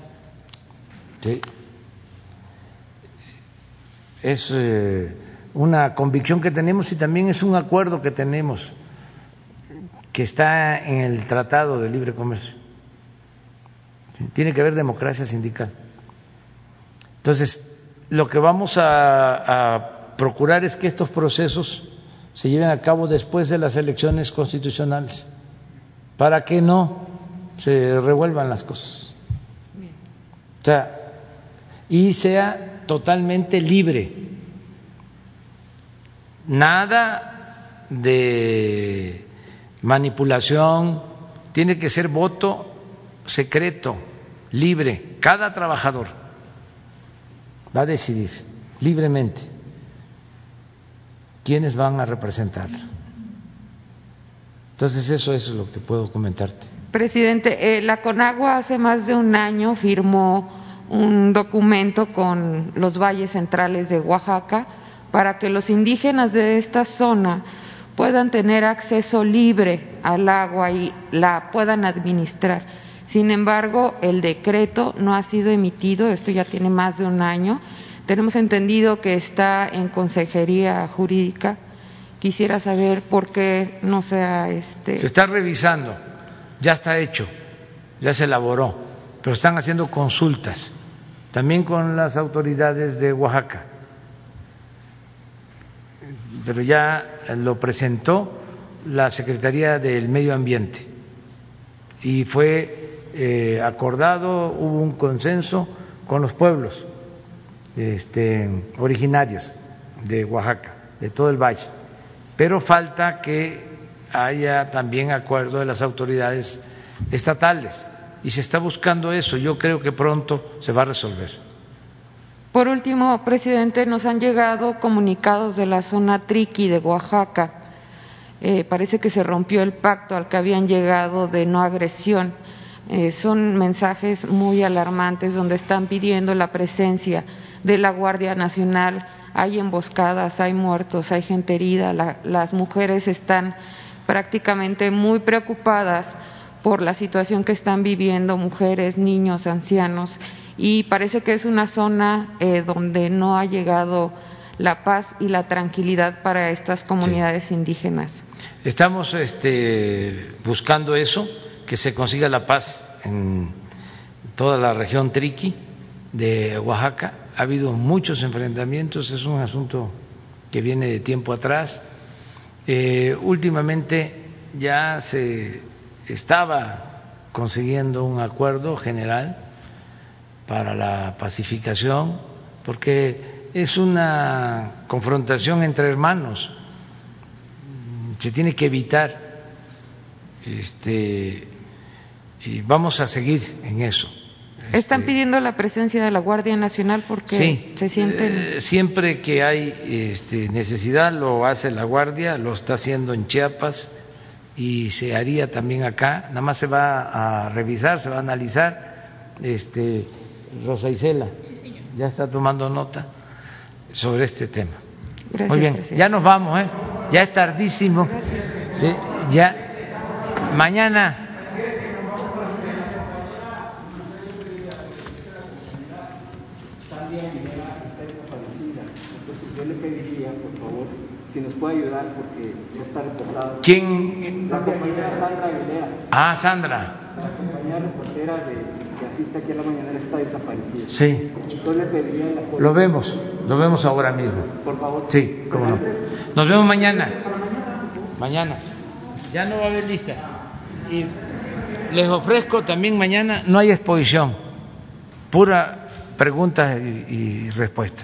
S1: Es eh, una convicción que tenemos y también es un acuerdo que tenemos que está en el Tratado de Libre Comercio. Tiene que haber democracia sindical. Entonces, lo que vamos a, a procurar es que estos procesos se lleven a cabo después de las elecciones constitucionales, para que no se revuelvan las cosas. O sea, y sea totalmente libre. Nada de manipulación, tiene que ser voto secreto, libre. Cada trabajador va a decidir libremente quiénes van a representar. Entonces eso, es lo que puedo comentarte.
S12: Presidente, eh, la Conagua hace más de un año firmó un documento con los valles centrales de Oaxaca para que los indígenas de esta zona puedan tener acceso libre al agua y la puedan administrar. Sin embargo, el decreto no ha sido emitido, esto ya tiene más de un año. Tenemos entendido que está en consejería jurídica. Quisiera saber por qué no se ha. Este...
S1: Se está revisando, ya está hecho, ya se elaboró, pero están haciendo consultas también con las autoridades de Oaxaca. Pero ya lo presentó la Secretaría del Medio Ambiente y fue eh, acordado, hubo un consenso con los pueblos este, originarios de Oaxaca, de todo el valle. Pero falta que haya también acuerdo de las autoridades estatales y se está buscando eso. Yo creo que pronto se va a resolver.
S12: Por último, presidente, nos han llegado comunicados de la zona Triqui de Oaxaca. Eh, parece que se rompió el pacto al que habían llegado de no agresión. Eh, son mensajes muy alarmantes donde están pidiendo la presencia de la Guardia Nacional. Hay emboscadas, hay muertos, hay gente herida. las mujeres están prácticamente muy preocupadas por la situación que están viviendo mujeres, niños, ancianos y parece que es una zona eh, donde no ha llegado la paz y la tranquilidad para estas comunidades indígenas.
S1: Estamos este, buscando eso, que se consiga la paz en toda la región Triqui de Oaxaca. Ha habido muchos enfrentamientos, es un asunto que viene de tiempo atrás. Eh, últimamente ya se estaba consiguiendo un acuerdo general para la pacificación, porque es una confrontación entre hermanos, se tiene que evitar, este, y vamos a seguir en eso.
S12: Están este, pidiendo la presencia de la Guardia Nacional porque se sienten.
S1: Eh, siempre que hay este, necesidad lo hace la Guardia, lo está haciendo en Chiapas y se haría también acá. Nada más se va a revisar, se va a analizar este, Rosa Isela ya está tomando nota sobre este tema. Muy bien, ya nos vamos, ¿eh? ya es tardísimo. ¿sí? Ya mañana.
S13: yo le pediría, por favor, si nos puede ayudar porque ya está reportado.
S1: ¿Quién?
S13: La compañera Sandra Aguilera.
S1: Ah, Sandra.
S13: La compañera reportera de que asiste aquí a la mañana está desaparecido.
S1: Sí. Lo vemos, lo vemos ahora mismo.
S13: Por favor.
S1: Sí, cómo no. Nos vemos mañana. Mañana. Ya no va a haber lista. Y les ofrezco también mañana, no hay exposición, pura preguntas y, y respuesta.